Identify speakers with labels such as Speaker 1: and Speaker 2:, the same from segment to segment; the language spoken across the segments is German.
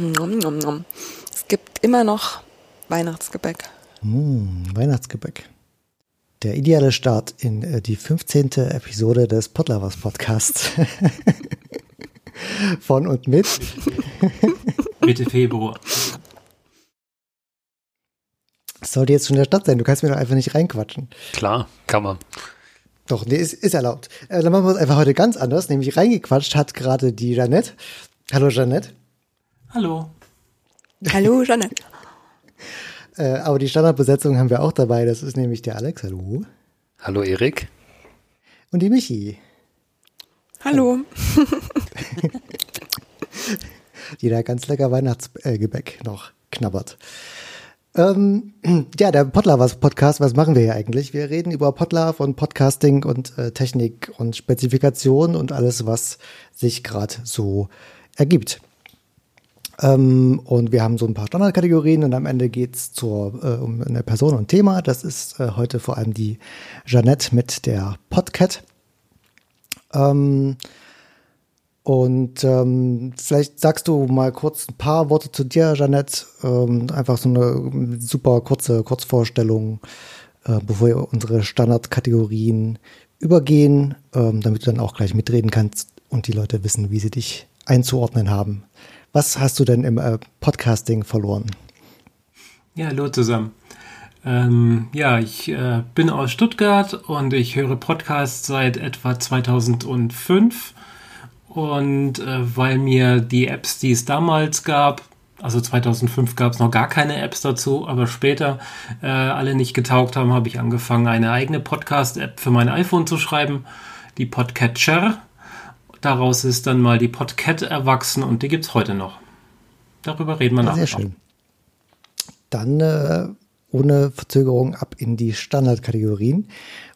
Speaker 1: Nom, nom, nom. Es gibt immer noch Weihnachtsgebäck.
Speaker 2: Mm, Weihnachtsgebäck. Der ideale Start in äh, die 15. Episode des Podlovers Podcasts. Von und mit
Speaker 3: Mitte Februar.
Speaker 2: Das sollte jetzt schon der Start sein. Du kannst mir doch einfach nicht reinquatschen.
Speaker 4: Klar, kann man.
Speaker 2: Doch, nee, ist, ist erlaubt. Äh, dann machen wir es einfach heute ganz anders. Nämlich reingequatscht hat gerade die Jeanette. Hallo Jeanette.
Speaker 3: Hallo.
Speaker 1: Hallo, Janne.
Speaker 2: Äh, aber die Standardbesetzung haben wir auch dabei. Das ist nämlich der Alex. Hallo.
Speaker 4: Hallo Erik.
Speaker 2: Und die Michi.
Speaker 1: Hallo.
Speaker 2: die da ganz lecker Weihnachtsgebäck noch knabbert. Ähm, ja, der Podlovers Podcast, was machen wir hier eigentlich? Wir reden über Podlove und Podcasting und äh, Technik und Spezifikation und alles, was sich gerade so ergibt. Ähm, und wir haben so ein paar Standardkategorien und am Ende geht's zur, äh, um eine Person und Thema. Das ist äh, heute vor allem die Jeanette mit der Podcat. Ähm, und ähm, vielleicht sagst du mal kurz ein paar Worte zu dir, Jeanette. Ähm, einfach so eine super kurze Kurzvorstellung, äh, bevor wir unsere Standardkategorien übergehen, ähm, damit du dann auch gleich mitreden kannst und die Leute wissen, wie sie dich einzuordnen haben. Was hast du denn im äh, Podcasting verloren?
Speaker 3: Ja, hallo zusammen. Ähm, ja, ich äh, bin aus Stuttgart und ich höre Podcasts seit etwa 2005. Und äh, weil mir die Apps, die es damals gab, also 2005 gab es noch gar keine Apps dazu, aber später äh, alle nicht getaugt haben, habe ich angefangen, eine eigene Podcast-App für mein iPhone zu schreiben, die Podcatcher. Daraus ist dann mal die Podcat erwachsen und die gibt es heute noch. Darüber reden wir
Speaker 2: Ja,
Speaker 3: nachher.
Speaker 2: sehr schön. Dann äh, ohne Verzögerung ab in die Standardkategorien.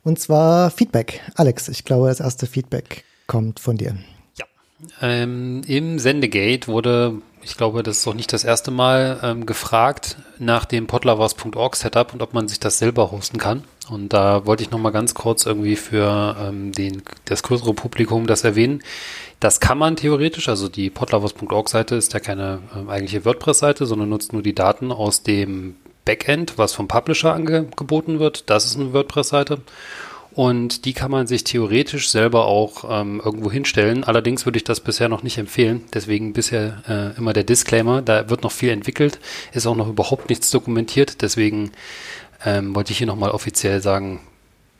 Speaker 2: Und zwar Feedback. Alex, ich glaube, das erste Feedback kommt von dir.
Speaker 4: Ähm, Im Sendegate wurde, ich glaube, das ist auch nicht das erste Mal, ähm, gefragt nach dem podlovers.org Setup und ob man sich das selber hosten kann. Und da wollte ich nochmal ganz kurz irgendwie für ähm, den, das größere Publikum das erwähnen. Das kann man theoretisch, also die podlovers.org Seite ist ja keine ähm, eigentliche WordPress-Seite, sondern nutzt nur die Daten aus dem Backend, was vom Publisher angeboten wird. Das ist eine WordPress-Seite. Und die kann man sich theoretisch selber auch ähm, irgendwo hinstellen. Allerdings würde ich das bisher noch nicht empfehlen. Deswegen bisher äh, immer der Disclaimer. Da wird noch viel entwickelt, ist auch noch überhaupt nichts dokumentiert. Deswegen ähm, wollte ich hier nochmal offiziell sagen,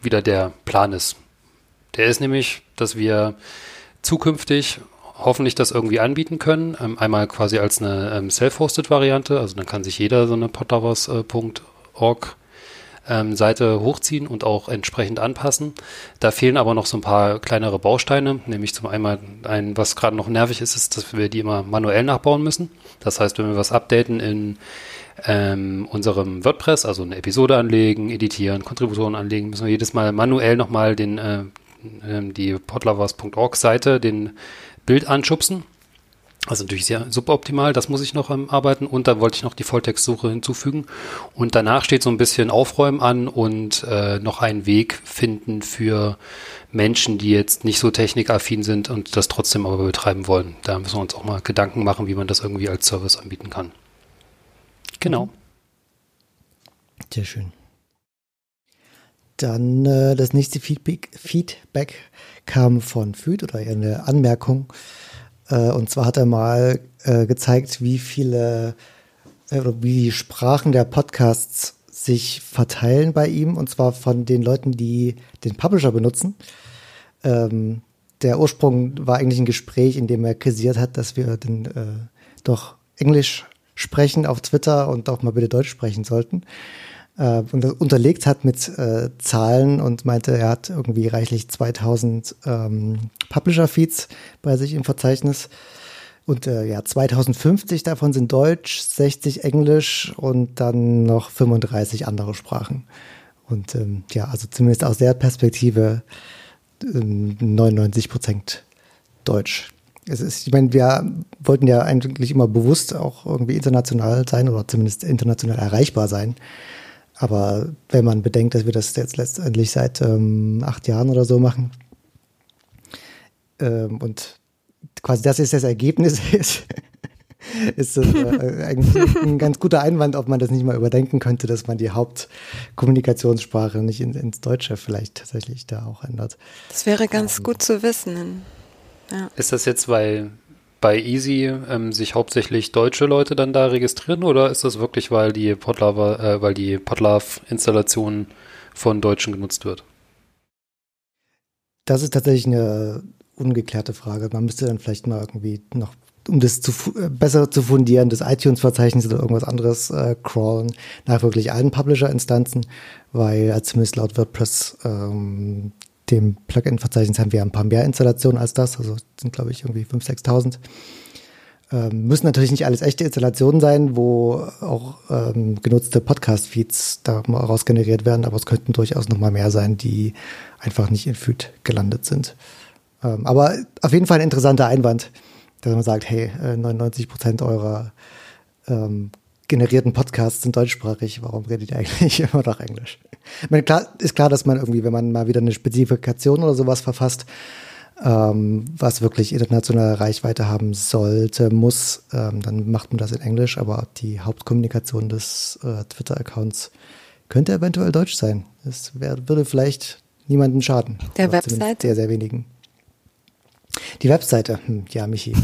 Speaker 4: wie da der Plan ist. Der ist nämlich, dass wir zukünftig hoffentlich das irgendwie anbieten können. Ähm, einmal quasi als eine ähm, Self-Hosted-Variante. Also dann kann sich jeder so eine podlovers.org ähm, Seite hochziehen und auch entsprechend anpassen. Da fehlen aber noch so ein paar kleinere Bausteine, nämlich zum einen ein, was gerade noch nervig ist, ist, dass wir die immer manuell nachbauen müssen. Das heißt, wenn wir was updaten in ähm, unserem WordPress, also eine Episode anlegen, editieren, Kontributionen anlegen, müssen wir jedes Mal manuell nochmal den, äh, ähm, die podlovers.org Seite, den Bild anschubsen. Also natürlich sehr suboptimal, das muss ich noch ähm, arbeiten und dann wollte ich noch die Volltextsuche hinzufügen und danach steht so ein bisschen Aufräumen an und äh, noch einen Weg finden für Menschen, die jetzt nicht so technikaffin sind und das trotzdem aber betreiben wollen. Da müssen wir uns auch mal Gedanken machen, wie man das irgendwie als Service anbieten kann. Genau.
Speaker 2: Sehr schön. Dann äh, das nächste Feedback, Feedback kam von Füd oder eine Anmerkung. Äh, und zwar hat er mal äh, gezeigt, wie viele äh, wie die Sprachen der Podcasts sich verteilen bei ihm. Und zwar von den Leuten, die den Publisher benutzen. Ähm, der Ursprung war eigentlich ein Gespräch, in dem er kritisiert hat, dass wir denn äh, doch Englisch sprechen auf Twitter und auch mal bitte Deutsch sprechen sollten. Äh, unterlegt hat mit äh, Zahlen und meinte, er hat irgendwie reichlich 2000 ähm, Publisher-Feeds bei sich im Verzeichnis. Und äh, ja, 2050 davon sind Deutsch, 60 Englisch und dann noch 35 andere Sprachen. Und ähm, ja, also zumindest aus der Perspektive ähm, 99 Prozent Deutsch. Es ist, ich meine, wir wollten ja eigentlich immer bewusst auch irgendwie international sein oder zumindest international erreichbar sein. Aber wenn man bedenkt, dass wir das jetzt letztendlich seit ähm, acht Jahren oder so machen ähm, und quasi das ist das Ergebnis ist, ist das äh, eigentlich ein ganz guter Einwand, ob man das nicht mal überdenken könnte, dass man die Hauptkommunikationssprache nicht in, ins Deutsche vielleicht tatsächlich da auch ändert.
Speaker 1: Das wäre ganz ähm, gut zu wissen.
Speaker 4: Ja. Ist das jetzt, weil bei Easy ähm, sich hauptsächlich deutsche Leute dann da registrieren oder ist das wirklich, weil die Podlove, äh, weil die Podlove-Installation von Deutschen genutzt wird?
Speaker 2: Das ist tatsächlich eine ungeklärte Frage. Man müsste dann vielleicht mal irgendwie noch, um das zu, äh, besser zu fundieren, das iTunes-Verzeichnis oder irgendwas anderes äh, crawlen nach wirklich allen Publisher-Instanzen, weil zumindest laut WordPress ähm, dem Plugin-Verzeichnis haben wir ein paar mehr Installationen als das, also sind glaube ich irgendwie 5.000, 6.000. Ähm, müssen natürlich nicht alles echte Installationen sein, wo auch ähm, genutzte Podcast-Feeds daraus generiert werden, aber es könnten durchaus noch mal mehr sein, die einfach nicht in Feed gelandet sind. Ähm, aber auf jeden Fall ein interessanter Einwand, dass man sagt, hey, 99 äh, Prozent eurer ähm, generierten Podcasts sind deutschsprachig, warum redet ihr eigentlich immer noch Englisch? Ich meine, klar, ist klar, dass man irgendwie, wenn man mal wieder eine Spezifikation oder sowas verfasst, ähm, was wirklich internationale Reichweite haben sollte, muss, ähm, dann macht man das in Englisch, aber die Hauptkommunikation des äh, Twitter-Accounts könnte eventuell Deutsch sein. Es wär, würde vielleicht niemanden schaden.
Speaker 1: Der Webseite?
Speaker 2: Sehr, sehr wenigen. Die Webseite, hm, ja, Michi.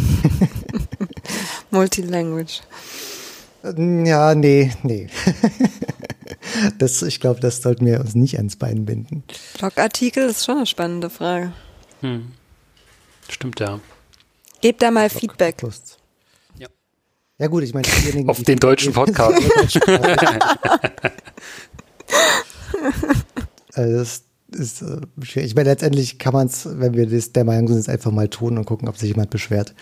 Speaker 1: Multilanguage.
Speaker 2: Ja, nee, nee. das, ich glaube, das sollten wir uns nicht ans Bein binden.
Speaker 1: Blogartikel ist schon eine spannende Frage.
Speaker 4: Hm. Stimmt, ja.
Speaker 1: Gebt da mal Feedback.
Speaker 2: Ja. Ja gut, ich meine,
Speaker 4: auf den deutschen Podcast.
Speaker 2: also das ist äh, schwierig. Ich meine, letztendlich kann man es, wenn wir das der Meinung sind, einfach mal tun und gucken, ob sich jemand beschwert.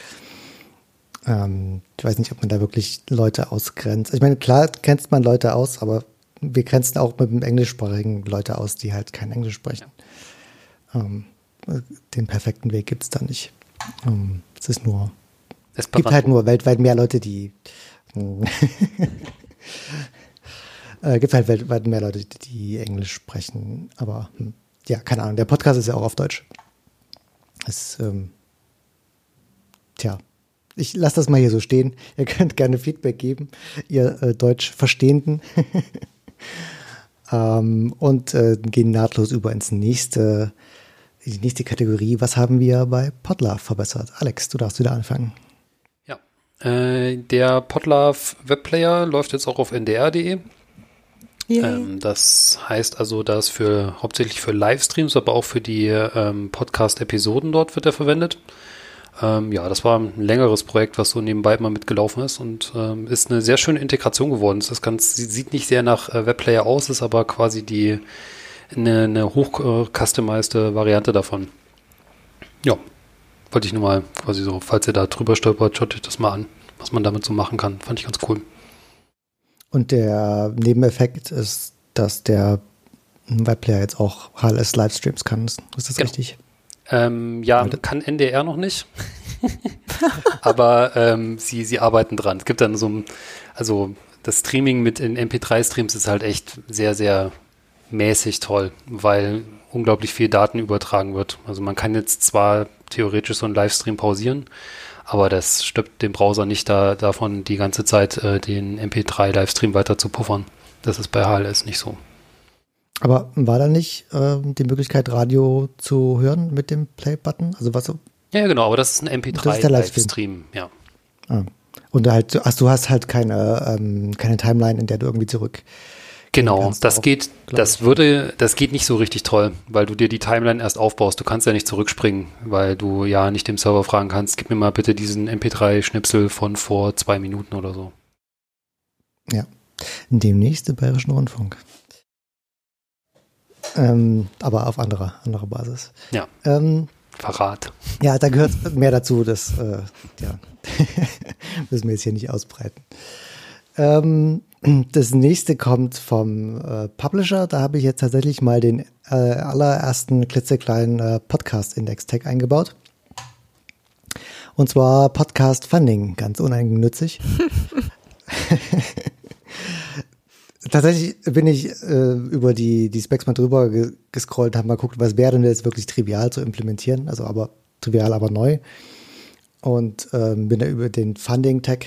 Speaker 2: Ähm, ich weiß nicht, ob man da wirklich Leute ausgrenzt. Ich meine, klar grenzt man Leute aus, aber wir grenzen auch mit dem englischsprachigen Leute aus, die halt kein Englisch sprechen. Ähm, den perfekten Weg gibt es da nicht. Ähm, es ist nur, es gibt halt nur weltweit mehr Leute, die äh, gibt halt weltweit mehr Leute, die Englisch sprechen. Aber hm, ja, keine Ahnung. Der Podcast ist ja auch auf Deutsch. Es, ähm, tja, ich lasse das mal hier so stehen. Ihr könnt gerne Feedback geben, ihr äh, Deutsch Verstehenden. ähm, und äh, gehen nahtlos über ins nächste die nächste Kategorie, was haben wir bei Podlove verbessert? Alex, du darfst wieder anfangen.
Speaker 4: Ja, äh, der Podlove Webplayer läuft jetzt auch auf ndr.de. Ähm, das heißt also, dass für hauptsächlich für Livestreams, aber auch für die ähm, Podcast-Episoden dort wird er verwendet. Ähm, ja, das war ein längeres Projekt, was so nebenbei immer mitgelaufen ist und ähm, ist eine sehr schöne Integration geworden. Das ganz, sieht nicht sehr nach äh, Webplayer aus, ist aber quasi die eine, eine hoch-customized Variante davon. Ja, wollte ich nur mal quasi so, falls ihr da drüber stolpert, schaut euch das mal an, was man damit so machen kann. Fand ich ganz cool.
Speaker 2: Und der Nebeneffekt ist, dass der Webplayer jetzt auch HLS-Livestreams kann. Ist das genau. richtig?
Speaker 4: Ähm, ja, kann NDR noch nicht. Aber ähm, sie, sie arbeiten dran. Es gibt dann so ein, also das Streaming mit in MP3-Streams ist halt echt sehr, sehr mäßig toll, weil unglaublich viel Daten übertragen wird. Also man kann jetzt zwar theoretisch so einen Livestream pausieren, aber das stöppt dem Browser nicht da, davon, die ganze Zeit äh, den MP3-Livestream weiter zu puffern. Das ist bei HLS nicht so.
Speaker 2: Aber war da nicht äh, die Möglichkeit, Radio zu hören mit dem Play-Button? Also was?
Speaker 4: Ja, genau, aber das ist ein MP3-Livestream, ja.
Speaker 2: Ah. Und halt, also du hast halt keine, ähm, keine Timeline, in der du irgendwie zurück
Speaker 4: Genau, das auch, geht, das würde, das geht nicht so richtig toll, weil du dir die Timeline erst aufbaust. Du kannst ja nicht zurückspringen, weil du ja nicht dem Server fragen kannst, gib mir mal bitte diesen MP3-Schnipsel von vor zwei Minuten oder so.
Speaker 2: Ja, demnächst im Bayerischen Rundfunk. Ähm, aber auf anderer, anderer Basis.
Speaker 4: Ja. Ähm, Verrat.
Speaker 2: Ja, da gehört mehr dazu, das äh, ja, müssen wir jetzt hier nicht ausbreiten. Ähm, das nächste kommt vom äh, Publisher. Da habe ich jetzt tatsächlich mal den äh, allerersten klitzekleinen äh, Podcast-Index-Tag eingebaut. Und zwar Podcast Funding, ganz uneigennützig. Tatsächlich bin ich äh, über die, die Specs mal drüber ge gescrollt, habe mal geguckt, was wäre denn jetzt wirklich trivial zu implementieren, also aber trivial, aber neu. Und ähm, bin da über den Funding-Tag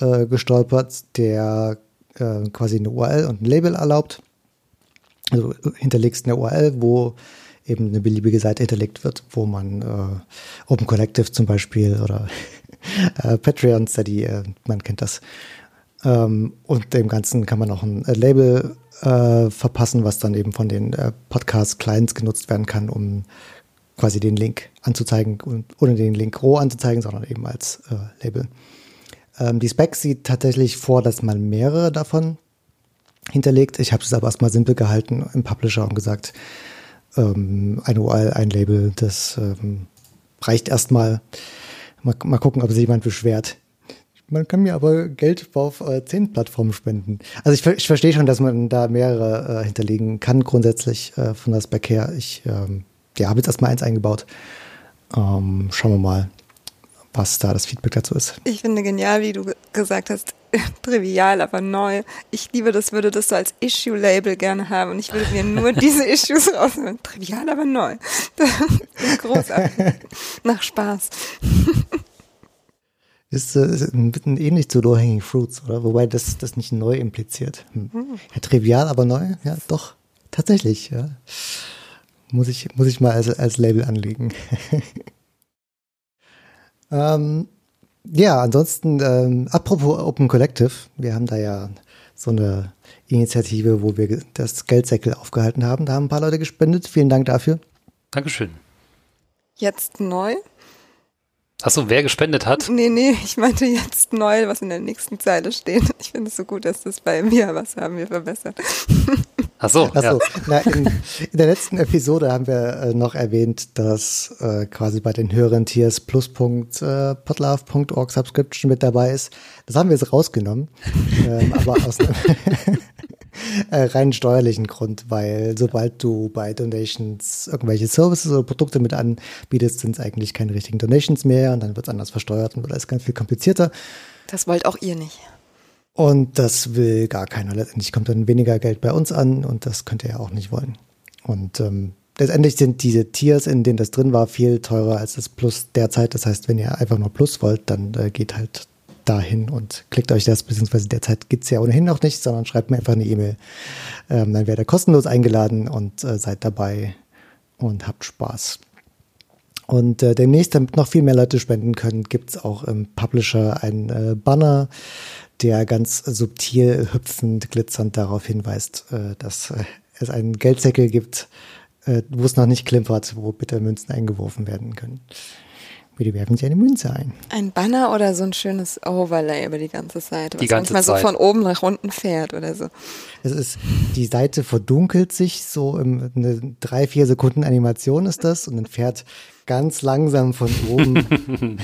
Speaker 2: äh, gestolpert, der äh, quasi eine URL und ein Label erlaubt. Also hinterlegst eine URL, wo eben eine beliebige Seite hinterlegt wird, wo man äh, Open Collective zum Beispiel oder äh, Patreon Study, äh, man kennt das. Ähm, und dem Ganzen kann man auch ein äh, Label äh, verpassen, was dann eben von den äh, Podcast-Clients genutzt werden kann, um quasi den Link anzuzeigen und ohne den Link roh anzuzeigen, sondern eben als äh, Label. Ähm, die Spec sieht tatsächlich vor, dass man mehrere davon hinterlegt. Ich habe es aber erstmal simpel gehalten im Publisher und gesagt, ähm, ein URL, ein Label, das ähm, reicht erstmal. Mal, mal gucken, ob sich jemand beschwert. Man kann mir aber Geld auf äh, zehn Plattformen spenden. Also ich, ich verstehe schon, dass man da mehrere äh, hinterlegen kann, grundsätzlich äh, von der Spec her. Ich ähm, ja, habe jetzt erstmal eins eingebaut. Ähm, schauen wir mal, was da das Feedback dazu ist.
Speaker 1: Ich finde genial, wie du gesagt hast, trivial, aber neu. Ich liebe das, würde das so als Issue-Label gerne haben und ich würde mir nur diese Issues rausnehmen. Trivial, aber neu. Großartig. Nach Spaß.
Speaker 2: Ist, äh, ist ein bisschen ähnlich zu Low-Hanging Fruits, oder? Wobei das, das nicht neu impliziert. Hm. Ja, trivial, aber neu? Ja, doch. Tatsächlich, ja. Muss ich, muss ich mal als, als Label anlegen. ähm, ja, ansonsten, ähm, apropos Open Collective, wir haben da ja so eine Initiative, wo wir das Geldsäckel aufgehalten haben. Da haben ein paar Leute gespendet. Vielen Dank dafür.
Speaker 4: Dankeschön.
Speaker 1: Jetzt neu?
Speaker 4: Achso, wer gespendet hat?
Speaker 1: Nee, nee, ich meinte jetzt neu, was in der nächsten Zeile steht. Ich finde es so gut, dass das bei mir was haben wir verbessert.
Speaker 4: Ach so,
Speaker 2: Ach so. Ja. Na, in, in, der letzten Episode haben wir äh, noch erwähnt, dass äh, quasi bei den höheren Tiers plus.podlove.org äh, Subscription mit dabei ist. Das haben wir jetzt rausgenommen, ähm, aber aus äh, rein steuerlichen Grund, weil sobald du bei Donations irgendwelche Services oder Produkte mit anbietest, sind es eigentlich keine richtigen Donations mehr und dann wird es anders versteuert und wird alles ganz viel komplizierter.
Speaker 1: Das wollt auch ihr nicht.
Speaker 2: Und das will gar keiner. Letztendlich kommt dann weniger Geld bei uns an und das könnt ihr ja auch nicht wollen. Und ähm, letztendlich sind diese Tiers, in denen das drin war, viel teurer als das Plus derzeit. Das heißt, wenn ihr einfach nur Plus wollt, dann äh, geht halt dahin und klickt euch das, beziehungsweise derzeit gibt es ja ohnehin noch nicht, sondern schreibt mir einfach eine E-Mail. Ähm, dann werdet ihr kostenlos eingeladen und äh, seid dabei und habt Spaß. Und äh, demnächst, damit noch viel mehr Leute spenden können, gibt es auch im Publisher einen äh, Banner, der ganz subtil, hüpfend, glitzernd darauf hinweist, äh, dass äh, es einen Geldsäckel gibt, äh, wo es noch nicht klimpert, wo bitte Münzen eingeworfen werden können. Bitte werfen Sie eine Münze ein.
Speaker 1: Ein Banner oder so ein schönes Overlay über die ganze Seite, was
Speaker 4: die ganze
Speaker 1: manchmal
Speaker 4: Zeit.
Speaker 1: so von oben nach unten fährt oder so.
Speaker 2: Es ist, die Seite verdunkelt sich so im, eine drei, vier Sekunden Animation ist das und dann fährt ganz langsam von oben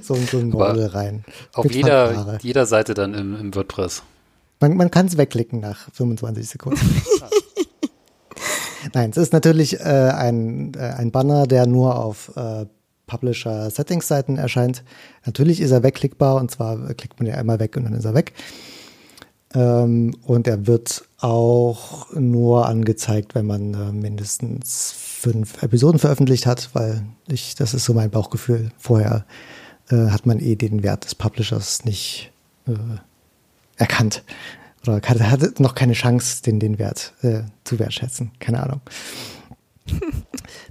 Speaker 2: so, so ein Model rein.
Speaker 4: Auf jeder, jeder Seite dann im, im WordPress.
Speaker 2: Man, man kann es wegklicken nach 25 Sekunden. Nein, es ist natürlich äh, ein, äh, ein Banner, der nur auf äh, Publisher Settings Seiten erscheint. Natürlich ist er wegklickbar und zwar klickt man ja einmal weg und dann ist er weg. Ähm, und er wird auch nur angezeigt, wenn man äh, mindestens fünf Episoden veröffentlicht hat, weil ich, das ist so mein Bauchgefühl. Vorher äh, hat man eh den Wert des Publishers nicht äh, erkannt oder hatte, hatte noch keine Chance, den, den Wert äh, zu wertschätzen. Keine Ahnung.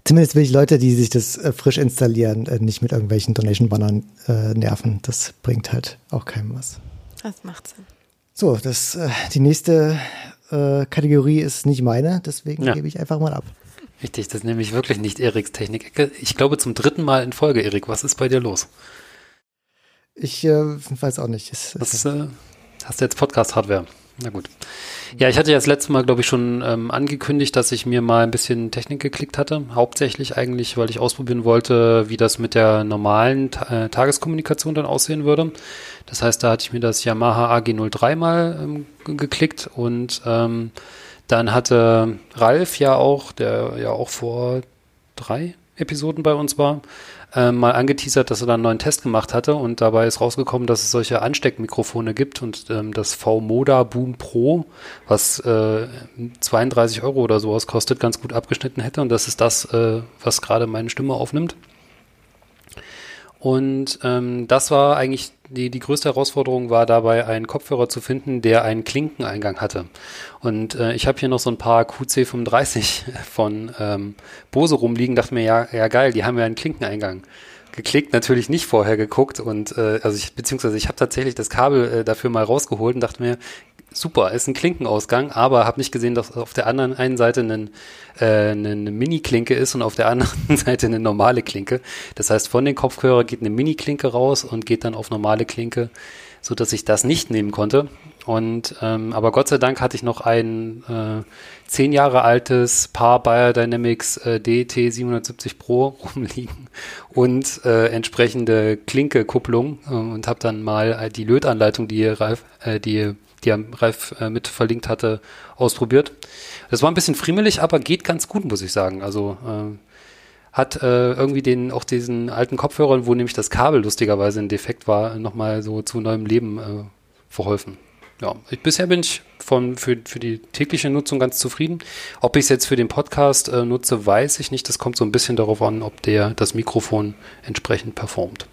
Speaker 2: Zumindest will ich Leute, die sich das äh, frisch installieren, äh, nicht mit irgendwelchen Donation-Bannern äh, nerven. Das bringt halt auch keinem was.
Speaker 1: Das macht Sinn.
Speaker 2: So, das, äh, die nächste äh, Kategorie ist nicht meine, deswegen
Speaker 4: Ja.
Speaker 2: gebe ich einfach mal ab.
Speaker 4: Richtig, das ist nämlich wirklich nicht Eriks Technik. Ich glaube zum dritten Mal in Folge, Erik. Was ist bei dir los?
Speaker 2: Ich äh, weiß auch nicht. Es, es,
Speaker 4: Was, äh, hast du jetzt Podcast-Hardware? Na gut. Ja, ich hatte ja das letzte Mal, glaube ich, schon ähm, angekündigt, dass ich mir mal ein bisschen Technik geklickt hatte. Hauptsächlich eigentlich, weil ich ausprobieren wollte, wie das mit der normalen äh, Tageskommunikation dann aussehen würde. Das heißt, da hatte ich mir das Yamaha AG03 mal ähm, ge- geklickt und ähm, dann hatte Ralf ja auch, der ja auch vor drei Episoden bei uns war, ähm, mal angeteasert, dass er da einen neuen Test gemacht hatte und dabei ist rausgekommen, dass es solche Ansteckmikrofone gibt und ähm, das V-Moda Boom Pro, was äh, 32 Euro oder sowas kostet, ganz gut abgeschnitten hätte und das ist das, äh, was gerade meine Stimme aufnimmt. Und ähm, das war eigentlich die, die größte Herausforderung war dabei, einen Kopfhörer zu finden, der einen Klinkeneingang hatte. Und äh, ich habe hier noch so ein paar QC35 von ähm, Bose rumliegen, dachte mir, ja, ja geil, die haben ja einen Klinkeneingang geklickt, natürlich nicht vorher geguckt und äh, also ich beziehungsweise ich habe tatsächlich das Kabel äh, dafür mal rausgeholt und dachte mir, super, ist ein Klinkenausgang, aber habe nicht gesehen, dass auf der anderen einen Seite einen, äh, eine Mini-Klinke ist und auf der anderen Seite eine normale Klinke. Das heißt, von den Kopfhörer geht eine Mini-Klinke raus und geht dann auf normale Klinke, so dass ich das nicht nehmen konnte. Und ähm, aber Gott sei Dank hatte ich noch ein äh, zehn Jahre altes Paar Biodynamics äh, DT 770 Pro rumliegen und äh, entsprechende Klinke-Kupplung äh, und habe dann mal äh, die Lötanleitung, die Ralf, äh, die die er Ralf äh, mit verlinkt hatte, ausprobiert. Das war ein bisschen friemelig, aber geht ganz gut, muss ich sagen. Also äh, hat äh, irgendwie den auch diesen alten Kopfhörern, wo nämlich das Kabel lustigerweise ein Defekt war, nochmal so zu neuem Leben äh, verholfen. Ja, ich, bisher bin ich von, für, für die tägliche Nutzung ganz zufrieden. Ob ich es jetzt für den Podcast äh, nutze, weiß ich nicht. Das kommt so ein bisschen darauf an, ob der das Mikrofon entsprechend performt.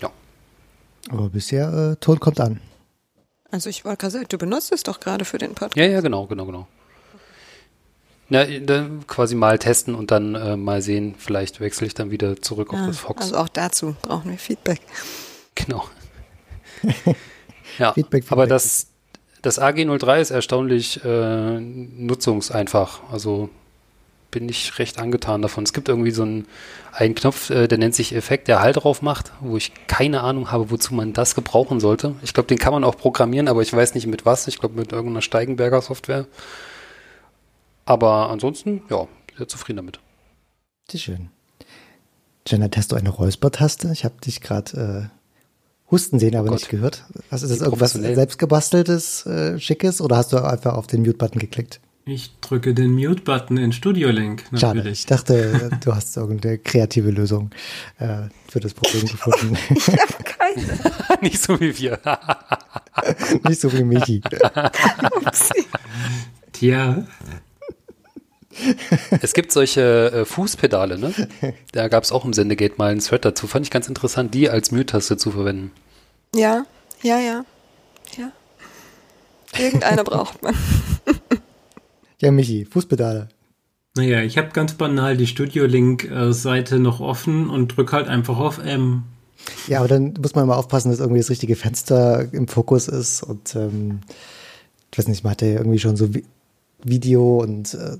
Speaker 4: Ja.
Speaker 2: Aber bisher äh, Ton kommt an.
Speaker 1: Also ich wollte gerade sagen, du benutzt es doch gerade für den Podcast.
Speaker 4: Ja, ja, genau, genau, genau. Ja, dann quasi mal testen und dann äh, mal sehen, vielleicht wechsle ich dann wieder zurück
Speaker 1: ja,
Speaker 4: auf das Fox.
Speaker 1: Also auch dazu brauchen wir Feedback.
Speaker 4: Genau. ja,
Speaker 2: Feedback, Feedback.
Speaker 4: aber das, das AG03 ist erstaunlich äh, nutzungseinfach. Also bin ich recht angetan davon. Es gibt irgendwie so einen, einen Knopf, äh, der nennt sich Effekt, der Halt drauf macht, wo ich keine Ahnung habe, wozu man das gebrauchen sollte. Ich glaube, den kann man auch programmieren, aber ich weiß nicht mit was. Ich glaube, mit irgendeiner Steigenberger Software. Aber ansonsten, ja, sehr zufrieden damit.
Speaker 2: Sehr schön. Janet, hast du eine Räuspertaste? Ich habe dich gerade äh, husten sehen, aber
Speaker 4: Oh
Speaker 2: nicht gehört. Was ist das irgendwas selbstgebasteltes, äh, schickes oder hast du einfach auf den Mute-Button geklickt?
Speaker 3: Ich drücke den Mute-Button in Studio Link.
Speaker 2: Schade.
Speaker 3: Natürlich.
Speaker 2: Ich dachte, du hast irgendeine kreative Lösung äh, für das Problem gefunden.
Speaker 1: Keine.
Speaker 4: nicht so wie wir.
Speaker 2: nicht so wie Michi.
Speaker 1: Upsi.
Speaker 3: Tja,
Speaker 4: es gibt solche äh, Fußpedale, ne? Da gab es auch im Sendegate mal einen Thread dazu. Fand ich ganz interessant, die als Mute-Taste zu verwenden.
Speaker 1: Ja, ja, ja. Ja. Irgendeine braucht man.
Speaker 2: Ja, Michi, Fußpedale.
Speaker 3: naja, ich habe ganz banal die Studio Link-Seite noch offen und drücke halt einfach auf M.
Speaker 2: Ja, aber dann muss man mal aufpassen, dass irgendwie das richtige Fenster im Fokus ist und ähm, ich weiß nicht, man hatte irgendwie schon so Vi Video und äh,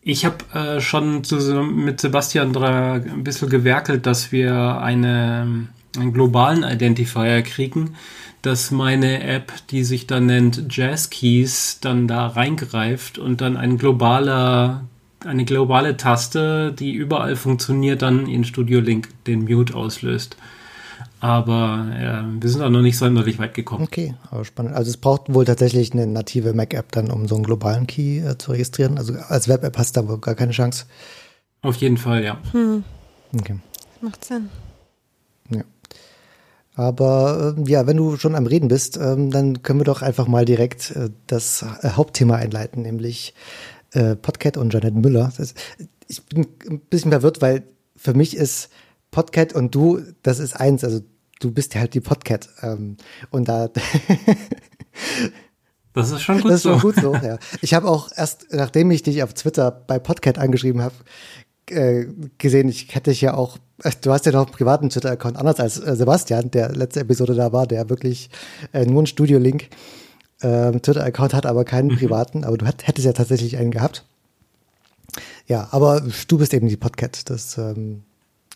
Speaker 3: Ich habe äh, schon zusammen mit Sebastian ein bisschen gewerkelt, dass wir eine, einen globalen Identifier kriegen, dass meine App, die sich dann nennt Jazz Keys, dann da reingreift und dann ein globaler, eine globale Taste, die überall funktioniert, dann in Studio Link den Mute auslöst. Aber äh, wir sind auch noch nicht sonderlich weit gekommen.
Speaker 2: okay, aber spannend. Also es braucht wohl tatsächlich eine native Mac-App dann, um so einen globalen Key äh, zu registrieren. Also als Web-App hast du aber gar keine Chance.
Speaker 3: Auf jeden Fall, ja.
Speaker 2: Okay.
Speaker 1: Macht Sinn.
Speaker 2: Ja. Aber ähm, ja, wenn du schon am Reden bist, ähm, dann können wir doch einfach mal direkt äh, das äh, Hauptthema einleiten, nämlich äh, Podcat und Janet Müller. Das, ich bin ein bisschen verwirrt, weil für mich ist Podcat und du, das ist eins. Also du bist ja halt die Podcat. Ähm, und da
Speaker 3: Das ist schon gut
Speaker 2: das ist
Speaker 3: so.
Speaker 2: schon gut so. Ja. Ich habe auch erst, nachdem ich dich auf Twitter bei Podcat angeschrieben habe, äh, gesehen, ich hätte dich ja auch, äh, du hast ja noch einen privaten Twitter-Account, anders als äh, Sebastian, der letzte Episode da war, der wirklich äh, nur einen Studio-Link äh, Twitter-Account hat, aber keinen privaten, aber du hättest ja tatsächlich einen gehabt. Ja, aber du bist eben die Podcat, das ähm,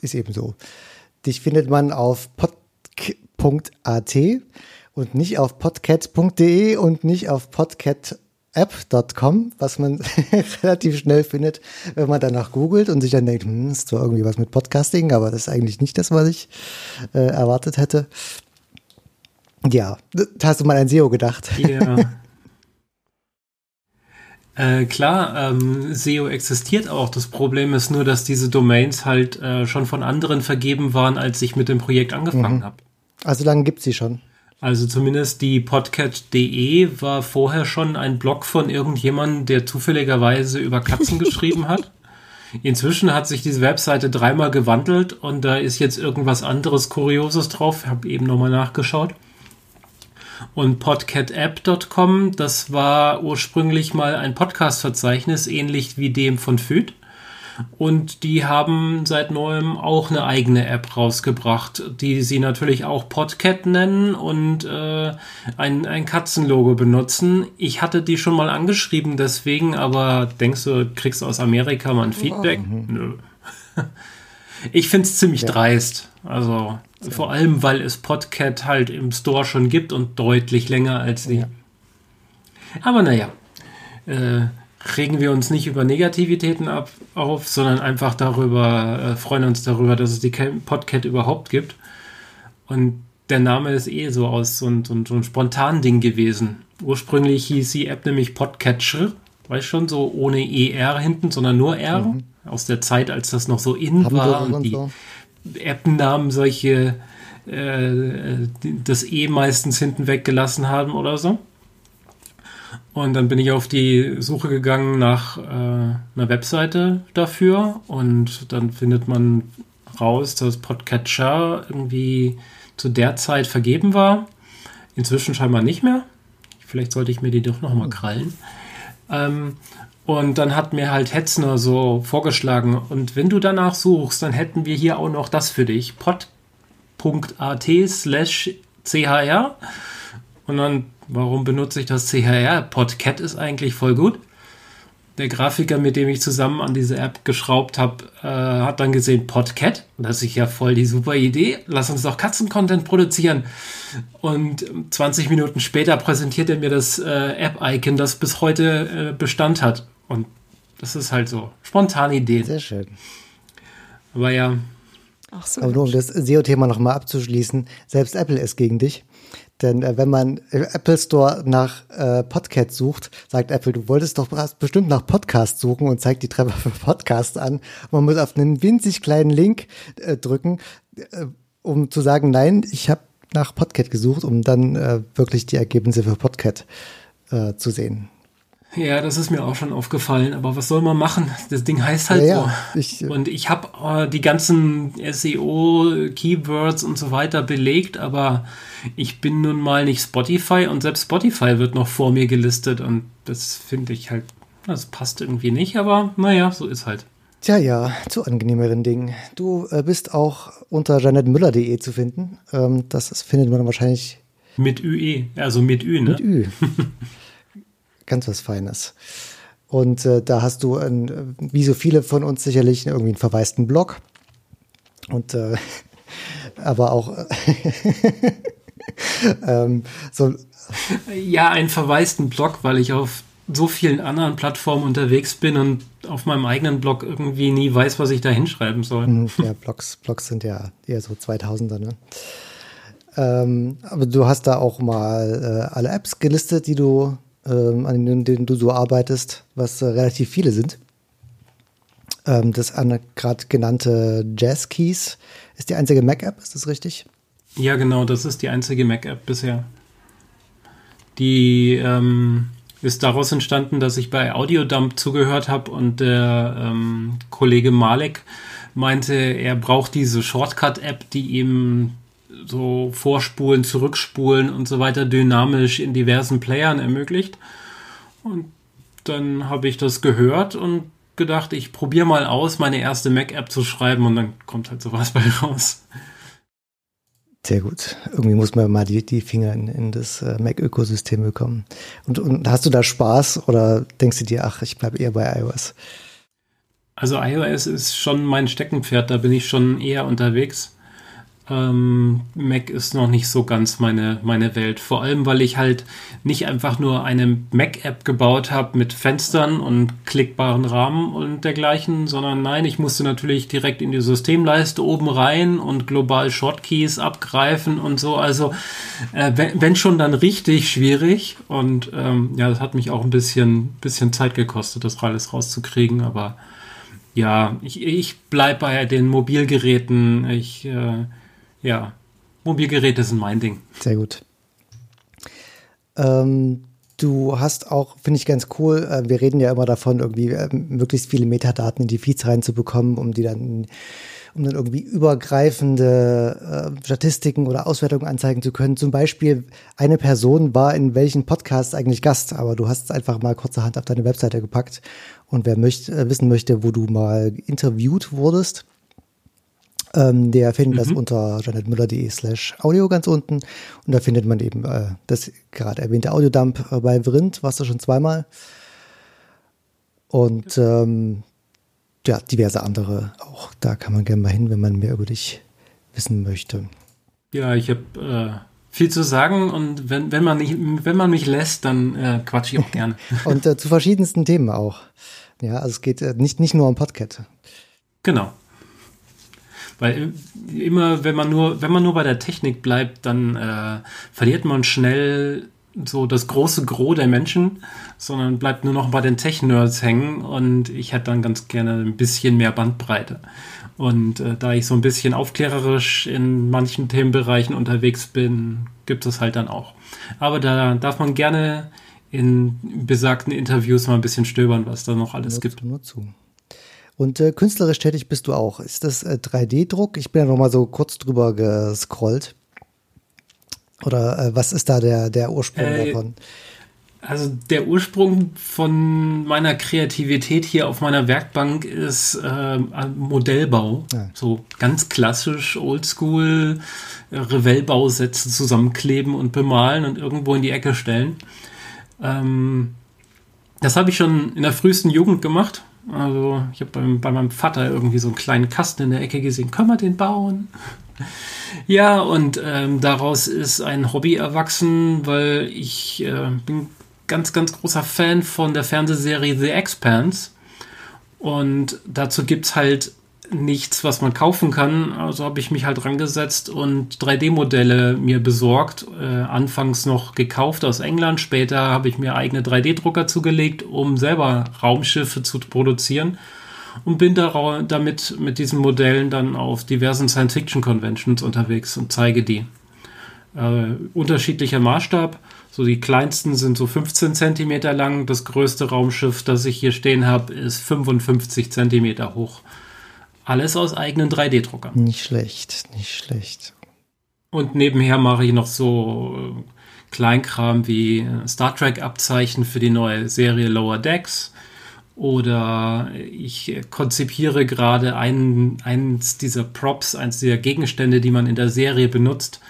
Speaker 2: ist eben so. Dich findet man auf pod.at und nicht auf podcat.de und nicht auf podcatapp.com, was man relativ schnell findet, wenn man danach googelt und sich dann denkt, hm, ist zwar irgendwie was mit Podcasting, aber das ist eigentlich nicht das, was ich äh, erwartet hätte. Ja, da hast du mal an SEO gedacht.
Speaker 3: Ja. Äh, klar, ähm, SEO existiert auch. Das Problem ist nur, dass diese Domains halt äh, schon von anderen vergeben waren, als ich mit dem Projekt angefangen habe.
Speaker 2: Also lange gibt's sie schon.
Speaker 3: Also zumindest die podcat.de war vorher schon ein Blog von irgendjemandem, der zufälligerweise über Katzen geschrieben hat. Inzwischen hat sich diese Webseite dreimal gewandelt und da ist jetzt irgendwas anderes Kurioses drauf. Ich habe eben nochmal nachgeschaut. Und podcatapp.com, das war ursprünglich mal ein Podcast-Verzeichnis, ähnlich wie dem von FÜD. Und die haben seit neuem auch eine eigene App rausgebracht, die sie natürlich auch Podcat nennen und äh, ein, ein Katzenlogo benutzen. Ich hatte die schon mal angeschrieben deswegen, aber denkst du, kriegst aus Amerika mal ein Feedback? Oh. Nö. Ich finde es ziemlich ja. dreist. Also so. vor allem, weil es Podcat halt im Store schon gibt und deutlich länger als sie. Ja. Aber naja. Äh, regen wir uns nicht über Negativitäten ab, auf, sondern einfach darüber, äh, freuen uns darüber, dass es die Podcat überhaupt gibt. Und der Name ist eh so aus so ein, so ein, so ein spontan Ding gewesen. Ursprünglich hieß die App nämlich Podcatcher, weißt schon, so ohne ER hinten, sondern nur R. Mhm. Aus der Zeit, als das noch so in Haben war und, und die so. App-Namen solche äh, das E meistens hinten weggelassen haben oder so. Und dann bin ich auf die Suche gegangen nach äh, einer Webseite dafür und dann findet man raus, dass Podcatcher irgendwie zu der Zeit vergeben war. Inzwischen scheinbar nicht mehr. Vielleicht sollte ich mir die doch nochmal krallen. Ähm, und dann hat mir halt Hetzner so vorgeschlagen, und wenn du danach suchst, dann hätten wir hier auch noch das für dich. pod.at slash chr. Und dann Warum benutze ich das CHR? Podcat ist eigentlich voll gut. Der Grafiker, mit dem ich zusammen an diese App geschraubt habe, äh, hat dann gesehen, Podcat, das ist ja voll die super Idee, lass uns doch Katzen-Content produzieren. Und 20 Minuten später präsentiert er mir das äh, App-Icon, das bis heute äh, Bestand hat. Und das ist halt so, spontane Ideen.
Speaker 2: Sehr schön.
Speaker 3: Aber ja.
Speaker 2: Ach so. Aber nur um das SEO-Thema nochmal abzuschließen, selbst Apple ist gegen dich. Denn äh, wenn man im Apple Store nach äh, Podcast sucht, sagt Apple, du wolltest doch bestimmt nach Podcast suchen und zeigt die Treffer für Podcast an. Man muss auf einen winzig kleinen Link äh, drücken, äh, um zu sagen, nein, ich habe nach Podcast gesucht, um dann äh, wirklich die Ergebnisse für Podcast äh, zu sehen.
Speaker 3: Ja, das ist mir auch schon aufgefallen, aber was soll man machen? Das Ding heißt halt ja, so. Ich, äh, und ich habe äh, die ganzen SEO, Keywords und so weiter belegt, aber ich bin nun mal nicht Spotify und selbst Spotify wird noch vor mir gelistet und das finde ich halt, das passt irgendwie nicht, aber naja, so ist halt.
Speaker 2: Tja, ja, zu angenehmeren Dingen. Du äh, bist auch unter janetmüller.de zu finden. Ähm, das findet man wahrscheinlich.
Speaker 3: Mit UE, also mit Ü, ne?
Speaker 2: Mit Ü. ganz was Feines. Und äh, da hast du, ein, wie so viele von uns sicherlich, irgendwie einen verwaisten Blog. Und äh, aber auch ähm, so.
Speaker 3: Ja, einen verwaisten Blog, weil ich auf so vielen anderen Plattformen unterwegs bin und auf meinem eigenen Blog irgendwie nie weiß, was ich da hinschreiben soll. Hm,
Speaker 2: ja, Blogs, Blogs sind ja eher so 2000er, ne? Ähm, aber du hast da auch mal äh, alle Apps gelistet, die du ähm, an denen, denen, du so arbeitest, was äh, relativ viele sind. Ähm, das gerade genannte Jazz Keys ist die einzige Mac-App, ist das richtig?
Speaker 3: Ja, genau, das ist die einzige Mac-App bisher. Die ähm, ist daraus entstanden, dass ich bei Audiodump zugehört habe und der ähm, Kollege Malek meinte, er braucht diese Shortcut-App, die ihm so Vorspulen, Zurückspulen und so weiter dynamisch in diversen Playern ermöglicht. Und dann habe ich das gehört und gedacht, ich probiere mal aus, meine erste Mac-App zu schreiben und dann kommt halt sowas bei raus.
Speaker 2: Sehr gut. Irgendwie muss man mal die, die Finger in, in das äh, Mac-Ökosystem bekommen. Und, und hast du da Spaß oder denkst du dir, ach, ich bleibe eher bei iOS?
Speaker 3: Also iOS ist schon mein Steckenpferd, da bin ich schon eher unterwegs. Ähm, Mac ist noch nicht so ganz meine, meine Welt. Vor allem, weil ich halt nicht einfach nur eine Mac-App gebaut habe mit Fenstern und klickbaren Rahmen und dergleichen, sondern nein, ich musste natürlich direkt in die Systemleiste oben rein und global Shortkeys abgreifen und so. Also, äh, wenn, wenn, schon dann richtig schwierig. Und ähm, ja, das hat mich auch ein bisschen, bisschen Zeit gekostet, das alles rauszukriegen, aber ja, ich, ich bleibe bei den Mobilgeräten. Ich äh, ja, Mobilgeräte sind mein Ding.
Speaker 2: Sehr gut. Ähm, du hast auch, finde ich ganz cool, äh, wir reden ja immer davon, irgendwie äh, möglichst viele Metadaten in die Feeds reinzubekommen, um die dann um dann irgendwie übergreifende äh, Statistiken oder Auswertungen anzeigen zu können. Zum Beispiel, eine Person war in welchen Podcast eigentlich Gast, aber du hast es einfach mal kurzerhand auf deine Webseite gepackt. Und wer möchte, äh, wissen möchte, wo du mal interviewt wurdest, ähm, der findet mhm. das unter janetmüller.de slash audio ganz unten. Und da findet man eben äh, das gerade erwähnte Audiodump äh, bei Vrind, warst du schon zweimal. Und ähm, ja, diverse andere auch. Da kann man gerne mal hin, wenn man mehr über dich wissen möchte.
Speaker 3: Ja, ich habe äh, viel zu sagen und wenn, wenn, man, nicht, wenn man mich lässt, dann äh, quatsche ich auch gerne.
Speaker 2: und äh, zu verschiedensten Themen auch. Ja, also es geht äh, nicht, nicht nur um Podcast.
Speaker 3: Genau. Weil immer, wenn man nur, wenn man nur bei der Technik bleibt, dann äh, verliert man schnell so das große Gros der Menschen, sondern bleibt nur noch bei den Tech-Nerds hängen und ich hätte dann ganz gerne ein bisschen mehr Bandbreite. Und äh, da ich so ein bisschen aufklärerisch in manchen Themenbereichen unterwegs bin, gibt es halt dann auch. Aber da darf man gerne in besagten Interviews mal ein bisschen stöbern, was da noch alles gibt.
Speaker 2: Nur zu. Und äh, künstlerisch tätig bist du auch. Ist das äh, 3D-Druck? Ich bin ja noch mal so kurz drüber gescrollt. Oder äh, was ist da der, der Ursprung äh, davon?
Speaker 3: Also der Ursprung von meiner Kreativität hier auf meiner Werkbank ist äh, Modellbau. Ja. So ganz klassisch, oldschool, äh, Revellbausätze zusammenkleben und bemalen und irgendwo in die Ecke stellen. Ähm, das habe ich schon in der frühesten Jugend gemacht. Also ich habe bei meinem Vater irgendwie so einen kleinen Kasten in der Ecke gesehen. Können wir den bauen? Ja, und ähm, daraus ist ein Hobby erwachsen, weil ich äh, bin ganz, ganz großer Fan von der Fernsehserie The Expanse. Und dazu gibt es halt nichts, was man kaufen kann. Also habe ich mich halt rangesetzt und 3D-Modelle mir besorgt. Äh, anfangs noch gekauft aus England. Später habe ich mir eigene 3D-Drucker zugelegt, um selber Raumschiffe zu produzieren und bin da, damit mit diesen Modellen dann auf diversen Science-Fiction-Conventions unterwegs und zeige die. Äh, unterschiedlicher Maßstab. So die kleinsten sind so 15 Zentimeter lang. Das größte Raumschiff, das ich hier stehen habe, ist 55 Zentimeter hoch. Alles aus eigenen 3D-Druckern.
Speaker 2: Nicht schlecht, nicht schlecht.
Speaker 3: Und nebenher mache ich noch so äh, Kleinkram wie Star Trek-Abzeichen für die neue Serie Lower Decks oder ich konzipiere gerade einen, eins dieser Props, eins dieser Gegenstände, die man in der Serie benutzt.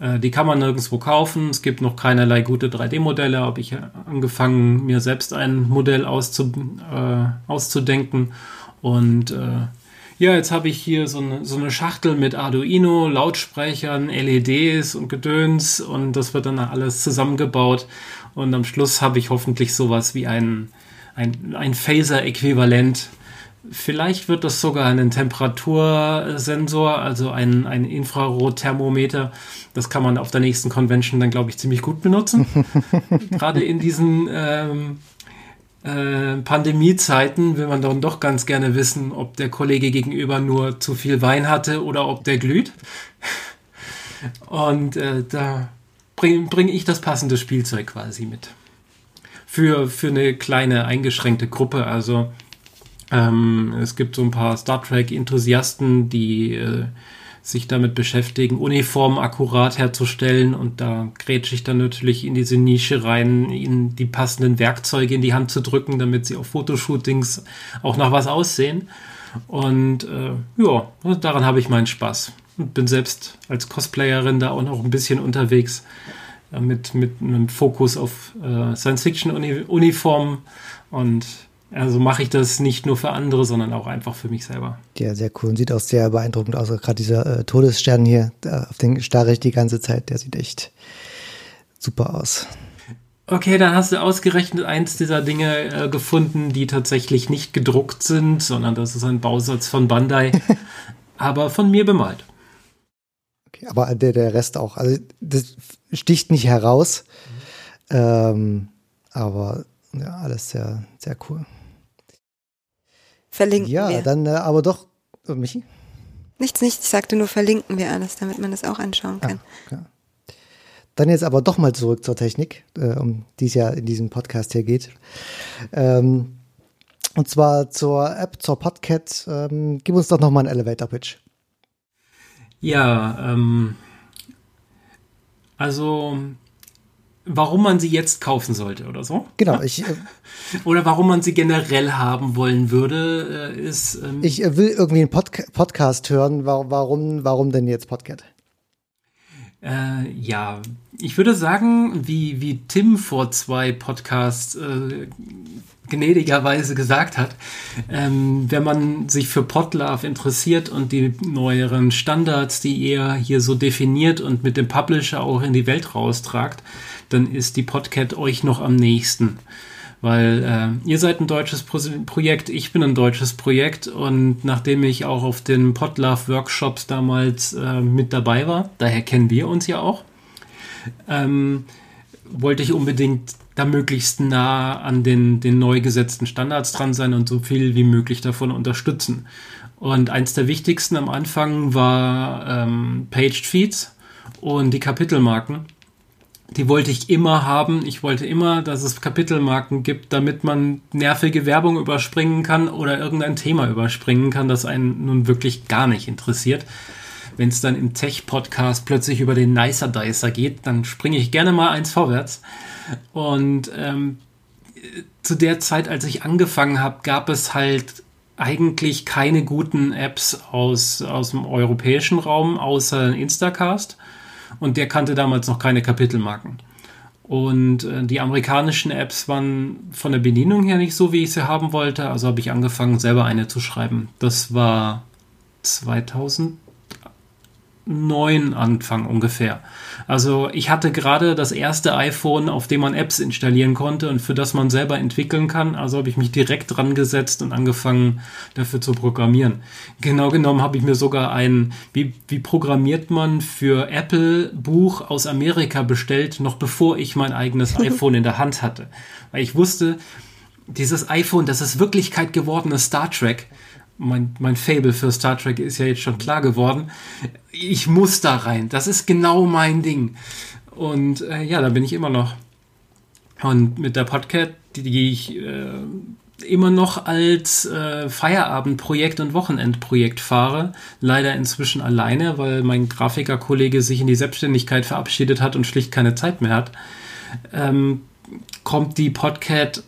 Speaker 3: Äh, die kann man nirgendwo kaufen. Es gibt noch keinerlei gute 3D-Modelle. Habe ich angefangen, mir selbst ein Modell auszu, äh, auszudenken. Und äh, ja, jetzt habe ich hier so eine, so eine Schachtel mit Arduino, Lautsprechern, LEDs und Gedöns und das wird dann alles zusammengebaut. Und am Schluss habe ich hoffentlich sowas wie einen ein, ein Phaser-Äquivalent. Vielleicht wird das sogar ein Temperatursensor, also ein, ein Infrarotthermometer. Das kann man auf der nächsten Convention dann, glaube ich, ziemlich gut benutzen. Gerade in diesen ähm, äh, Pandemiezeiten will man dann doch ganz gerne wissen, ob der Kollege gegenüber nur zu viel Wein hatte oder ob der glüht. Und äh, da bringe bring ich das passende Spielzeug quasi mit für, für eine kleine eingeschränkte Gruppe. Also ähm, es gibt so ein paar Star Trek-Enthusiasten, die äh, sich damit beschäftigen, Uniformen akkurat herzustellen und da grätsche ich dann natürlich in diese Nische rein, ihnen die passenden Werkzeuge in die Hand zu drücken, damit sie auf Fotoshootings auch nach was aussehen. Und äh, ja, daran habe ich meinen Spaß. Und bin selbst als Cosplayerin da auch noch ein bisschen unterwegs mit, mit einem Fokus auf äh, Science-Fiction-Uniformen. Und also mache ich das nicht nur für andere, sondern auch einfach für mich selber.
Speaker 2: Ja, sehr cool und sieht auch sehr beeindruckend aus. Gerade dieser äh, Todesstern hier, auf den starre ich die ganze Zeit, der sieht echt super aus.
Speaker 3: Okay, dann hast du ausgerechnet eins dieser Dinge äh, gefunden, die tatsächlich nicht gedruckt sind, sondern das ist ein Bausatz von Bandai, aber von mir bemalt.
Speaker 2: Okay, aber der, der Rest auch. Also das sticht nicht heraus. Mhm. Ähm, aber ja, alles sehr, sehr cool.
Speaker 1: Verlinken
Speaker 2: ja,
Speaker 1: wir.
Speaker 2: Ja, dann äh, aber doch, oh, Michi?
Speaker 1: Nichts, nichts. Ich sagte nur, verlinken wir alles, damit man das auch anschauen kann.
Speaker 2: Ah, Dann jetzt aber doch mal zurück zur Technik, äh, um die es ja in diesem Podcast hier geht. Ähm, und zwar zur App, zur Podcat. Ähm, gib uns doch noch mal einen Elevator-Pitch.
Speaker 3: Ja, ähm, also warum man sie jetzt kaufen sollte oder so.
Speaker 2: Genau, ich. Äh,
Speaker 3: oder warum man sie generell haben wollen würde, äh, ist.
Speaker 2: Ähm, ich äh, will irgendwie einen Pod Podcast hören. Warum, warum denn jetzt Podcast?
Speaker 3: Äh, ja, ich würde sagen, wie, wie Tim vor zwei Podcasts äh, gnädigerweise gesagt hat, ähm, wenn man sich für Podlove interessiert und die neueren Standards, die er hier so definiert und mit dem Publisher auch in die Welt raustragt, dann ist die Podcat euch noch am nächsten. Weil äh, ihr seid ein deutsches Pro Projekt, ich bin ein deutsches Projekt und nachdem ich auch auf den Podlove Workshops damals äh, mit dabei war, daher kennen wir uns ja auch, ähm, wollte ich unbedingt da möglichst nah an den, den neu gesetzten Standards dran sein und so viel wie möglich davon unterstützen. Und eins der wichtigsten am Anfang war ähm, Paged Feeds und die Kapitelmarken die wollte ich immer haben. Ich wollte immer, dass es Kapitelmarken gibt, damit man nervige Werbung überspringen kann oder irgendein Thema überspringen kann, das einen nun wirklich gar nicht interessiert. Wenn es dann im Tech-Podcast plötzlich über den Nicer Dicer geht, dann springe ich gerne mal eins vorwärts. Und ähm, zu der Zeit, als ich angefangen habe, gab es halt eigentlich keine guten Apps aus, aus dem europäischen Raum, außer Instacast und der kannte damals noch keine Kapitelmarken. Und äh, die amerikanischen Apps waren von der Bedienung her nicht so, wie ich sie haben wollte. Also habe ich angefangen, selber eine zu schreiben. Das war 2000, neun Anfang ungefähr. Also ich hatte gerade das erste iPhone, auf dem man Apps installieren konnte und für das man selber entwickeln kann. Also habe ich mich direkt dran gesetzt und angefangen dafür zu programmieren. Genau genommen habe ich mir sogar ein, wie, wie programmiert man für Apple Buch aus Amerika bestellt, noch bevor ich mein eigenes iPhone in der Hand hatte. Weil ich wusste, dieses iPhone, das ist Wirklichkeit gewordene Star Trek mein, mein Fable für Star Trek ist ja jetzt schon klar geworden. Ich muss da rein. Das ist genau mein Ding. Und äh, ja, da bin ich immer noch. Und mit der Podcast, die, die ich äh, immer noch als äh, Feierabendprojekt und Wochenendprojekt fahre. Leider inzwischen alleine, weil mein Grafikerkollege sich in die Selbstständigkeit verabschiedet hat und schlicht keine Zeit mehr hat. Ähm, kommt die Podcast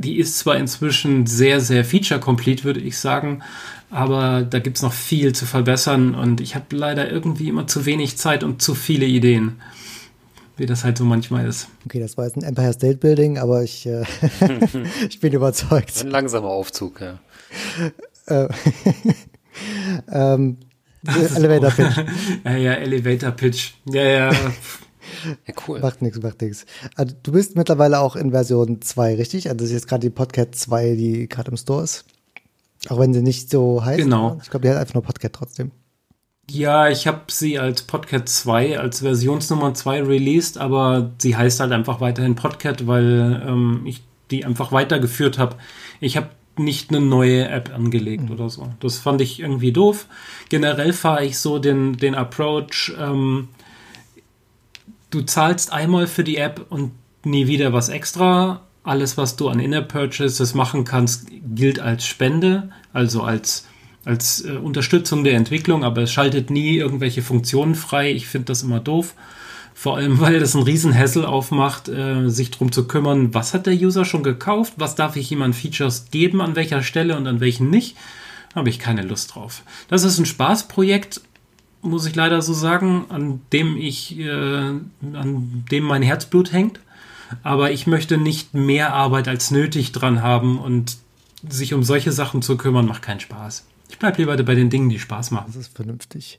Speaker 3: die ist zwar inzwischen sehr, sehr feature-complete, würde ich sagen, aber da gibt es noch viel zu verbessern und ich habe leider irgendwie immer zu wenig Zeit und zu viele Ideen. Wie das halt so manchmal ist.
Speaker 2: Okay, das war jetzt ein Empire State Building, aber ich, äh, ich bin überzeugt.
Speaker 4: Ein langsamer Aufzug, ja.
Speaker 2: Äh, ähm, Elevator Pitch.
Speaker 3: ja, ja, Elevator Pitch. Ja, ja.
Speaker 2: Ja, cool. Macht nichts, macht nichts. Also, du bist mittlerweile auch in Version 2, richtig? Also das ist jetzt gerade die Podcast 2, die gerade im Store ist. Auch wenn sie nicht so heißt.
Speaker 3: Genau.
Speaker 2: Ich glaube, die hat einfach nur Podcast trotzdem.
Speaker 3: Ja, ich habe sie als Podcast 2, als Versionsnummer 2 released, aber sie heißt halt einfach weiterhin Podcast, weil ähm, ich die einfach weitergeführt habe. Ich habe nicht eine neue App angelegt mhm. oder so. Das fand ich irgendwie doof. Generell fahre ich so den, den Approach, ähm, du zahlst einmal für die App und nie wieder was extra. Alles, was du an In-App-Purchases machen kannst, gilt als Spende, also als, als äh, Unterstützung der Entwicklung, aber es schaltet nie irgendwelche Funktionen frei. Ich finde das immer doof. Vor allem, weil das einen Riesenhässel aufmacht, äh, sich darum zu kümmern, was hat der User schon gekauft, was darf ich ihm an Features geben, an welcher Stelle und an welchen nicht. Habe ich keine Lust drauf. Das ist ein Spaßprojekt, muss ich leider so sagen, an dem ich, äh, an dem mein Herzblut hängt. Aber ich möchte nicht mehr Arbeit als nötig dran haben und sich um solche Sachen zu kümmern, macht keinen Spaß. Ich bleibe lieber bei den Dingen, die Spaß machen.
Speaker 2: Das ist vernünftig.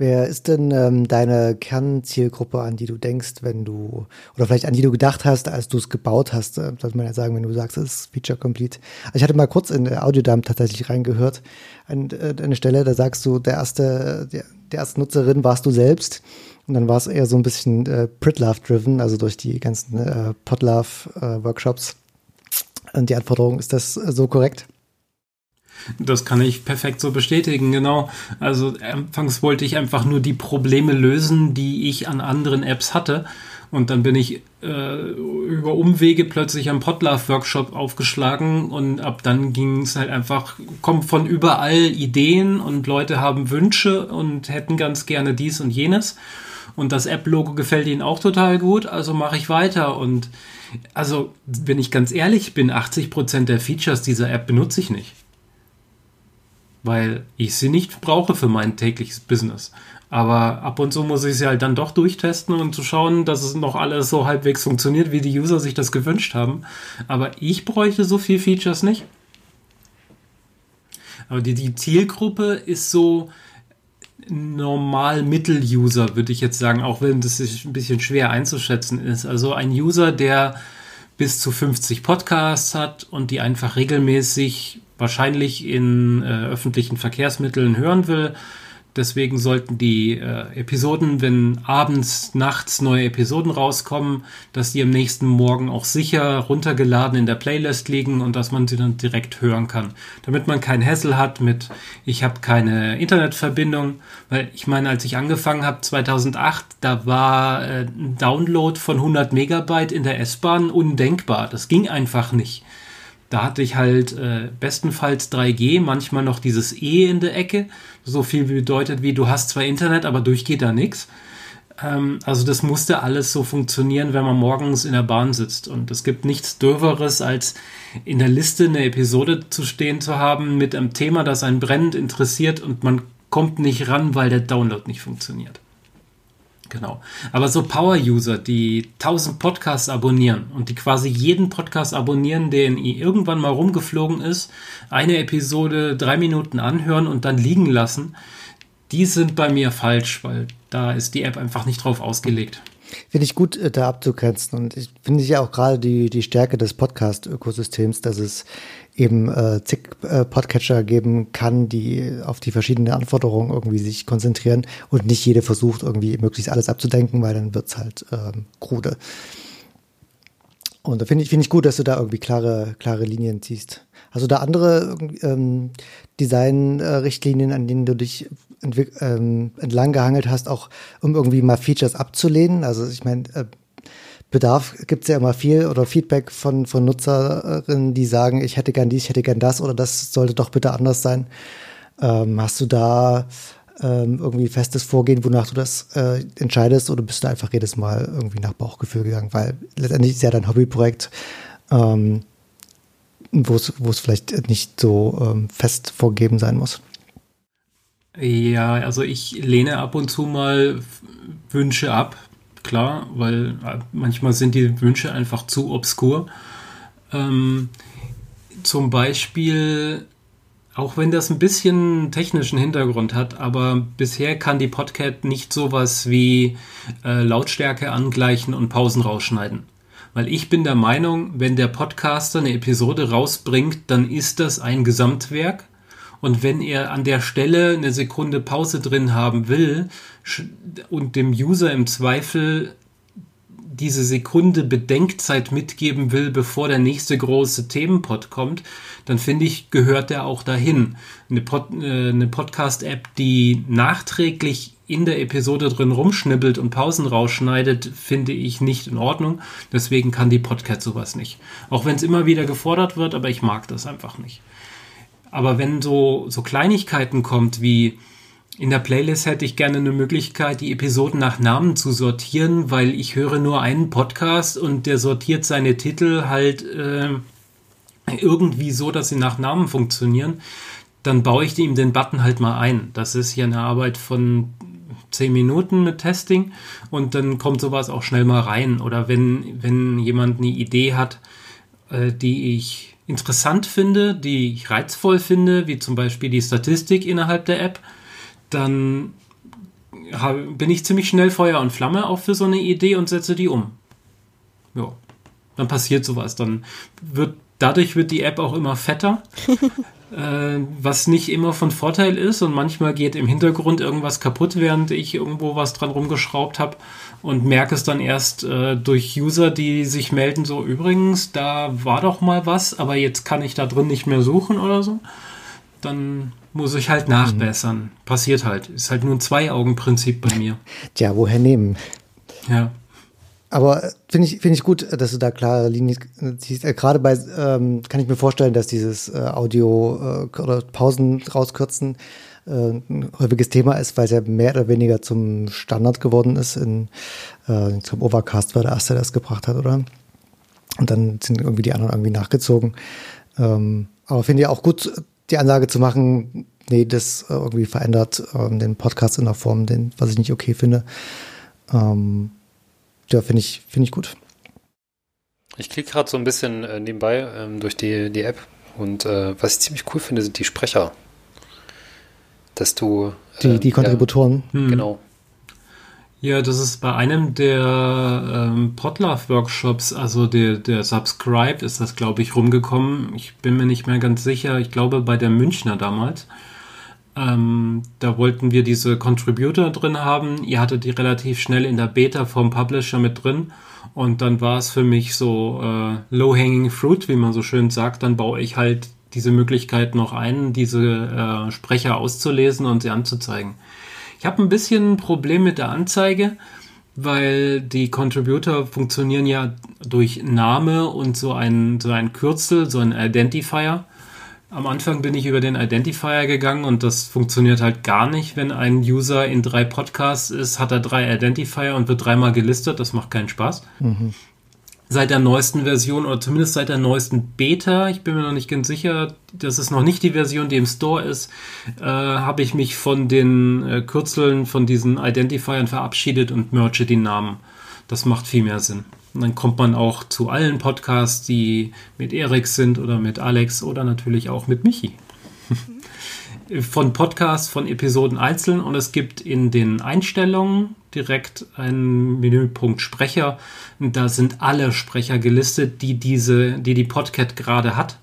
Speaker 2: Wer ist denn ähm, deine Kernzielgruppe, an die du denkst, wenn du, oder vielleicht an die du gedacht hast, als du es gebaut hast, äh, sollte man ja sagen, wenn du sagst, es ist Feature Complete. Also ich hatte mal kurz in Audiodump tatsächlich reingehört, an äh, eine Stelle, da sagst du, der erste, der, der erste Nutzerin warst du selbst. Und dann war es eher so ein bisschen äh, Pritlove-driven, also durch die ganzen äh, Podlove-Workshops. Äh, und die Anforderung, ist das so korrekt?
Speaker 3: Das kann ich perfekt so bestätigen, genau. Also anfangs wollte ich einfach nur die Probleme lösen, die ich an anderen Apps hatte. Und dann bin ich äh, über Umwege plötzlich am Potlove-Workshop aufgeschlagen und ab dann ging es halt einfach, kommen von überall Ideen und Leute haben Wünsche und hätten ganz gerne dies und jenes. Und das App-Logo gefällt ihnen auch total gut, also mache ich weiter. Und also, wenn ich ganz ehrlich bin, 80% der Features dieser App benutze ich nicht weil ich sie nicht brauche für mein tägliches Business. Aber ab und zu muss ich sie halt dann doch durchtesten und zu schauen, dass es noch alles so halbwegs funktioniert, wie die User sich das gewünscht haben. Aber ich bräuchte so viel Features nicht. Aber die, die Zielgruppe ist so normal Mittel-User, würde ich jetzt sagen, auch wenn das ein bisschen schwer einzuschätzen ist. Also ein User, der bis zu 50 Podcasts hat und die einfach regelmäßig wahrscheinlich in äh, öffentlichen Verkehrsmitteln hören will. Deswegen sollten die äh, Episoden, wenn abends, nachts neue Episoden rauskommen, dass die am nächsten Morgen auch sicher runtergeladen in der Playlist liegen und dass man sie dann direkt hören kann. Damit man keinen Hassel hat mit, ich habe keine Internetverbindung. Weil ich meine, als ich angefangen habe 2008, da war äh, ein Download von 100 Megabyte in der S-Bahn undenkbar. Das ging einfach nicht. Da hatte ich halt äh, bestenfalls 3G, manchmal noch dieses E in der Ecke. So viel bedeutet wie, du hast zwar Internet, aber durchgeht da nichts. Ähm, also das musste alles so funktionieren, wenn man morgens in der Bahn sitzt. Und es gibt nichts Dürferes, als in der Liste eine Episode zu stehen zu haben mit einem Thema, das einen brennend interessiert und man kommt nicht ran, weil der Download nicht funktioniert. Genau. Aber so Power-User, die 1000 Podcasts abonnieren und die quasi jeden Podcast abonnieren, der irgendwann mal rumgeflogen ist, eine Episode drei Minuten anhören und dann liegen lassen, die sind bei mir falsch, weil da ist die App einfach nicht drauf ausgelegt.
Speaker 2: Finde ich gut, äh, da abzugrenzen. Und ich finde ja auch gerade die, die Stärke des Podcast-Ökosystems, dass es eben äh, zig äh, Podcatcher geben kann, die auf die verschiedenen Anforderungen irgendwie sich konzentrieren und nicht jede versucht, irgendwie möglichst alles abzudenken, weil dann wird's halt ähm, krude. Und da finde ich, finde ich gut, dass du da irgendwie klare, klare Linien ziehst. Also da andere ähm, Design-Richtlinien, an denen du dich ähm, entlang gehangelt hast, auch um irgendwie mal Features abzulehnen. Also ich meine, äh, Bedarf gibt es ja immer viel oder Feedback von, von Nutzerinnen, die sagen, ich hätte gern dies, ich hätte gern das oder das sollte doch bitte anders sein. Ähm, hast du da ähm, irgendwie festes Vorgehen, wonach du das äh, entscheidest oder bist du einfach jedes Mal irgendwie nach Bauchgefühl gegangen? Weil letztendlich ist ja dein Hobbyprojekt, ähm, wo es vielleicht nicht so ähm, fest vorgegeben sein muss.
Speaker 3: Ja, also ich lehne ab und zu mal Wünsche ab, klar, weil äh, manchmal sind die Wünsche einfach zu obskur. Ähm, zum Beispiel, auch wenn das ein bisschen technischen Hintergrund hat, aber bisher kann die Podcast nicht sowas wie äh, Lautstärke angleichen und Pausen rausschneiden. Weil ich bin der Meinung, wenn der Podcaster eine Episode rausbringt, dann ist das ein Gesamtwerk und wenn er an der Stelle eine Sekunde Pause drin haben will und dem User im Zweifel diese Sekunde Bedenkzeit mitgeben will, bevor der nächste große Themenpod kommt, dann finde ich, gehört der auch dahin. Eine, Pod, äh, eine Podcast-App, die nachträglich in der Episode drin rumschnibbelt und Pausen rausschneidet, finde ich nicht in Ordnung. Deswegen kann die Podcast sowas nicht. Auch wenn es immer wieder gefordert wird, aber ich mag das einfach nicht. Aber wenn so, so Kleinigkeiten kommt wie in der Playlist hätte ich gerne eine Möglichkeit, die Episoden nach Namen zu sortieren, weil ich höre nur einen Podcast und der sortiert seine Titel halt äh, irgendwie so, dass sie nach Namen funktionieren. Dann baue ich ihm den Button halt mal ein. Das ist ja eine Arbeit von zehn Minuten mit Testing und dann kommt sowas auch schnell mal rein. Oder wenn, wenn jemand eine Idee hat, äh, die ich interessant finde, die ich reizvoll finde, wie zum Beispiel die Statistik innerhalb der App, dann bin ich ziemlich schnell Feuer und Flamme auch für so eine Idee und setze die um. Ja, dann passiert sowas. Dann wird dadurch wird die App auch immer fetter, äh, was nicht immer von Vorteil ist und manchmal geht im Hintergrund irgendwas kaputt, während ich irgendwo was dran rumgeschraubt habe und merke es dann erst äh, durch User, die sich melden, so übrigens, da war doch mal was, aber jetzt kann ich da drin nicht mehr suchen oder so. dann muss ich halt nachbessern. Mhm. Passiert halt. Ist halt nur ein Zwei-Augen-Prinzip bei mir.
Speaker 2: Tja, woher nehmen?
Speaker 3: Ja.
Speaker 2: Aber finde ich, finde ich gut, dass du da klare Linien ziehst. Äh, Gerade bei, ähm, kann ich mir vorstellen, dass dieses äh, Audio äh, oder Pausen rauskürzen äh, ein häufiges Thema ist, weil es ja mehr oder weniger zum Standard geworden ist. In, äh, zum Overcast war der erste, der das gebracht hat, oder? Und dann sind irgendwie die anderen irgendwie nachgezogen. Ähm, aber finde ich auch gut, die Anlage zu machen, nee, das irgendwie verändert ähm, den Podcast in der Form, den, was ich nicht okay finde. Ähm, ja, finde ich, finde ich gut.
Speaker 4: Ich klicke gerade so ein bisschen äh, nebenbei ähm, durch die, die App und äh, was ich ziemlich cool finde, sind die Sprecher. Dass du.
Speaker 2: Äh, die, die Kontributoren.
Speaker 4: Ja, hm. Genau.
Speaker 3: Ja, das ist bei einem der ähm, Podlove-Workshops, also der, der Subscribe, ist das, glaube ich, rumgekommen. Ich bin mir nicht mehr ganz sicher. Ich glaube, bei der Münchner damals. Ähm, da wollten wir diese Contributor drin haben. Ihr hattet die relativ schnell in der Beta vom Publisher mit drin. Und dann war es für mich so äh, low-hanging fruit, wie man so schön sagt. Dann baue ich halt diese Möglichkeit noch ein, diese äh, Sprecher auszulesen und sie anzuzeigen. Ich habe ein bisschen ein Problem mit der Anzeige, weil die Contributor funktionieren ja durch Name und so ein, so ein Kürzel, so ein Identifier. Am Anfang bin ich über den Identifier gegangen und das funktioniert halt gar nicht. Wenn ein User in drei Podcasts ist, hat er drei Identifier und wird dreimal gelistet. Das macht keinen Spaß. Mhm. Seit der neuesten Version oder zumindest seit der neuesten Beta, ich bin mir noch nicht ganz sicher, das ist noch nicht die Version, die im Store ist, äh, habe ich mich von den äh, Kürzeln von diesen Identifiern verabschiedet und merge die Namen. Das macht viel mehr Sinn. Und dann kommt man auch zu allen Podcasts, die mit Erik sind oder mit Alex oder natürlich auch mit Michi. von Podcasts, von Episoden einzeln und es gibt in den Einstellungen direkt einen Menüpunkt Sprecher. Und da sind alle Sprecher gelistet, die diese, die die Podcat gerade hat.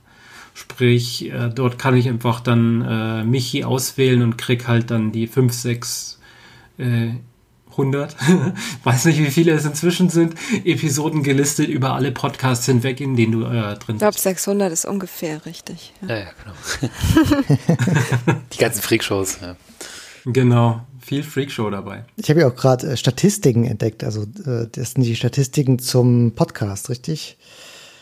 Speaker 3: Sprich, äh, dort kann ich einfach dann äh, Michi auswählen und krieg halt dann die 5, 6 äh, 100, weiß nicht, wie viele es inzwischen sind, Episoden gelistet über alle Podcasts hinweg, in denen du äh, drin bist.
Speaker 1: Ich glaube, 600 ist ungefähr richtig.
Speaker 4: Ja, ja, ja genau. Die ganzen Freakshows. Ja.
Speaker 3: Genau, viel Freakshow dabei.
Speaker 2: Ich habe ja auch gerade äh, Statistiken entdeckt. Also, äh, das sind die Statistiken zum Podcast, richtig?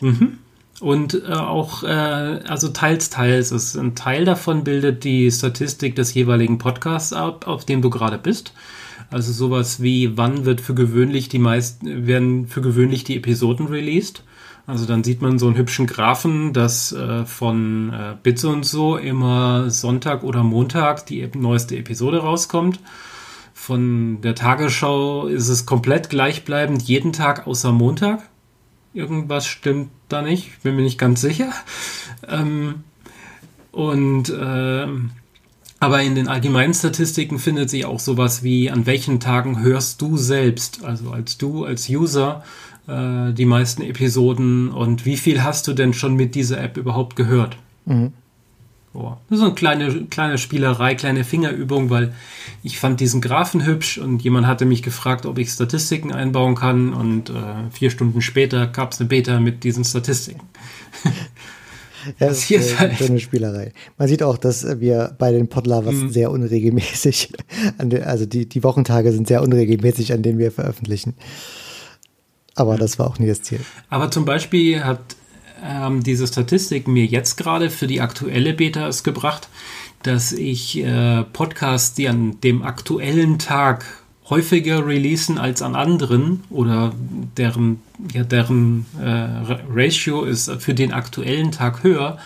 Speaker 3: Mhm. Und äh, auch, äh, also teils, teils. Es, ein Teil davon bildet die Statistik des jeweiligen Podcasts ab, auf dem du gerade bist. Also sowas wie, wann wird für gewöhnlich die meisten, werden für gewöhnlich die Episoden released. Also dann sieht man so einen hübschen Graphen, dass äh, von äh, Bits und so immer Sonntag oder Montag die neueste Episode rauskommt. Von der Tagesschau ist es komplett gleichbleibend, jeden Tag außer Montag. Irgendwas stimmt da nicht, bin mir nicht ganz sicher. Ähm, und äh, aber in den allgemeinen Statistiken findet sich auch sowas wie, an welchen Tagen hörst du selbst, also als du, als User, äh, die meisten Episoden und wie viel hast du denn schon mit dieser App überhaupt gehört? Mhm. Oh, das ist eine kleine, kleine Spielerei, kleine Fingerübung, weil ich fand diesen Graphen hübsch und jemand hatte mich gefragt, ob ich Statistiken einbauen kann und äh, vier Stunden später gab es eine Beta mit diesen Statistiken.
Speaker 2: Ja, das ist eine schöne Spielerei. Man sieht auch, dass wir bei den Podlovers mhm. sehr unregelmäßig, den, also die, die Wochentage sind sehr unregelmäßig, an denen wir veröffentlichen. Aber das war auch nie das Ziel.
Speaker 3: Aber zum Beispiel hat ähm, diese Statistik mir jetzt gerade für die aktuelle Beta es gebracht, dass ich äh, Podcasts, die an dem aktuellen Tag häufiger releasen als an anderen oder deren, ja, deren äh, Ratio ist für den aktuellen Tag höher,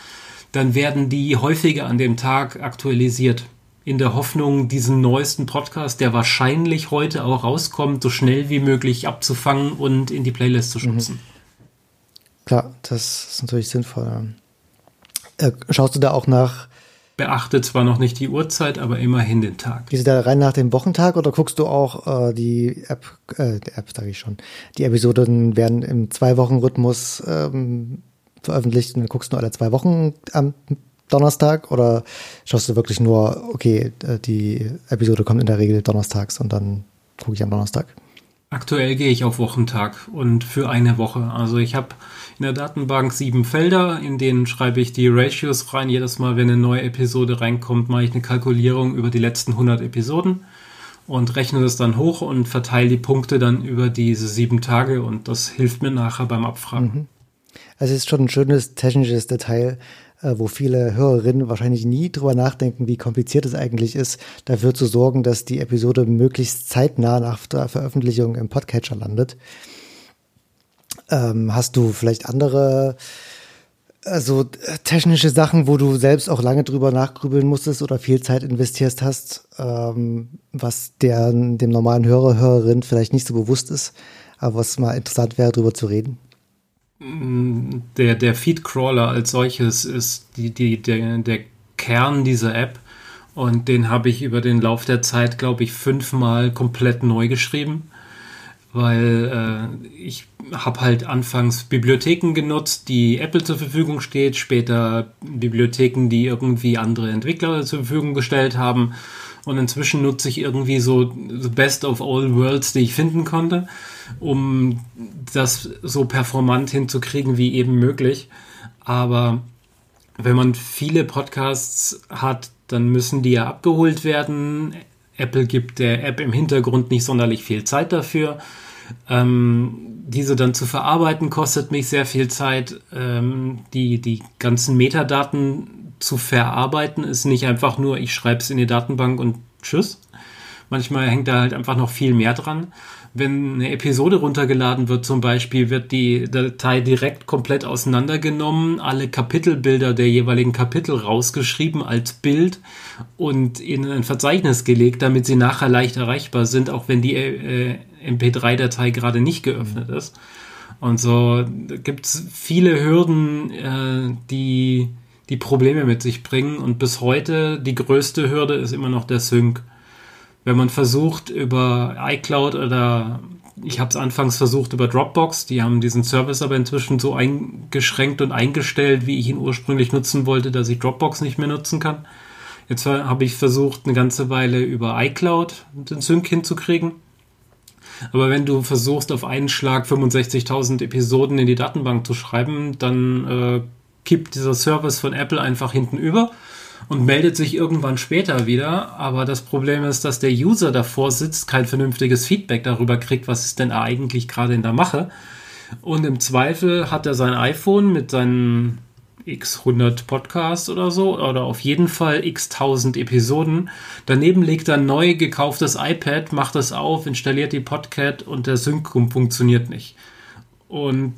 Speaker 3: dann werden die häufiger an dem Tag aktualisiert. In der Hoffnung, diesen neuesten Podcast, der wahrscheinlich heute auch rauskommt, so schnell wie möglich abzufangen und in die Playlist zu schubsen. Mhm.
Speaker 2: Klar, das ist natürlich sinnvoll. Äh, schaust du da auch nach
Speaker 3: beachte zwar noch nicht die Uhrzeit, aber immerhin den Tag.
Speaker 2: Gehst du da rein nach dem Wochentag oder guckst du auch äh, die App, äh, die App sage ich schon, die Episoden werden im Zwei-Wochen-Rhythmus ähm, veröffentlicht und dann guckst du alle zwei Wochen am Donnerstag oder schaust du wirklich nur, okay, äh, die Episode kommt in der Regel donnerstags und dann gucke ich am Donnerstag?
Speaker 3: Aktuell gehe ich auf Wochentag und für eine Woche. Also ich habe in der Datenbank sieben Felder, in denen schreibe ich die Ratios rein. Jedes Mal, wenn eine neue Episode reinkommt, mache ich eine Kalkulierung über die letzten 100 Episoden und rechne das dann hoch und verteile die Punkte dann über diese sieben Tage und das hilft mir nachher beim Abfragen. Mhm.
Speaker 2: Also es ist schon ein schönes technisches Detail, wo viele Hörerinnen wahrscheinlich nie drüber nachdenken, wie kompliziert es eigentlich ist, dafür zu sorgen, dass die Episode möglichst zeitnah nach der Veröffentlichung im Podcatcher landet. Ähm, hast du vielleicht andere also technische Sachen, wo du selbst auch lange drüber nachgrübeln musstest oder viel Zeit investiert hast, ähm, was der, dem normalen Hörer, Hörerin vielleicht nicht so bewusst ist, aber was mal interessant wäre, drüber zu reden?
Speaker 3: Der, der Feed-Crawler als solches ist die, die, der, der Kern dieser App. Und den habe ich über den Lauf der Zeit, glaube ich, fünfmal komplett neu geschrieben, weil äh, ich habe halt anfangs Bibliotheken genutzt, die Apple zur Verfügung steht, später Bibliotheken, die irgendwie andere Entwickler zur Verfügung gestellt haben. Und inzwischen nutze ich irgendwie so the best of all worlds, die ich finden konnte um das so performant hinzukriegen wie eben möglich. Aber wenn man viele Podcasts hat, dann müssen die ja abgeholt werden. Apple gibt der App im Hintergrund nicht sonderlich viel Zeit dafür. Ähm, diese dann zu verarbeiten kostet mich sehr viel Zeit. Ähm, die, die ganzen Metadaten zu verarbeiten ist nicht einfach nur, ich schreibe es in die Datenbank und tschüss. Manchmal hängt da halt einfach noch viel mehr dran wenn eine Episode runtergeladen wird zum Beispiel, wird die Datei direkt komplett auseinandergenommen, alle Kapitelbilder der jeweiligen Kapitel rausgeschrieben als Bild und in ein Verzeichnis gelegt, damit sie nachher leicht erreichbar sind, auch wenn die äh, MP3-Datei gerade nicht geöffnet ist. Und so gibt es viele Hürden, äh, die die Probleme mit sich bringen. Und bis heute die größte Hürde ist immer noch der Sync wenn man versucht über iCloud oder ich habe es anfangs versucht über Dropbox, die haben diesen Service aber inzwischen so eingeschränkt und eingestellt, wie ich ihn ursprünglich nutzen wollte, dass ich Dropbox nicht mehr nutzen kann. Jetzt habe ich versucht, eine ganze Weile über iCloud den Sync hinzukriegen. Aber wenn du versuchst, auf einen Schlag 65.000 Episoden in die Datenbank zu schreiben, dann äh, kippt dieser Service von Apple einfach hinten über und meldet sich irgendwann später wieder. Aber das Problem ist, dass der User davor sitzt, kein vernünftiges Feedback darüber kriegt, was ist denn eigentlich gerade in der Mache. Und im Zweifel hat er sein iPhone mit seinen x 100 Podcasts oder so oder auf jeden Fall x 1000 Episoden. Daneben legt er ein neu gekauftes iPad, macht es auf, installiert die Podcat und der Sync funktioniert nicht. Und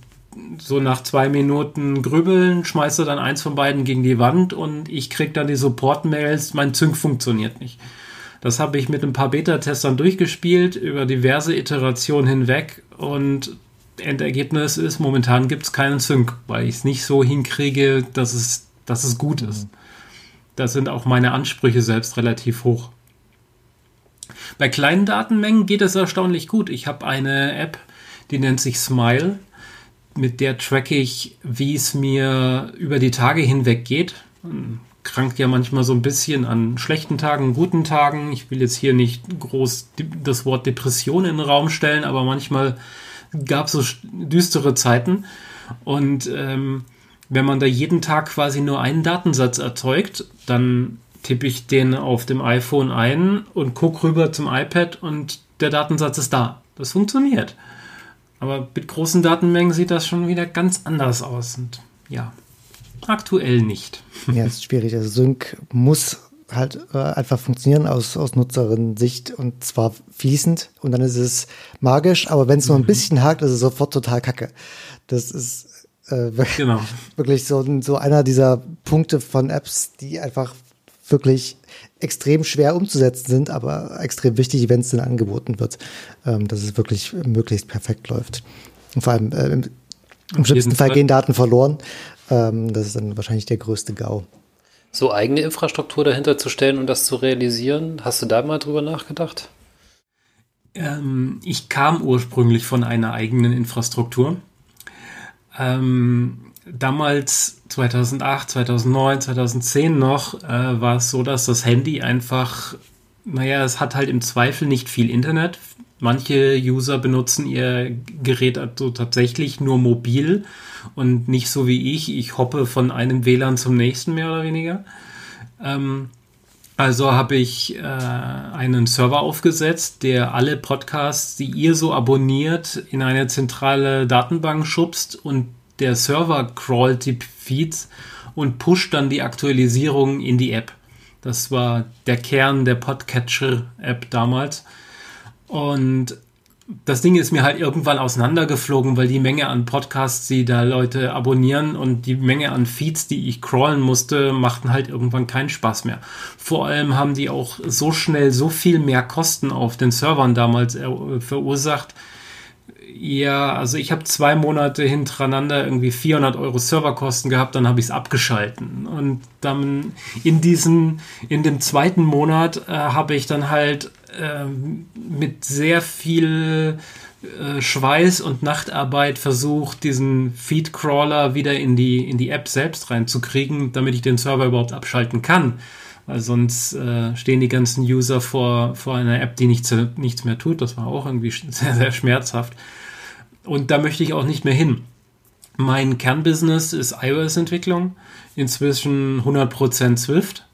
Speaker 3: so nach zwei Minuten Grübeln schmeißt er dann eins von beiden gegen die Wand und ich kriege dann die Support-Mails, mein Sync funktioniert nicht. Das habe ich mit ein paar Beta-Testern durchgespielt, über diverse Iterationen hinweg und Endergebnis ist, momentan gibt es keinen Sync, weil ich es nicht so hinkriege, dass es, dass es gut ist. Da sind auch meine Ansprüche selbst relativ hoch. Bei kleinen Datenmengen geht es erstaunlich gut. Ich habe eine App, die nennt sich Smile mit der tracke ich, wie es mir über die Tage hinweg geht. Krankt ja manchmal so ein bisschen an schlechten Tagen, guten Tagen. Ich will jetzt hier nicht groß das Wort Depression in den Raum stellen, aber manchmal gab es so düstere Zeiten. Und ähm, wenn man da jeden Tag quasi nur einen Datensatz erzeugt, dann tippe ich den auf dem iPhone ein und gucke rüber zum iPad und der Datensatz ist da. Das funktioniert. Aber mit großen Datenmengen sieht das schon wieder ganz anders aus. Und ja, aktuell nicht.
Speaker 2: Ja, ist schwierig. Also Sync muss halt äh, einfach funktionieren aus, aus Nutzerin-Sicht und zwar fließend und dann ist es magisch, aber wenn es nur ein mhm. bisschen hakt, ist es sofort total kacke. Das ist äh, genau. wirklich so, so einer dieser Punkte von Apps, die einfach wirklich extrem schwer umzusetzen sind, aber extrem wichtig, wenn es denn angeboten wird, ähm, dass es wirklich möglichst perfekt läuft. Und vor allem äh, im, im schlimmsten Fall, Fall gehen Daten verloren. Ähm, das ist dann wahrscheinlich der größte GAU.
Speaker 4: So eigene Infrastruktur dahinter zu stellen und das zu realisieren, hast du da mal drüber nachgedacht?
Speaker 3: Ähm, ich kam ursprünglich von einer eigenen Infrastruktur. Ähm, damals 2008, 2009, 2010 noch äh, war es so, dass das Handy einfach, naja, es hat halt im Zweifel nicht viel Internet, manche User benutzen ihr Gerät also tatsächlich nur mobil und nicht so wie ich. Ich hoppe von einem WLAN zum nächsten mehr oder weniger. Ähm, also habe ich äh, einen Server aufgesetzt, der alle Podcasts, die ihr so abonniert, in eine zentrale Datenbank schubst und der Server crawlt die Feeds und pusht dann die Aktualisierung in die App. Das war der Kern der Podcatcher-App damals. Und das Ding ist mir halt irgendwann auseinandergeflogen, weil die Menge an Podcasts, die da Leute abonnieren und die Menge an Feeds, die ich crawlen musste, machten halt irgendwann keinen Spaß mehr. Vor allem haben die auch so schnell so viel mehr Kosten auf den Servern damals verursacht, ja, also ich habe zwei Monate hintereinander irgendwie 400 Euro Serverkosten gehabt, dann habe ich es abgeschalten. Und dann in diesem, in dem zweiten Monat äh, habe ich dann halt äh, mit sehr viel äh, Schweiß und Nachtarbeit versucht, diesen Feed-Crawler wieder in die, in die App selbst reinzukriegen, damit ich den Server überhaupt abschalten kann weil sonst äh, stehen die ganzen User vor, vor einer App, die nichts, nichts mehr tut. Das war auch irgendwie sehr, sehr schmerzhaft. Und da möchte ich auch nicht mehr hin. Mein Kernbusiness ist iOS-Entwicklung, inzwischen 100% Swift.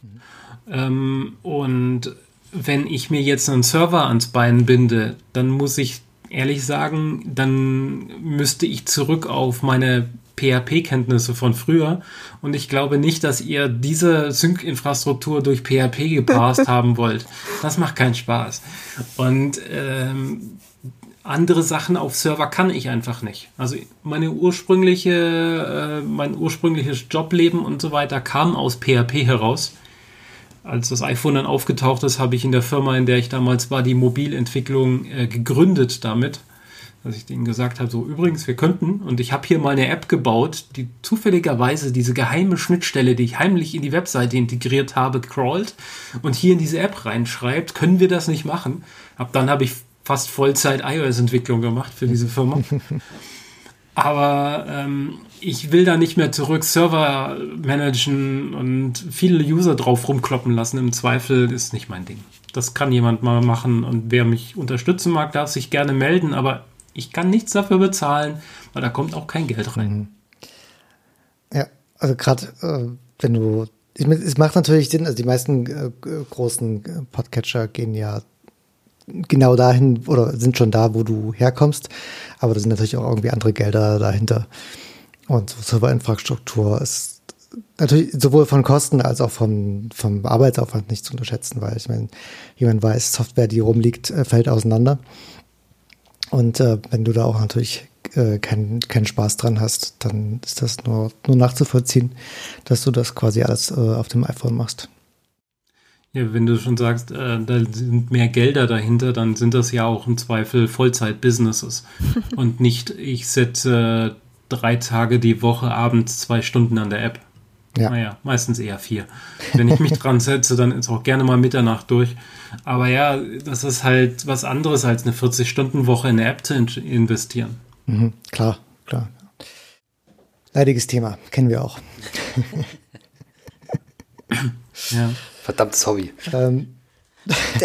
Speaker 3: Ähm, und wenn ich mir jetzt einen Server ans Bein binde, dann muss ich ehrlich sagen, dann müsste ich zurück auf meine PHP-Kenntnisse von früher. Und ich glaube nicht, dass ihr diese Sync-Infrastruktur durch PHP gepasst haben wollt. Das macht keinen Spaß. Und ähm, andere Sachen auf Server kann ich einfach nicht. Also meine ursprüngliche, äh, mein ursprüngliches Jobleben und so weiter kam aus PHP heraus. Als das iPhone dann aufgetaucht ist, habe ich in der Firma, in der ich damals war, die Mobilentwicklung äh, gegründet damit dass ich denen gesagt habe, so übrigens, wir könnten, und ich habe hier mal eine App gebaut, die zufälligerweise diese geheime Schnittstelle, die ich heimlich in die Webseite integriert habe, crawlt und hier in diese App reinschreibt, können wir das nicht machen? Ab dann habe ich fast Vollzeit iOS-Entwicklung gemacht für diese Firma. Aber ähm, ich will da nicht mehr zurück Server managen und viele User drauf rumkloppen lassen. Im Zweifel ist nicht mein Ding. Das kann jemand mal machen und wer mich unterstützen mag, darf sich gerne melden, aber ich kann nichts dafür bezahlen, weil da kommt auch kein Geld rein. Mhm.
Speaker 2: Ja, also gerade äh, wenn du, ich, es macht natürlich Sinn, also die meisten äh, großen Podcatcher gehen ja genau dahin oder sind schon da, wo du herkommst, aber da sind natürlich auch irgendwie andere Gelder dahinter. Und so Serverinfrastruktur ist natürlich sowohl von Kosten als auch vom, vom Arbeitsaufwand nicht zu unterschätzen, weil ich meine, wie man weiß, Software, die rumliegt, äh, fällt auseinander. Und äh, wenn du da auch natürlich äh, keinen keinen Spaß dran hast, dann ist das nur, nur nachzuvollziehen, dass du das quasi alles äh, auf dem iPhone machst.
Speaker 3: Ja, wenn du schon sagst, äh, da sind mehr Gelder dahinter, dann sind das ja auch im Zweifel Vollzeit-Businesses und nicht, ich setze drei Tage die Woche abends zwei Stunden an der App. Ja. Naja, meistens eher vier. Wenn ich mich dran setze, dann ist auch gerne mal Mitternacht durch. Aber ja, das ist halt was anderes als eine 40-Stunden-Woche in eine App zu investieren.
Speaker 2: Mhm, klar, klar. Leidiges Thema, kennen wir auch.
Speaker 4: ja. Verdammtes Hobby. Ähm,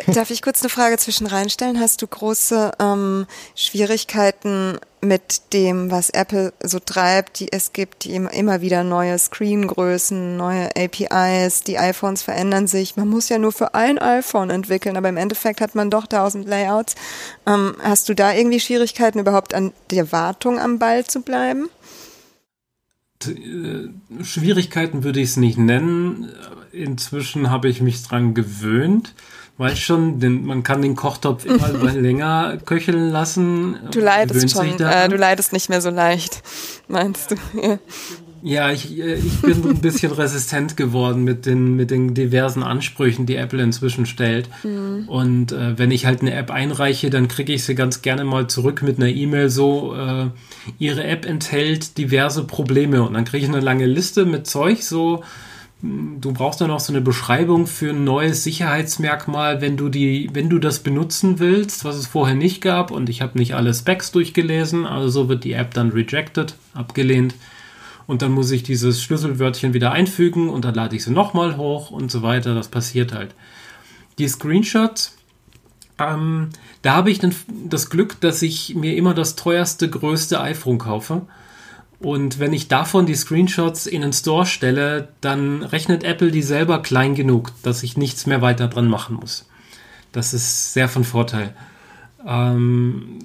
Speaker 1: Darf ich kurz eine Frage zwischen reinstellen? Hast du große ähm, Schwierigkeiten mit dem, was Apple so treibt? Die, es gibt die immer, immer wieder neue Screengrößen, neue APIs, die iPhones verändern sich. Man muss ja nur für ein iPhone entwickeln, aber im Endeffekt hat man doch tausend Layouts. Ähm, hast du da irgendwie Schwierigkeiten, überhaupt an der Wartung am Ball zu bleiben?
Speaker 3: Äh, Schwierigkeiten würde ich es nicht nennen. Inzwischen habe ich mich dran gewöhnt. Weißt schon, denn man kann den Kochtopf immer länger köcheln lassen.
Speaker 1: Du leidest schon, äh, du leidest nicht mehr so leicht, meinst du?
Speaker 3: Ja. Ja, ich, äh, ich bin ein bisschen resistent geworden mit den, mit den diversen Ansprüchen, die Apple inzwischen stellt. Mhm. Und äh, wenn ich halt eine App einreiche, dann kriege ich sie ganz gerne mal zurück mit einer E-Mail so, äh, Ihre App enthält diverse Probleme. Und dann kriege ich eine lange Liste mit Zeug so, du brauchst dann auch so eine Beschreibung für ein neues Sicherheitsmerkmal, wenn du die, wenn du das benutzen willst, was es vorher nicht gab. Und ich habe nicht alle Specs durchgelesen, also wird die App dann rejected, abgelehnt. Und dann muss ich dieses Schlüsselwörtchen wieder einfügen und dann lade ich sie nochmal hoch und so weiter. Das passiert halt. Die Screenshots Ähm, da habe ich dann das Glück, dass ich mir immer das teuerste, größte iPhone kaufe. Und wenn ich davon die Screenshots in den Store stelle, dann rechnet Apple die selber klein genug, dass ich nichts mehr weiter dran machen muss. Das ist sehr von Vorteil. Ähm,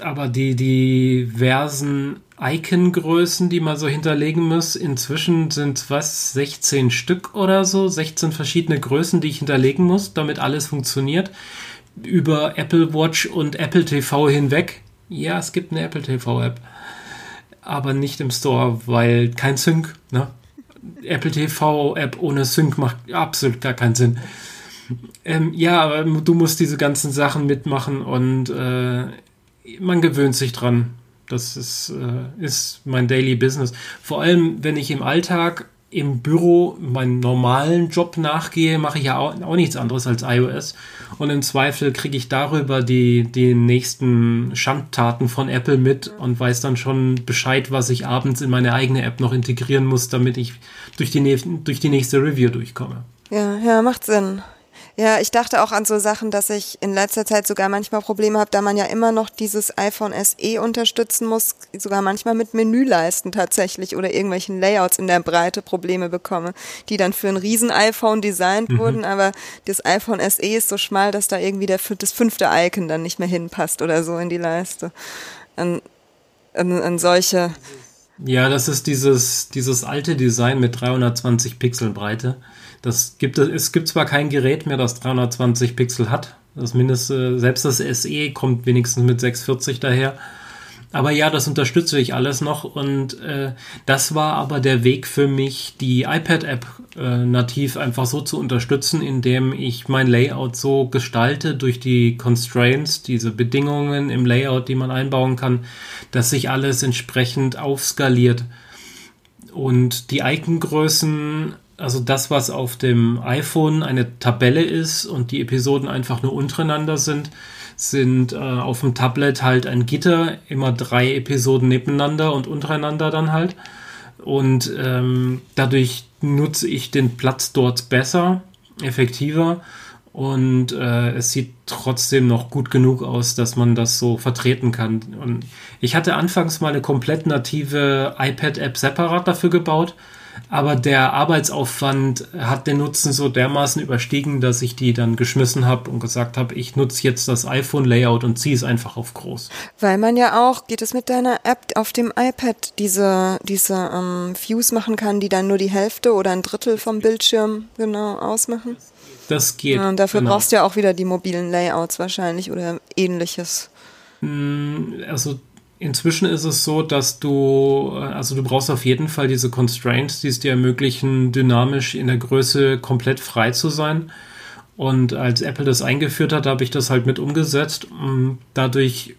Speaker 3: aber die diversen Icon-Größen, die man so hinterlegen muss, inzwischen sind was, 16 Stück oder so, 16 verschiedene Größen, die ich hinterlegen muss, damit alles funktioniert. Über Apple Watch und Apple TV hinweg. Ja, es gibt eine Apple TV-App, aber nicht im Store, weil kein Sync. Ne? Apple TV-App ohne Sync macht absolut gar keinen Sinn. Ähm, ja, du musst diese ganzen Sachen mitmachen und äh, man gewöhnt sich dran. Das ist, äh, ist mein Daily Business. Vor allem, wenn ich im Alltag im Büro meinen normalen Job nachgehe, mache ich ja auch, auch nichts anderes als iOS. Und im Zweifel kriege ich darüber die, die nächsten Schandtaten von Apple mit und weiß dann schon Bescheid, was ich abends in meine eigene App noch integrieren muss, damit ich durch die, durch die nächste Review durchkomme.
Speaker 1: Ja, ja, macht Sinn. Ja, ich dachte auch an so Sachen, dass ich in letzter Zeit sogar manchmal Probleme habe, da man ja immer noch dieses iPhone SE unterstützen muss, sogar manchmal mit Menüleisten tatsächlich oder irgendwelchen Layouts in der Breite Probleme bekomme, die dann für ein riesen iPhone designt mhm. wurden, aber das iPhone SE ist so schmal, dass da irgendwie der, das fünfte Icon dann nicht mehr hinpasst oder so in die Leiste. An, an, an solche.
Speaker 3: Ja, das ist dieses, dieses alte Design mit 320 Pixel Breite. Das gibt es gibt zwar kein Gerät mehr, das 320 Pixel hat. Das mindeste, selbst das SE kommt wenigstens mit 640 daher. Aber ja, das unterstütze ich alles noch und äh, das war aber der Weg für mich, die iPad-App äh, nativ einfach so zu unterstützen, indem ich mein Layout so gestalte durch die Constraints, diese Bedingungen im Layout, die man einbauen kann, dass sich alles entsprechend aufskaliert. Und die Icongrößen also das, was auf dem iPhone eine Tabelle ist und die Episoden einfach nur untereinander sind, sind äh, auf dem Tablet halt ein Gitter, immer drei Episoden nebeneinander und untereinander dann halt. Und ähm, dadurch nutze ich den Platz dort besser, effektiver und äh, es sieht trotzdem noch gut genug aus, dass man das so vertreten kann. Und ich hatte anfangs mal eine komplett native iPad-App separat dafür gebaut aber der Arbeitsaufwand hat den Nutzen so dermaßen überstiegen, dass ich die dann geschmissen habe und gesagt habe, ich nutze jetzt das iPhone-Layout und ziehe es einfach auf groß.
Speaker 1: Weil man ja auch, geht es mit deiner App auf dem iPad, diese, diese ähm, Views machen kann, die dann nur die Hälfte oder ein Drittel vom Bildschirm genau ausmachen?
Speaker 3: Das geht. Ja,
Speaker 1: und dafür genau. brauchst du ja auch wieder die mobilen Layouts wahrscheinlich oder ähnliches.
Speaker 3: Mm, also Inzwischen ist es so, dass du, äh, also du brauchst auf jeden Fall diese Constraints, die es dir ermöglichen, dynamisch in der Größe komplett frei zu sein. Und als Apple das eingeführt hat, habe ich das halt mit umgesetzt. Dadurch,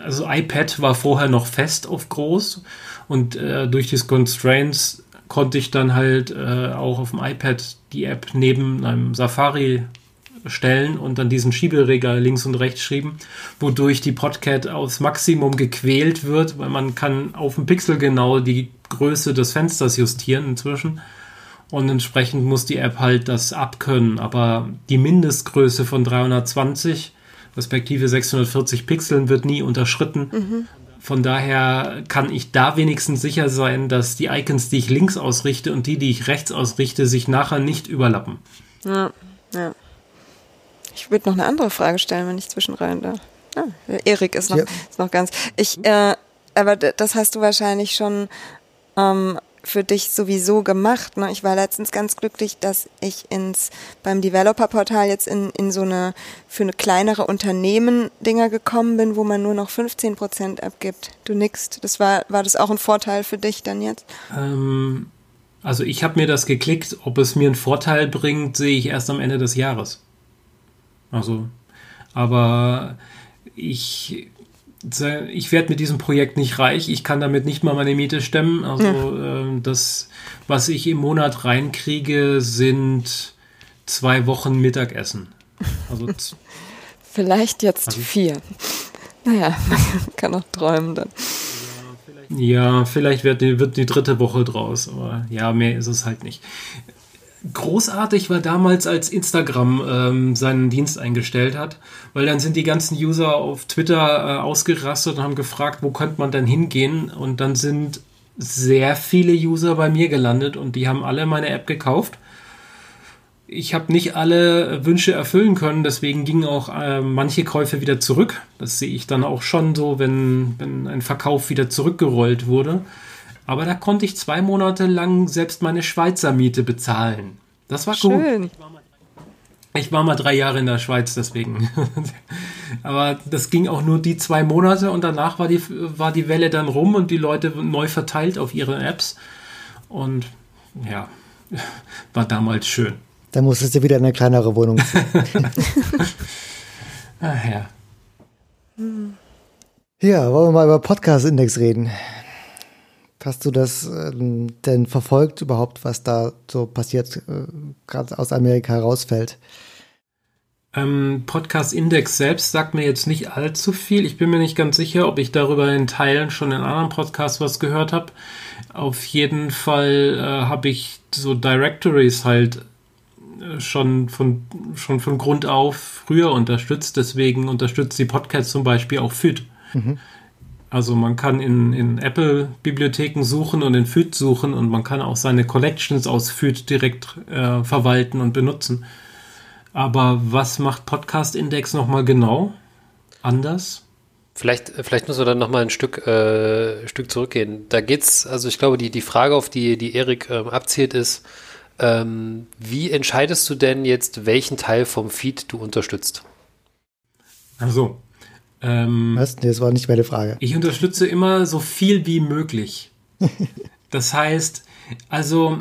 Speaker 3: also iPad war vorher noch fest auf groß und äh, durch diese Constraints konnte ich dann halt äh, auch auf dem iPad die App neben einem Safari stellen und dann diesen Schieberegal links und rechts schieben, wodurch die Podcat aufs Maximum gequält wird, weil man kann auf dem Pixel genau die Größe des Fensters justieren inzwischen. Und entsprechend muss die App halt das abkönnen. Aber die Mindestgröße von 320 respektive 640 Pixeln wird nie unterschritten. Mhm. Von daher kann ich da wenigstens sicher sein, dass die Icons, die ich links ausrichte und die, die ich rechts ausrichte, sich nachher nicht überlappen.
Speaker 1: Ja, ja. Ich würde noch eine andere Frage stellen, wenn ich zwischenrein darf. Ah, Erik ist noch, ja. ist noch ganz. Ich, äh, aber das hast du wahrscheinlich schon ähm, für dich sowieso gemacht. Ne? Ich war letztens ganz glücklich, dass ich ins beim Developer-Portal jetzt in, in so eine für eine kleinere Unternehmen Dinger gekommen bin, wo man nur noch 15 Prozent abgibt. Du nickst. Das war, war das auch ein Vorteil für dich dann jetzt?
Speaker 3: Ähm, also ich habe mir das geklickt. Ob es mir einen Vorteil bringt, sehe ich erst am Ende des Jahres. Also, aber ich, ich werde mit diesem Projekt nicht reich. Ich kann damit nicht mal meine Miete stemmen. Also, ja. äh, das, was ich im Monat reinkriege, sind zwei Wochen Mittagessen. Also,
Speaker 1: Vielleicht jetzt also, vier. Naja, man kann auch träumen dann.
Speaker 3: Ja, vielleicht wird die, wird die dritte Woche draus, aber ja, mehr ist es halt nicht großartig war damals, als Instagram ähm, seinen Dienst eingestellt hat, weil dann sind die ganzen User auf Twitter äh, ausgerastet und haben gefragt, wo könnte man denn hingehen? Und dann sind sehr viele User bei mir gelandet und die haben alle meine App gekauft. Ich habe nicht alle Wünsche erfüllen können, deswegen gingen auch äh, manche Käufe wieder zurück. Das sehe ich dann auch schon so, wenn, wenn ein Verkauf wieder zurückgerollt wurde. Aber da konnte ich zwei Monate lang selbst meine Schweizer Miete bezahlen. Das war
Speaker 1: Schön.
Speaker 3: gut. Ich war mal drei Jahre in der Schweiz, deswegen. Aber das ging auch nur die zwei Monate und danach war die, war die Welle dann rum und die Leute neu verteilt auf ihre Apps. Und ja, war damals schön.
Speaker 2: Dann musstest du wieder in eine kleinere Wohnung ziehen.
Speaker 3: Ach ja.
Speaker 2: ja, wollen wir mal über Podcast-Index reden. Hast du das ähm, denn verfolgt überhaupt, was da so passiert, äh, gerade aus Amerika herausfällt?
Speaker 3: Ähm, Podcast Index selbst sagt mir jetzt nicht allzu viel. Ich bin mir nicht ganz sicher, ob ich darüber in Teilen schon in anderen Podcasts was gehört habe. Auf jeden Fall äh, habe ich so Directories halt äh, schon von, schon von Grund auf früher unterstützt. Deswegen unterstützt die Podcast zum Beispiel auch FIT. Also man kann in, in Apple-Bibliotheken suchen und in FIT suchen und man kann auch seine Collections aus FIT direkt äh, verwalten und benutzen. Aber was macht Podcast Index nochmal genau anders?
Speaker 4: Vielleicht, vielleicht müssen wir dann nochmal ein Stück, äh, Stück zurückgehen. Da geht's, also ich glaube, die, die Frage, auf die, die Erik ähm, abzielt, ist, ähm, wie entscheidest du denn jetzt, welchen Teil vom Feed du unterstützt?
Speaker 3: Also, ähm,
Speaker 2: Was? Nee, das war nicht meine Frage.
Speaker 3: ich unterstütze immer so viel wie möglich. Das heißt, also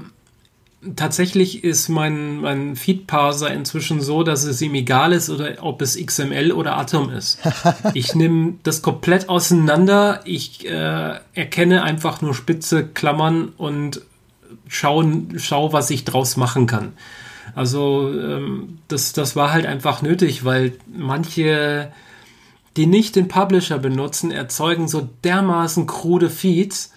Speaker 3: tatsächlich ist mein, mein Feed-Parser inzwischen so, dass es ihm egal ist, oder ob es XML oder Atom ist. Ich nehme das komplett auseinander. Ich äh, erkenne einfach nur spitze Klammern und schau, schau, was ich draus machen kann. Also ähm, das, das war halt einfach nötig, weil manche, die nicht den Publisher benutzen, erzeugen so dermaßen krude Feeds.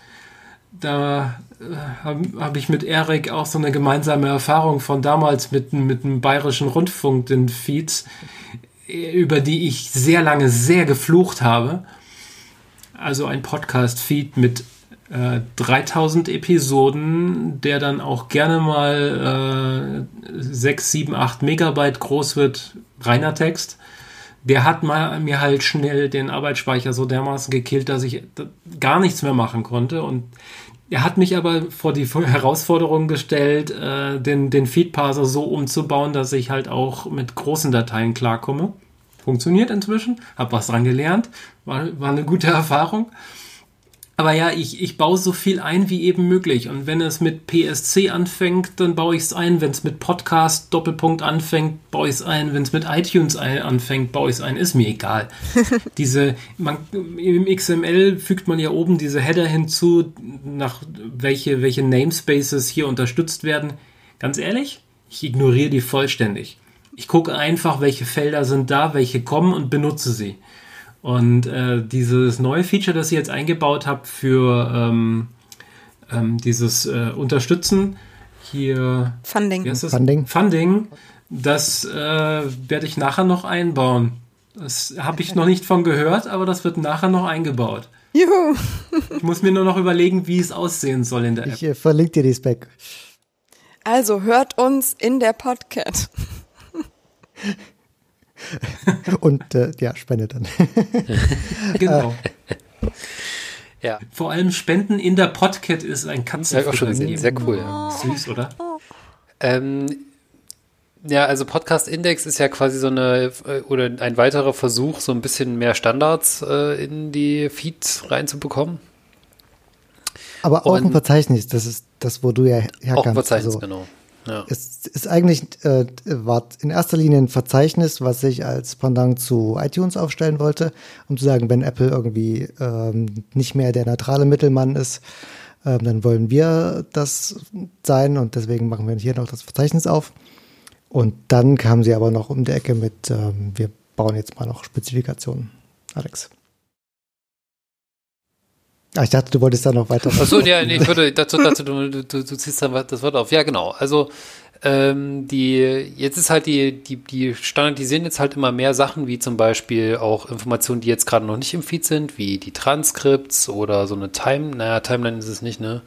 Speaker 3: Da äh, habe hab ich mit Erik auch so eine gemeinsame Erfahrung von damals mit, mit dem Bayerischen Rundfunk, den Feeds, äh, über die ich sehr lange sehr geflucht habe. Also ein Podcast-Feed mit äh, 3000 Episoden, der dann auch gerne mal äh, 6, 7, 8 Megabyte groß wird, reiner Text. Der hat mal, mir halt schnell den Arbeitsspeicher so dermaßen gekillt, dass ich gar nichts mehr machen konnte. Und er hat mich aber vor die Herausforderung gestellt, äh, den, den Feed-Parser so umzubauen, dass ich halt auch mit großen Dateien klarkomme. Funktioniert inzwischen, habe was dran gelernt, war, war eine gute Erfahrung. Aber ja, ich, ich baue so viel ein wie eben möglich. Und wenn es mit PSC anfängt, dann baue ich es ein. Wenn es mit Podcast Doppelpunkt anfängt, baue ich es ein. Wenn es mit iTunes ein, anfängt, baue ich es ein. Ist mir egal. diese, man, im XML fügt man ja oben diese Header hinzu, nach welche, welche Namespaces hier unterstützt werden. Ganz ehrlich, ich ignoriere die vollständig. Ich gucke einfach, welche Felder sind da, welche kommen und benutze sie. Und äh, dieses neue Feature, das ich jetzt eingebaut habe für ähm, ähm, dieses äh, Unterstützen hier
Speaker 1: Funding.
Speaker 3: das?
Speaker 2: Funding.
Speaker 3: Funding, das äh, werde ich nachher noch einbauen. Das habe ich noch nicht von gehört, aber das wird nachher noch eingebaut.
Speaker 1: Juhu.
Speaker 3: Ich muss mir nur noch überlegen, wie es aussehen soll in der App.
Speaker 2: Ich äh, verlinke dir die Spec.
Speaker 1: Also hört uns in der Podcast.
Speaker 2: Und äh, ja, spende dann.
Speaker 3: Genau.
Speaker 4: Ja,
Speaker 3: Vor allem Spenden in der Podcat ist ein
Speaker 4: ja auch
Speaker 3: Katzenfutter.
Speaker 4: schon sehr, sehr cool. Ja.
Speaker 3: Süß, oder?
Speaker 4: Ähm, ja, also Podcast Index ist ja quasi so eine äh, oder ein weiterer Versuch, so ein bisschen mehr Standards äh, in die Feeds reinzubekommen.
Speaker 2: Aber auch ein
Speaker 4: Und-
Speaker 2: Verzeichnis, das ist das, wo du ja herkamst.
Speaker 4: Auch ein Verzeichnis,
Speaker 2: Also,
Speaker 4: genau. Ja.
Speaker 2: Es ist eigentlich, äh, war in erster Linie ein Verzeichnis, was ich als Pendant zu iTunes aufstellen wollte, um zu sagen, wenn Apple irgendwie ähm, nicht mehr der neutrale Mittelmann ist, ähm, dann wollen wir das sein und deswegen machen wir hier noch das Verzeichnis auf. Und dann kamen sie aber noch um die Ecke mit, ähm, wir bauen jetzt mal noch Spezifikationen. Alex. Ah, ich dachte, du wolltest da noch weiter.
Speaker 4: Achso, ja, nee, ich würde dazu, dazu du, du, du ziehst dann das Wort auf. Ja, genau. Also Ähm, die, jetzt ist halt die, die, die standardisieren jetzt halt immer mehr Sachen, wie zum Beispiel auch Informationen, die jetzt gerade noch nicht im Feed sind, wie die Transkripts oder so eine Time, naja, Timeline ist es nicht, ne?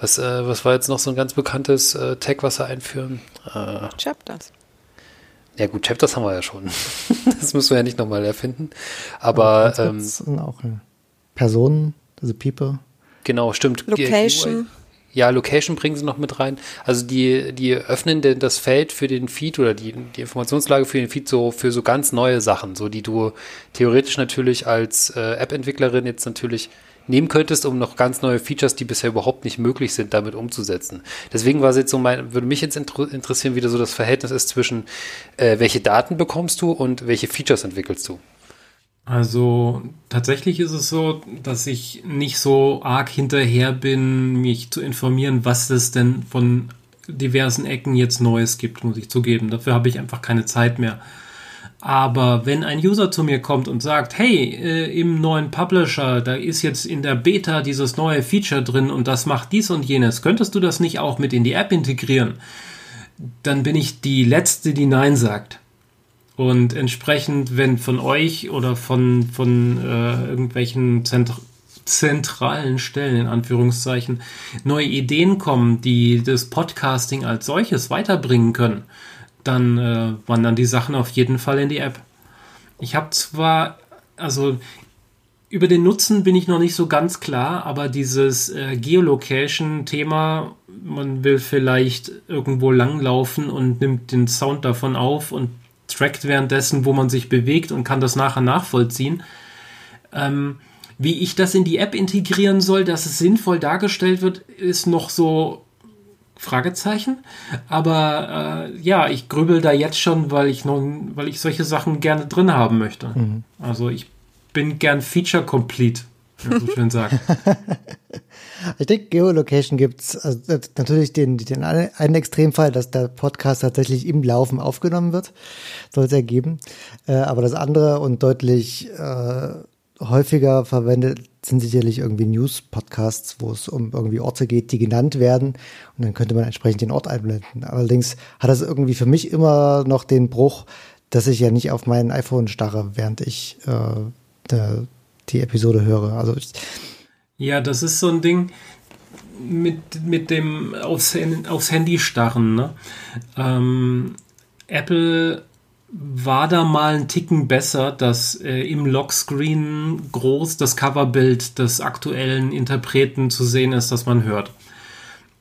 Speaker 4: Was, äh, was war jetzt noch so ein ganz bekanntes äh, Tag, was sie einführen? Äh,
Speaker 1: Chapters.
Speaker 4: Ja gut, Chapters haben wir ja schon. das müssen wir ja nicht nochmal erfinden. Aber ähm,
Speaker 2: das sind auch Personen, also People.
Speaker 4: genau, stimmt.
Speaker 1: Location.
Speaker 4: Ja, Location bringen sie noch mit rein. Also die, die öffnen denn das Feld für den Feed oder die, die Informationslage für den Feed so für so ganz neue Sachen, so die du theoretisch natürlich als äh, App-Entwicklerin jetzt natürlich nehmen könntest, um noch ganz neue Features, die bisher überhaupt nicht möglich sind, damit umzusetzen. Deswegen war es jetzt so mein, würde mich jetzt inter- interessieren, wie da so das Verhältnis ist zwischen äh, welche Daten bekommst du und welche Features entwickelst du.
Speaker 3: Also tatsächlich ist es so, dass ich nicht so arg hinterher bin, mich zu informieren, was es denn von diversen Ecken jetzt Neues gibt, muss ich zugeben. Dafür habe ich einfach keine Zeit mehr. Aber wenn ein User zu mir kommt und sagt, hey, äh, im neuen Publisher, da ist jetzt in der Beta dieses neue Feature drin und das macht dies und jenes, könntest du das nicht auch mit in die App integrieren? Dann bin ich die Letzte, die Nein sagt. Und entsprechend, wenn von euch oder von, von äh, irgendwelchen Zentr zentralen Stellen, in Anführungszeichen, neue Ideen kommen, die das Podcasting als solches weiterbringen können, dann äh, wandern die Sachen auf jeden Fall in die App. Ich habe zwar, also über den Nutzen bin ich noch nicht so ganz klar, aber dieses äh, Geolocation-Thema, man will vielleicht irgendwo langlaufen und nimmt den Sound davon auf und trackt währenddessen, wo man sich bewegt und kann das nachher nachvollziehen. Ähm, wie ich das in die App integrieren soll, dass es sinnvoll dargestellt wird, ist noch so Fragezeichen. Aber äh, ja, ich grübel da jetzt schon, weil ich noch, weil ich solche Sachen gerne drin haben möchte. Also ich bin gern Feature Complete, wie man so schön sagt.
Speaker 2: Ich denke, Geolocation gibt's also natürlich den, den einen Extremfall, dass der Podcast tatsächlich im Laufen aufgenommen wird, soll es ergeben. Äh, aber das andere und deutlich äh, häufiger verwendet sind sicherlich irgendwie News-Podcasts, wo es um irgendwie Orte geht, die genannt werden. Und dann könnte man entsprechend den Ort einblenden. Allerdings hat das irgendwie für mich immer noch den Bruch, dass ich ja nicht auf mein iPhone starre, während ich äh, der, die Episode höre. Also ich,
Speaker 3: Ja, das ist so ein Ding mit, mit dem aufs, aufs Handy starren. Ne? Ähm, Apple war da mal ein Ticken besser, dass äh, im Lockscreen groß das Coverbild des aktuellen Interpreten zu sehen ist, das man hört.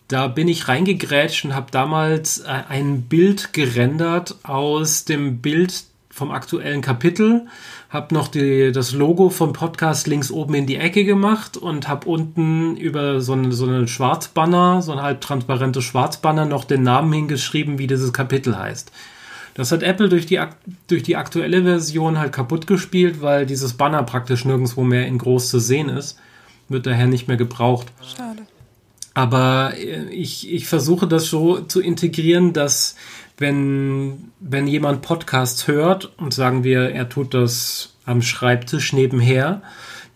Speaker 3: Da bin ich reingegrätscht und habe damals äh, ein Bild gerendert aus dem Bild vom aktuellen Kapitel, habe noch die, das Logo vom Podcast links oben in die Ecke gemacht und habe unten über so eine, so eine Schwarzbanner, so ein halbtransparentes Schwarzbanner noch den Namen hingeschrieben, wie dieses Kapitel heißt. Das hat Apple durch die, durch die aktuelle Version halt kaputt gespielt, weil dieses Banner praktisch nirgendwo mehr in groß zu sehen ist. Wird daher nicht mehr gebraucht.
Speaker 1: Schade.
Speaker 3: Aber äh, ich, ich versuche das so zu integrieren, dass wenn, wenn jemand Podcasts hört und sagen wir, er tut das am Schreibtisch nebenher,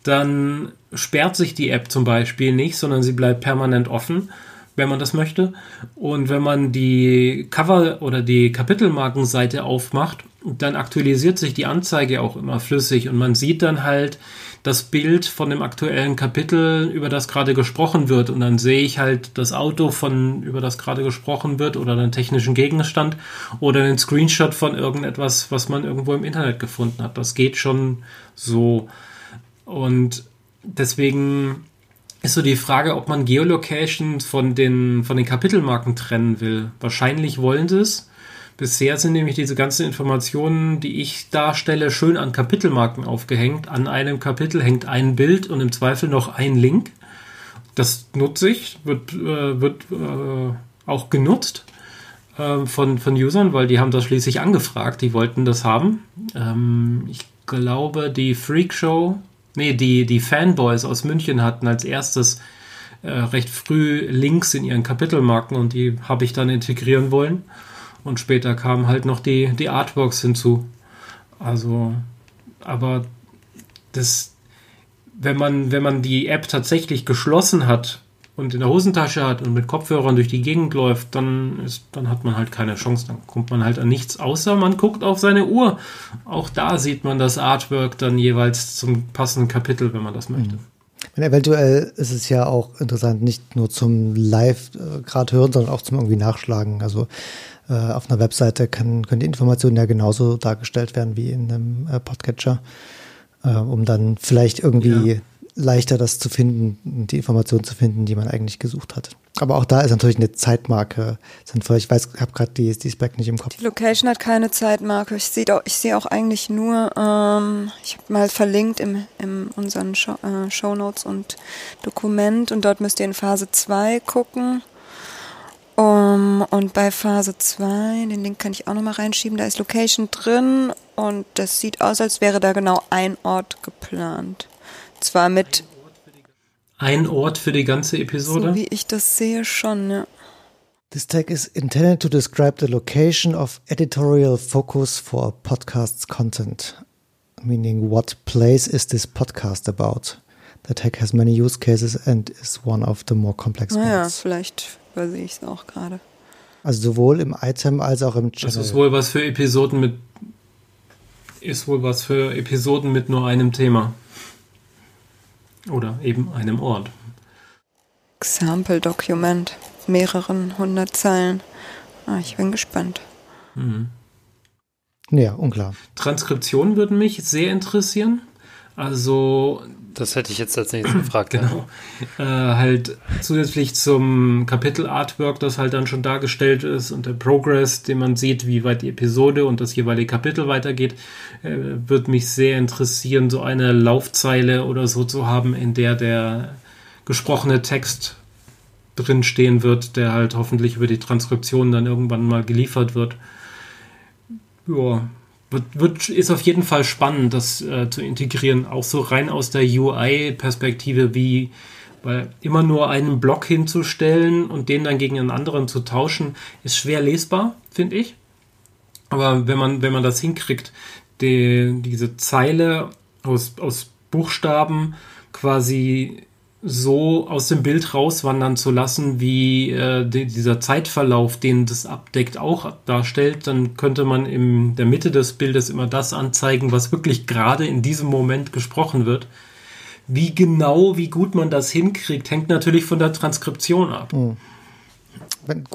Speaker 3: dann sperrt sich die App zum Beispiel nicht, sondern sie bleibt permanent offen, wenn man das möchte. Und wenn man die Cover- oder die Kapitelmarkenseite aufmacht, dann aktualisiert sich die Anzeige auch immer flüssig und man sieht dann halt das Bild von dem aktuellen Kapitel, über das gerade gesprochen wird. Und dann sehe ich halt das Auto von, über das gerade gesprochen wird oder den technischen Gegenstand oder einen Screenshot von irgendetwas, was man irgendwo im Internet gefunden hat. Das geht schon so. Und deswegen ist so die Frage, ob man Geolocation von den, von den Kapitelmarken trennen will. Wahrscheinlich wollen sie es. Bisher sind nämlich diese ganzen Informationen, die ich darstelle, schön an Kapitelmarken aufgehängt. An einem Kapitel hängt ein Bild und im Zweifel noch ein Link. Das nutze ich, wird, äh, wird äh, auch genutzt äh, von, von Usern, weil die haben das schließlich angefragt, die wollten das haben. Ähm, ich glaube, die Freak nee, die, die Fanboys aus München hatten als erstes äh, recht früh Links in ihren Kapitelmarken und die habe ich dann integrieren wollen. Und später kamen halt noch die, die Artworks hinzu. Also, aber das, wenn man, wenn man die App tatsächlich geschlossen hat und in der Hosentasche hat und mit Kopfhörern durch die Gegend läuft, dann ist, dann hat man halt keine Chance. Dann kommt man halt an nichts, außer man guckt auf seine Uhr. Auch da sieht man das Artwork dann jeweils zum passenden Kapitel, wenn man das möchte.
Speaker 2: Und eventuell ist es ja auch interessant, nicht nur zum Live äh, gerade hören, sondern auch zum irgendwie Nachschlagen. Also auf einer Webseite kann, können die Informationen ja genauso dargestellt werden wie in einem äh, Podcatcher, äh, um dann vielleicht irgendwie ja leichter, das zu finden, die Informationen zu finden, die man eigentlich gesucht hat. Aber auch da ist natürlich eine Zeitmarke sinnvoll. Ich weiß, ich habe gerade die, die Spec nicht im Kopf.
Speaker 1: Die Location hat keine Zeitmarke. Ich sehe auch, ich sehe auch eigentlich nur, ähm, ich habe mal verlinkt im, in unseren Show, äh, Show Notes und Dokument und dort müsst ihr in Phase 2 gucken. Um, und bei Phase 2, den Link kann ich auch nochmal reinschieben, da ist Location drin und das sieht aus, als wäre da genau ein Ort geplant zwar mit.
Speaker 3: Ein Ort für die ganze Episode?
Speaker 1: So wie ich das sehe, schon, ja.
Speaker 2: This tag is intended to describe the location of editorial focus for a podcast's content. Meaning, what place is this podcast about? The tag has many use cases and is one of the more complex
Speaker 1: naja, ones. Ja, vielleicht übersehe ich es auch gerade.
Speaker 2: Also sowohl im Item als auch im
Speaker 3: Channel. Das ist wohl was für Episoden mit ist wohl was für Episoden mit nur einem Thema. Oder eben einem Ort.
Speaker 1: Example-Dokument, mehreren hundert Zeilen. Ah, ich bin gespannt. Mhm.
Speaker 2: Ja, unklar.
Speaker 3: Transkriptionen würden mich sehr interessieren. Also.
Speaker 4: Das hätte ich jetzt als nächstes gefragt.
Speaker 3: genau. Ja. Äh, halt zusätzlich zum Kapitel-Artwork, das halt dann schon dargestellt ist und der Progress, den man sieht, wie weit die Episode und das jeweilige Kapitel weitergeht, äh, würde mich sehr interessieren, so eine Laufzeile oder so zu haben, in der der gesprochene Text drinstehen wird, der halt hoffentlich über die Transkription dann irgendwann mal geliefert wird. Ja, wird, wird, ist auf jeden Fall spannend, das äh, zu integrieren, auch so rein aus der UI-Perspektive, wie weil immer nur einen Block hinzustellen und den dann gegen einen anderen zu tauschen, ist schwer lesbar, finde ich. Aber wenn man, wenn man das hinkriegt, die, diese Zeile aus, aus Buchstaben quasi so aus dem Bild rauswandern zu lassen, wie äh, die, dieser Zeitverlauf, den das abdeckt, auch darstellt, dann könnte man in der Mitte des Bildes immer das anzeigen, was wirklich gerade in diesem Moment gesprochen wird. Wie genau, wie gut man das hinkriegt, hängt natürlich von der Transkription ab. Mhm.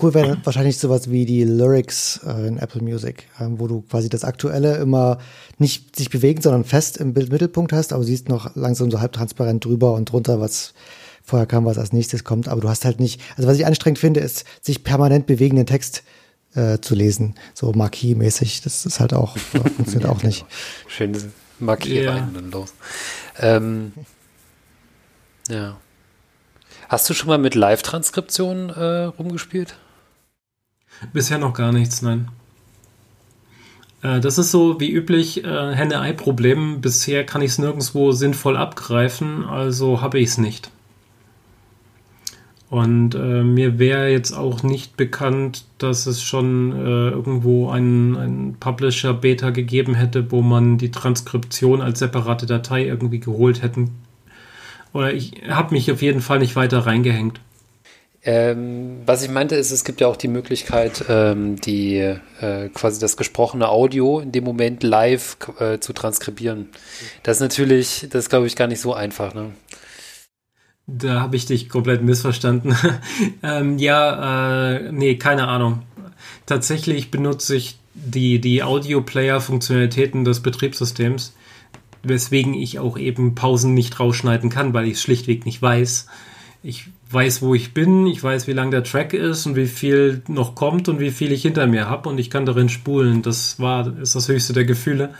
Speaker 2: Cool wäre wahrscheinlich sowas wie die Lyrics äh, in Apple Music, äh, wo du quasi das Aktuelle immer nicht sich bewegen, sondern fest im Bildmittelpunkt hast, aber siehst noch langsam so halbtransparent drüber und drunter, was vorher kam, was als nächstes kommt. Aber du hast halt nicht, also was ich anstrengend finde, ist, sich permanent bewegenden Text äh, zu lesen, so Marquis-mäßig. Das ist halt auch, funktioniert auch nicht.
Speaker 4: Schönes Marquis yeah. rein und los. Ähm, ja. Hast du schon mal mit Live-Transkriptionen äh, rumgespielt?
Speaker 3: Bisher noch gar nichts, nein. Äh, das ist so wie üblich äh, Henne-Ei-Problem. Bisher kann ich es nirgendwo sinnvoll abgreifen, also habe ich es nicht. Und äh, mir wäre jetzt auch nicht bekannt, dass es schon äh, irgendwo einen, einen Publisher-Beta gegeben hätte, wo man die Transkription als separate Datei irgendwie geholt hätten oder ich habe mich auf jeden Fall nicht weiter reingehängt.
Speaker 4: Ähm, was ich meinte ist, es gibt ja auch die Möglichkeit, ähm, die äh, quasi das gesprochene Audio in dem Moment live äh, zu transkribieren. Das ist natürlich, das glaube ich gar nicht so einfach. Ne?
Speaker 3: Da habe ich dich komplett missverstanden. ähm, ja, äh, nee, keine Ahnung. Tatsächlich benutze ich die, die Audio-Player-Funktionalitäten des Betriebssystems weswegen ich auch eben Pausen nicht rausschneiden kann, weil ich es schlichtweg nicht weiß. Ich weiß, wo ich bin, ich weiß, wie lang der Track ist und wie viel noch kommt und wie viel ich hinter mir habe und ich kann darin spulen. Das war, ist das höchste der Gefühle.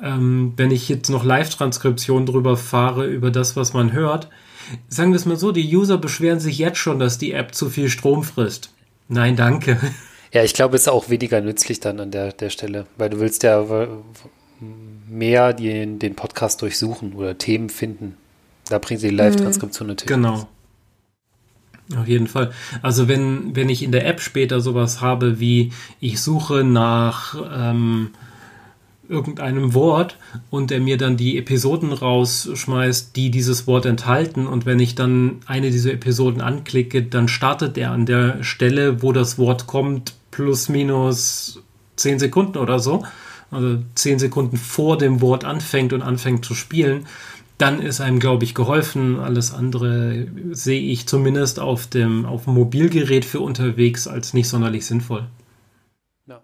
Speaker 3: Ähm, wenn ich jetzt noch Live-Transkription drüber fahre, über das, was man hört, sagen wir es mal so, die User beschweren sich jetzt schon, dass die App zu viel Strom frisst. Nein, danke.
Speaker 4: Ja, ich glaube, es ist auch weniger nützlich dann an der, der Stelle, weil du willst ja mehr den, den Podcast durchsuchen oder Themen finden. Da bringt sie die Live-Transkription natürlich.
Speaker 3: Genau. Auf jeden Fall. Also wenn, wenn ich in der App später sowas habe wie, ich suche nach ähm, irgendeinem Wort und der mir dann die Episoden rausschmeißt, die dieses Wort enthalten. Und wenn ich dann eine dieser Episoden anklicke, dann startet er an der Stelle, wo das Wort kommt, plus minus zehn Sekunden oder so. Also zehn Sekunden vor dem Wort anfängt und anfängt zu spielen. Dann ist einem, glaube ich, geholfen. Alles andere sehe ich zumindest auf dem, auf dem Mobilgerät für unterwegs als nicht sonderlich sinnvoll.
Speaker 4: Ja.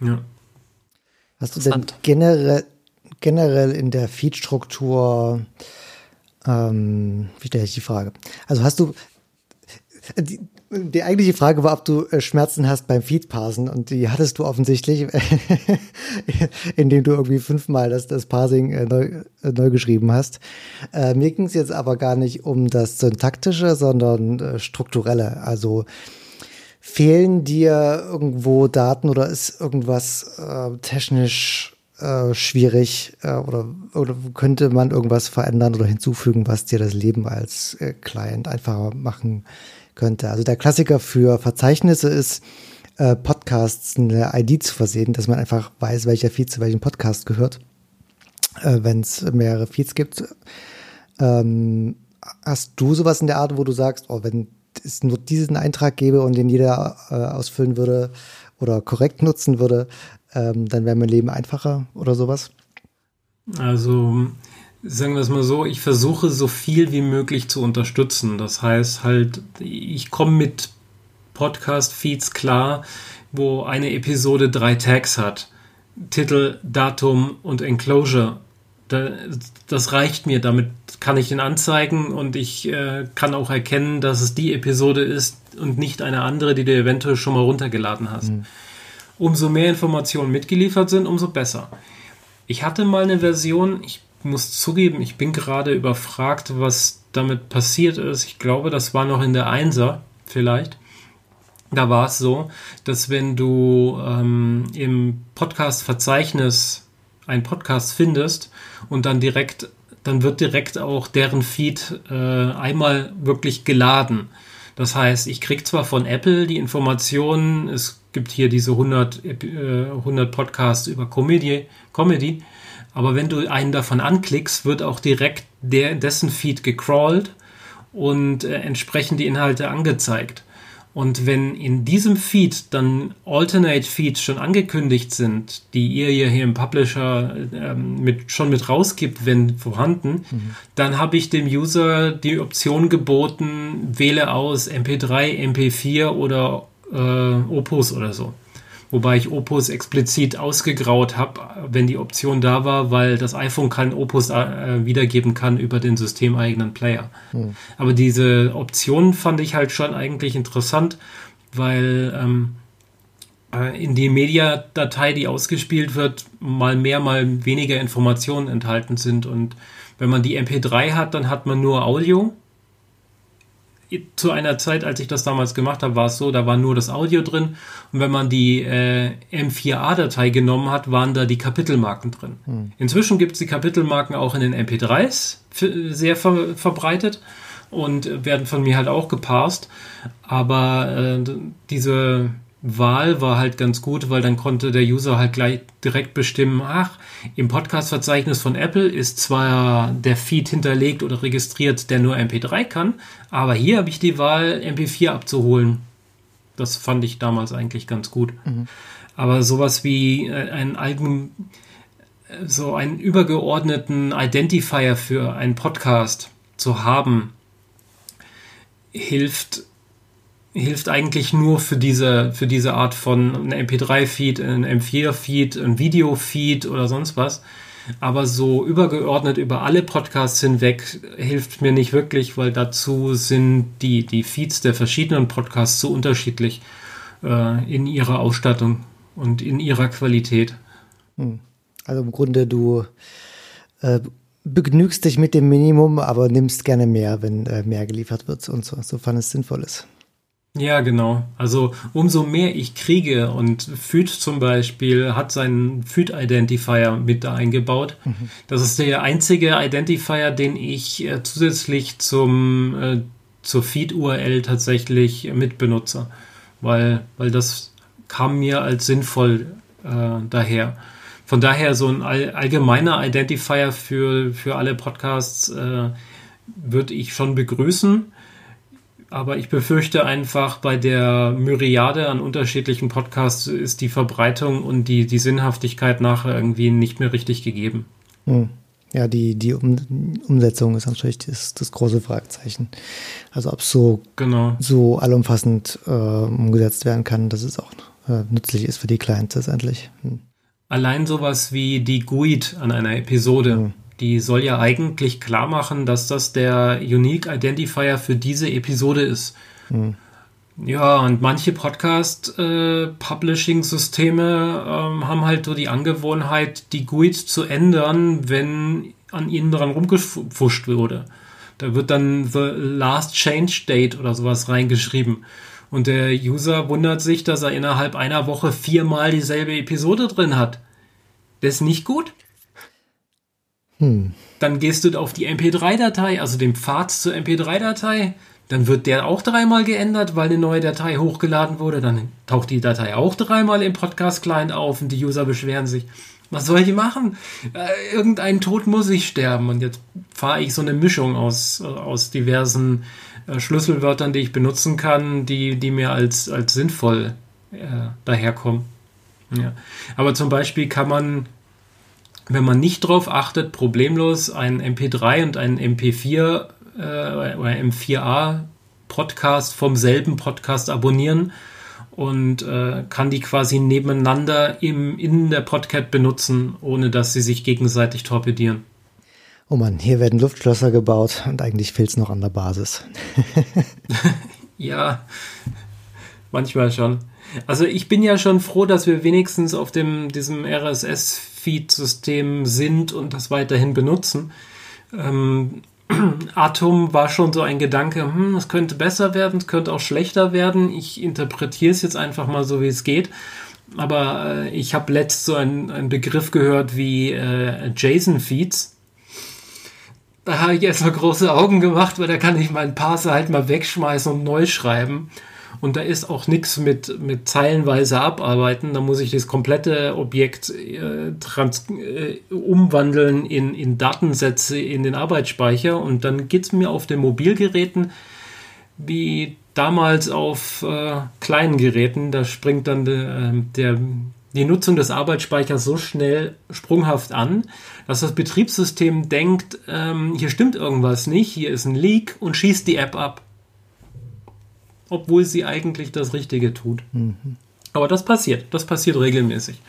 Speaker 3: Ja.
Speaker 2: Hast du denn generell, generell in der Feed-Struktur, ähm, wie stelle ich die Frage? Also hast du, die, die eigentliche Frage war, ob du äh, Schmerzen hast beim Feed-Parsen und die hattest du offensichtlich, indem du irgendwie fünfmal das, das Parsing äh, neu, äh, neu geschrieben hast. Äh, mir ging es jetzt aber gar nicht um das Syntaktische, sondern äh, strukturelle. Also fehlen dir irgendwo Daten oder ist irgendwas äh, technisch schwierig oder, oder könnte man irgendwas verändern oder hinzufügen, was dir das Leben als Client einfacher machen könnte? Also der Klassiker für Verzeichnisse ist, äh, Podcasts eine ID zu versehen, dass man einfach weiß, welcher Feed zu welchem Podcast gehört, äh, wenn es mehrere Feeds gibt. Ähm, hast du sowas in der Art, wo du sagst, oh, wenn es nur diesen Eintrag gäbe und den jeder äh, ausfüllen würde oder korrekt nutzen würde, ähm, dann wäre mein Leben einfacher oder sowas?
Speaker 3: Also sagen wir es mal so, ich versuche so viel wie möglich zu unterstützen. Das heißt halt, ich komme mit Podcast-Feeds klar, wo eine Episode drei Tags hat. Titel, Datum und Enclosure. das reicht mir. Damit kann ich ihn anzeigen und ich äh, kann auch erkennen, dass es die Episode ist und nicht eine andere, die du eventuell schon mal runtergeladen hast. Mhm. Umso mehr Informationen mitgeliefert sind, umso besser. Ich hatte mal eine Version, ich muss zugeben, ich bin gerade überfragt, was damit passiert ist. Ich glaube, das war noch in der Einser vielleicht. Da war es so, dass wenn du ähm, im Podcast-Verzeichnis einen Podcast findest und dann direkt, dann wird direkt auch deren Feed äh, einmal wirklich geladen. Das heißt, ich kriege zwar von Apple die Informationen, es gibt hier diese 100, äh, 100 Podcasts über Comedy, Comedy, aber wenn du einen davon anklickst, wird auch direkt der, dessen Feed gecrawlt und äh, entsprechend die Inhalte angezeigt. Und wenn in diesem Feed dann Alternate Feeds schon angekündigt sind, die ihr hier im Publisher ähm, mit, schon mit rausgibt, wenn vorhanden, mhm. dann habe ich dem User die Option geboten, wähle aus MP3, MP4 oder äh, Opus oder so. Wobei ich Opus explizit ausgegraut habe, wenn die Option da war, weil das iPhone kein Opus äh, wiedergeben kann über den systemeigenen Player. Hm. Aber diese Option fand ich halt schon eigentlich interessant, weil ähm, äh, in die Media-Datei, die ausgespielt wird, mal mehr, mal weniger Informationen enthalten sind. Und wenn man die MP3 hat, dann hat man nur Audio zu einer Zeit, als ich das damals gemacht habe, war es so, da war nur das Audio drin und wenn man die äh, M4A-Datei genommen hat, waren da die Kapitelmarken drin. Hm. Inzwischen gibt es die Kapitelmarken auch in den MP3s sehr ver verbreitet und werden von mir halt auch geparst, aber äh, diese Wahl war halt ganz gut, weil dann konnte der User halt gleich direkt bestimmen, ach, im Podcast-Verzeichnis von Apple ist zwar der Feed hinterlegt oder registriert, der nur MP3 kann, aber hier habe ich die Wahl, MP4 abzuholen. Das fand ich damals eigentlich ganz gut. Mhm. Aber sowas wie äh, ein allgemein, so einen übergeordneten Identifier für einen Podcast zu haben, hilft hilft eigentlich nur für diese, für diese Art von ein MP3-Feed, ein M4-Feed, ein Video-Feed oder sonst was. Aber so übergeordnet über alle Podcasts hinweg hilft mir nicht wirklich, weil dazu sind die, die Feeds der verschiedenen Podcasts so unterschiedlich äh, in ihrer Ausstattung und in ihrer Qualität.
Speaker 2: Hm. Also im Grunde du äh, begnügst dich mit dem Minimum, aber nimmst gerne mehr, wenn äh, mehr geliefert wird und so, sofern es sinnvoll ist.
Speaker 3: Ja, genau. Also umso mehr ich kriege und FÜD zum Beispiel hat seinen FÜD-Identifier mit da eingebaut. Mhm. Das ist der einzige Identifier, den ich äh, zusätzlich zum äh, zur Feed-URL tatsächlich mitbenutze, weil weil das kam mir als sinnvoll äh, daher. von daher so ein all, allgemeiner Identifier für, für alle Podcasts äh, würde ich schon begrüßen. Aber ich befürchte einfach, bei der Myriade an unterschiedlichen Podcasts ist die Verbreitung und die, die Sinnhaftigkeit nachher irgendwie nicht mehr richtig gegeben.
Speaker 2: Hm. Ja, die, die um Umsetzung ist natürlich das, das große Fragezeichen. Also ob es so,
Speaker 3: genau.
Speaker 2: so allumfassend äh, umgesetzt werden kann, dass es auch äh, nützlich ist für die Clients letztendlich. Hm.
Speaker 3: Allein sowas wie die GUID an einer Episode, hm. Die soll ja eigentlich klar machen, dass das der Unique Identifier für diese Episode ist. Hm. Ja, und manche Podcast-Publishing-Systeme äh, ähm, haben halt so die Angewohnheit, die GUID zu ändern, wenn an ihnen dran rumgefuscht wurde. Da wird dann The Last Change Date oder sowas reingeschrieben. Und der User wundert sich, dass er innerhalb einer Woche viermal dieselbe Episode drin hat. Das ist nicht gut. Hm. Dann gehst du auf die MP3-Datei, also den Pfad zur MP3-Datei dann wird der auch dreimal geändert, weil eine neue Datei hochgeladen wurde. Dann taucht die Datei auch dreimal im Podcast-Client auf und die User beschweren sich. Was soll ich machen? Äh, irgendein Tod muss ich sterben. Und jetzt fahre ich so eine Mischung aus, äh, aus diversen äh, Schlüsselwörtern, die ich benutzen kann, die, die mir als, als sinnvoll äh, daherkommen. Ja. Aber zum Beispiel kann man, wenn man nicht drauf achtet, problemlos ein MP3 und ein MP4 äh, oder M4A Podcast vom selben Podcast abonnieren und äh, kann die quasi nebeneinander im, in der Podcast benutzen, ohne dass sie sich gegenseitig torpedieren.
Speaker 2: Oh Mann, hier werden Luftschlösser gebaut und eigentlich fehlt es noch an der Basis.
Speaker 3: ja, manchmal schon. Also ich bin ja schon froh, dass wir wenigstens auf dem diesem RSS-Feed-System sind und das weiterhin benutzen. Ähm, Atom war schon so ein Gedanke, hm, es könnte besser werden, es könnte auch schlechter werden. Ich interpretiere es jetzt einfach mal so, wie es geht. Aber äh, ich habe letzt so einen, Begriff gehört wie äh, JSON-Feeds. Da habe ich erstmal große Augen gemacht, weil da kann ich meinen Parser halt mal wegschmeißen und neu schreiben. Und da ist auch nichts mit, mit zeilenweise abarbeiten. Da muss ich das komplette Objekt äh, trans, äh, umwandeln in, in Datensätze in den Arbeitsspeicher. Und dann geht es mir auf den Mobilgeräten wie damals auf äh, kleinen Geräten. Da springt dann de, äh, der, die Nutzung des Arbeitsspeichers so schnell sprunghaft an, dass das Betriebssystem denkt, ähm, hier stimmt irgendwas nicht, hier ist ein Leak und schießt die App ab obwohl sie eigentlich das Richtige tut. Mhm. Aber das passiert, das passiert regelmäßig.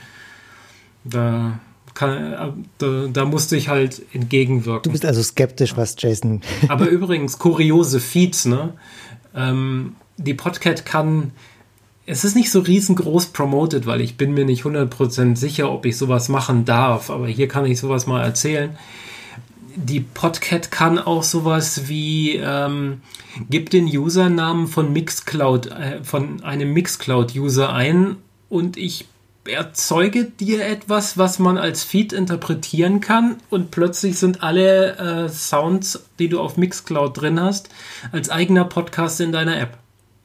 Speaker 3: Da, kann, da, da, musste ich halt entgegenwirken.
Speaker 2: Du bist also skeptisch, was Jason.
Speaker 3: Aber übrigens, kuriose Feeds, ne? Ähm, die Podcat kann. Es ist nicht so riesengroß promoted, weil ich bin mir nicht 100% sicher, ob ich sowas machen darf. Aber hier kann ich sowas mal erzählen die Podcat kann auch sowas wie ähm, gib den Usernamen von Mixcloud äh, von einem Mixcloud-User ein und ich erzeuge dir etwas, was man als Feed interpretieren kann und plötzlich sind alle äh, Sounds, die du auf Mixcloud drin hast, als eigener Podcast in deiner App.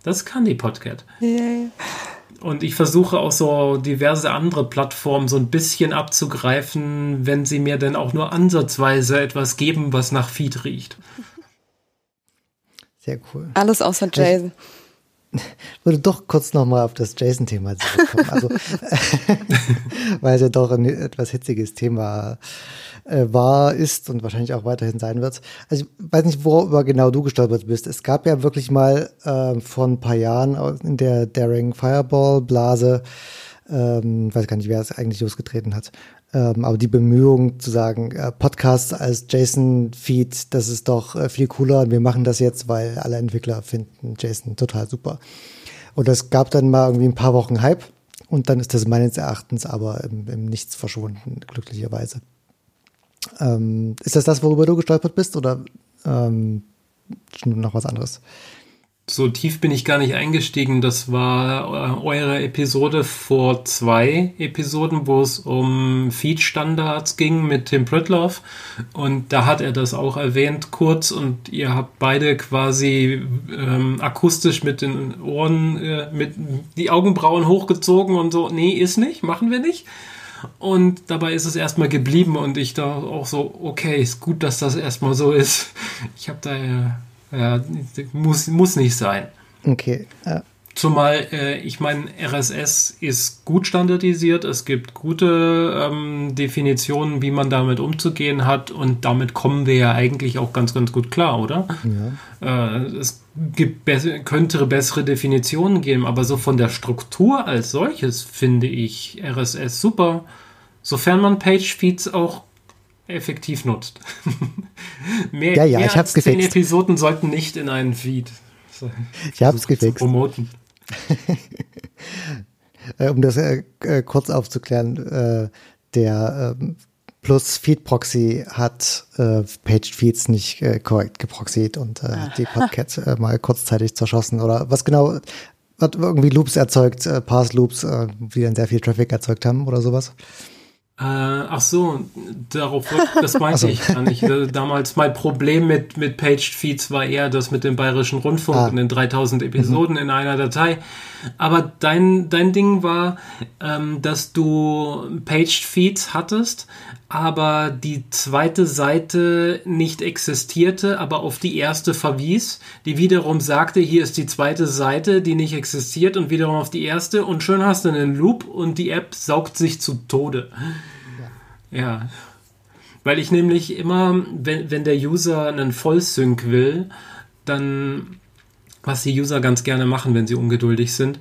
Speaker 3: Das kann die Podcat. Yeah. Und ich versuche auch so diverse andere Plattformen so ein bisschen abzugreifen, wenn sie mir denn auch nur ansatzweise etwas geben, was nach Feed riecht.
Speaker 2: Sehr cool.
Speaker 1: Alles außer Jason.
Speaker 2: Ich würde doch kurz nochmal auf das Jason-Thema zurückkommen. Also, weil es ja doch ein etwas hitziges Thema äh, war, ist und wahrscheinlich auch weiterhin sein wird. Also ich weiß nicht, worüber genau du gestolpert bist. Es gab ja wirklich mal äh, vor ein paar Jahren in der Daring Fireball Blase, ähm, weiß gar nicht, wer es eigentlich losgetreten hat, ähm, aber die Bemühung zu sagen, äh, Podcasts als JSON-Feed, das ist doch äh, viel cooler und wir machen das jetzt, weil alle Entwickler finden JSON total super. Und es gab dann mal irgendwie ein paar Wochen Hype und dann ist das meines Erachtens aber im, im Nichts verschwunden, glücklicherweise. Ähm, ist das das, worüber du gestolpert bist oder ähm, noch was anderes?
Speaker 3: So tief bin ich gar nicht eingestiegen. Das war äh, eure Episode vor zwei Episoden, wo es um Feed-Standards ging mit Tim Pritloff. Und da hat er das auch erwähnt kurz und ihr habt beide quasi ähm, akustisch mit den Ohren, äh, mit die Augenbrauen hochgezogen und so, nee, ist nicht, machen wir nicht. Und dabei ist es erstmal geblieben und ich da auch so, okay, ist gut, dass das erstmal so ist. Ich habe da ja, ja, muss, muss nicht sein.
Speaker 2: Okay. Ja.
Speaker 3: Zumal, äh, ich meine, RSS ist gut standardisiert, es gibt gute ähm, Definitionen, wie man damit umzugehen hat und damit kommen wir ja eigentlich auch ganz, ganz gut klar, oder? Ja. Äh, es gibt be könnte bessere Definitionen geben, aber so von der Struktur als solches finde ich RSS super, sofern man Page-Feeds auch effektiv nutzt.
Speaker 2: mehr, ja, ja, mehr ich hab's als
Speaker 3: zehn Episoden sollten nicht in einen Feed.
Speaker 2: Ich hab's gefixt. Promoten. Äh, um das äh, äh, kurz aufzuklären, äh, der ähm, Plus Feed Proxy hat äh, Paged Feeds nicht äh, korrekt geproxied und äh, die Podcat äh, mal kurzzeitig zerschossen oder was genau hat irgendwie Loops erzeugt, äh, Pass Loops, äh, die dann sehr viel Traffic erzeugt haben oder sowas.
Speaker 3: Äh, ach so, darauf, das meinte so. ich gar nicht. Damals mein Problem mit, mit Paged Feeds war eher das mit dem Bayerischen Rundfunk ah. und den 3000 Episoden mhm. in einer Datei. Aber dein, dein Ding war, ähm, dass du Paged Feeds hattest, aber die zweite Seite nicht existierte, aber auf die erste verwies, die wiederum sagte, hier ist die zweite Seite, die nicht existiert und wiederum auf die erste und schön hast du einen Loop und die App saugt sich zu Tode. Ja. ja. Weil ich nämlich immer, wenn, wenn der User einen Vollsync will, dann, was die User ganz gerne machen, wenn sie ungeduldig sind,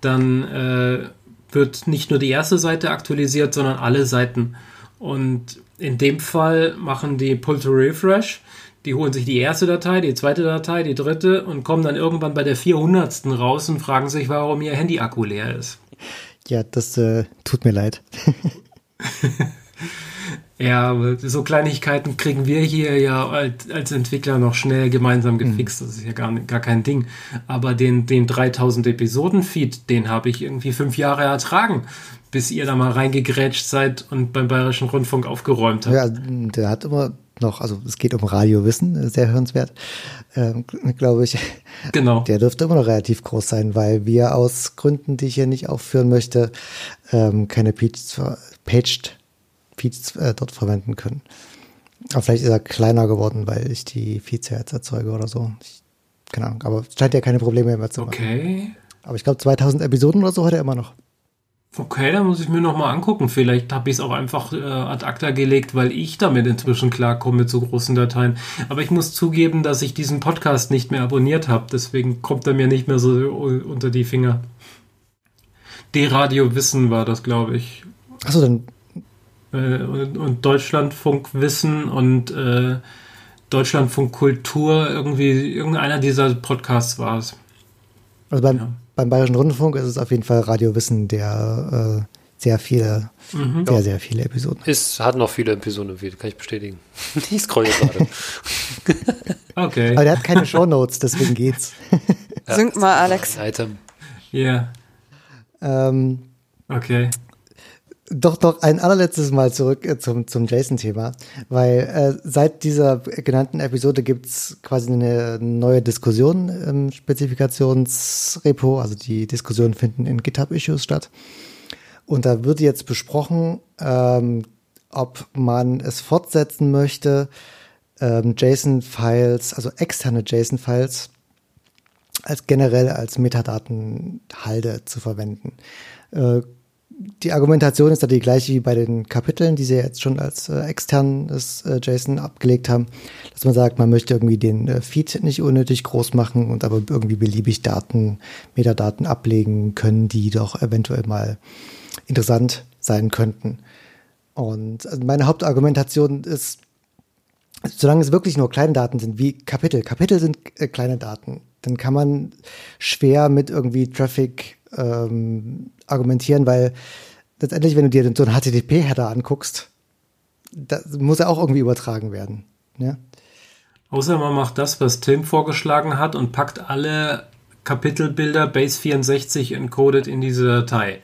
Speaker 3: dann äh, wird nicht nur die erste Seite aktualisiert, sondern alle Seiten. Und in dem Fall machen die Pull to Refresh. Die holen sich die erste Datei, die zweite Datei, die dritte und kommen dann irgendwann bei der 400. raus und fragen sich, warum ihr Handy-Akku leer ist.
Speaker 2: Ja, das äh, tut mir leid.
Speaker 3: ja, aber so Kleinigkeiten kriegen wir hier ja als, als Entwickler noch schnell gemeinsam gefixt. Das ist ja gar, gar kein Ding. Aber den, den 3000 Episoden-Feed, den habe ich irgendwie fünf Jahre ertragen bis ihr da mal reingegrätscht seid und beim Bayerischen Rundfunk aufgeräumt habt.
Speaker 2: Ja, der hat immer noch, also es geht um Radiowissen, sehr hörenswert, ähm, glaube ich.
Speaker 3: Genau.
Speaker 2: Der dürfte immer noch relativ groß sein, weil wir aus Gründen, die ich hier nicht aufführen möchte, ähm, keine Paged Feeds äh, dort verwenden können. Aber vielleicht ist er kleiner geworden, weil ich die Feeds ja jetzt erzeuge oder so. Ich, keine Ahnung, aber scheint ja keine Probleme mehr zu
Speaker 3: machen. Okay.
Speaker 2: Aber ich glaube, 2000 Episoden oder so hat er immer noch.
Speaker 3: Okay, dann muss ich mir nochmal angucken. Vielleicht habe ich es auch einfach äh, ad acta gelegt, weil ich damit inzwischen klarkomme mit so großen Dateien. Aber ich muss zugeben, dass ich diesen Podcast nicht mehr abonniert habe. Deswegen kommt er mir nicht mehr so unter die Finger. D-Radio Wissen war das, glaube ich.
Speaker 2: Achso, dann.
Speaker 3: Äh, und, und Deutschlandfunk Wissen und äh, Deutschlandfunk Kultur, irgendwie, irgendeiner dieser Podcasts war es.
Speaker 2: Also beim, ja beim Bayerischen Rundfunk ist es auf jeden Fall Radio Wissen, der äh, sehr viele, mhm. sehr, sehr viele Episoden
Speaker 4: Es hat noch viele Episoden, kann ich bestätigen. ich scroll jetzt gerade.
Speaker 3: okay.
Speaker 2: Aber der hat keine Shownotes, deswegen geht's.
Speaker 1: ja, Sync mal, Alex.
Speaker 3: Item. Ja.
Speaker 2: Yeah. Ähm,
Speaker 3: okay.
Speaker 2: Doch, doch, ein allerletztes Mal zurück äh, zum, zum JSON-Thema, weil äh, seit dieser genannten Episode gibt's quasi eine neue Diskussion im Spezifikationsrepo, also die Diskussionen finden in GitHub-Issues statt. Und da wird jetzt besprochen, ähm, ob man es fortsetzen möchte, ähm, JSON-Files, also externe JSON-Files, als generell als Metadatenhalde zu verwenden. Äh, die Argumentation ist da die gleiche wie bei den Kapiteln, die sie jetzt schon als äh, externes äh, JSON abgelegt haben, dass man sagt, man möchte irgendwie den äh, Feed nicht unnötig groß machen und aber irgendwie beliebig Daten, Metadaten ablegen können, die doch eventuell mal interessant sein könnten. Und also meine Hauptargumentation ist, solange es wirklich nur kleine Daten sind, wie Kapitel, Kapitel sind äh, kleine Daten, dann kann man schwer mit irgendwie Traffic ähm, argumentieren, weil letztendlich, wenn du dir so einen HTTP-Header anguckst, da muss er auch irgendwie übertragen werden. Ja?
Speaker 3: Außer man macht das, was Tim vorgeschlagen hat und packt alle Kapitelbilder Base 64 encoded in diese Datei.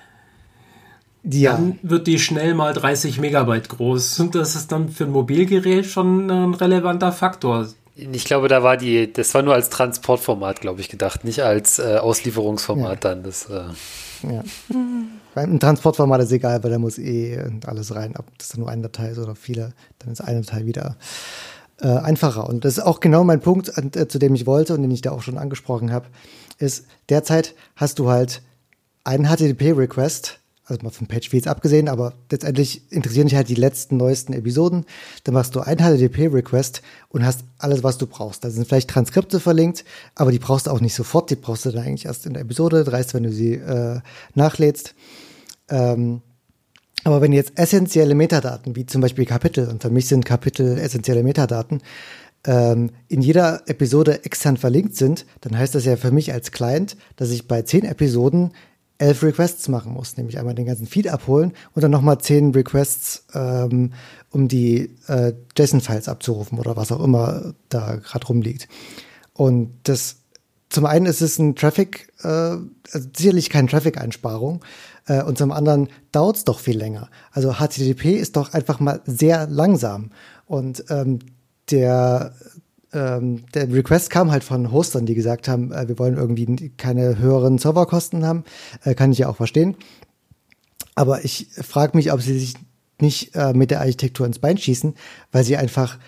Speaker 3: Ja. Dann wird die schnell mal 30 Megabyte groß. Und das ist dann für ein Mobilgerät schon ein relevanter Faktor.
Speaker 4: Ich glaube, da war die, das war nur als Transportformat, glaube ich, gedacht, nicht als äh, Auslieferungsformat ja. dann. Das, äh
Speaker 2: ja. Beim Transportformat ist egal, weil da muss eh alles rein. Ob das dann nur eine Datei ist oder viele, dann ist eine Datei wieder äh, einfacher. Und das ist auch genau mein Punkt, an, äh, zu dem ich wollte und den ich da auch schon angesprochen habe, ist, derzeit hast du halt einen HTTP-Request, also mal von PageFeeds abgesehen, aber letztendlich interessieren dich halt die letzten, neuesten Episoden. Dann machst du einen HTTP-Request und hast alles, was du brauchst. Da sind vielleicht Transkripte verlinkt, aber die brauchst du auch nicht sofort. Die brauchst du dann eigentlich erst in der Episode, dreist, wenn du sie äh, nachlädst. Ähm, aber wenn jetzt essentielle Metadaten, wie zum Beispiel Kapitel, und für mich sind Kapitel essentielle Metadaten, ähm, in jeder Episode extern verlinkt sind, dann heißt das ja für mich als Client, dass ich bei zehn Episoden elf Requests machen muss, nämlich einmal den ganzen Feed abholen und dann nochmal zehn Requests, ähm, um die äh, JSON-Files abzurufen oder was auch immer da gerade rumliegt. Und das zum einen ist es ein Traffic, äh, also sicherlich keine Traffic-Einsparung, äh, und zum anderen dauert es doch viel länger. Also HTTP ist doch einfach mal sehr langsam. Und ähm, der, ähm, der Request kam halt von Hostern, die gesagt haben, äh, wir wollen irgendwie keine höheren Serverkosten haben. Äh, kann ich ja auch verstehen. Aber ich frage mich, ob sie sich nicht äh, mit der Architektur ins Bein schießen, weil sie einfach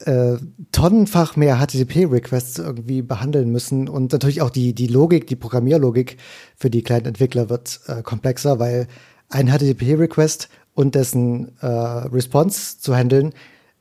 Speaker 2: äh, tonnenfach mehr HTTP-Requests irgendwie behandeln müssen und natürlich auch die, die Logik, die Programmierlogik für die kleinen Entwickler wird äh, komplexer, weil ein HTTP-Request und dessen äh, Response zu handeln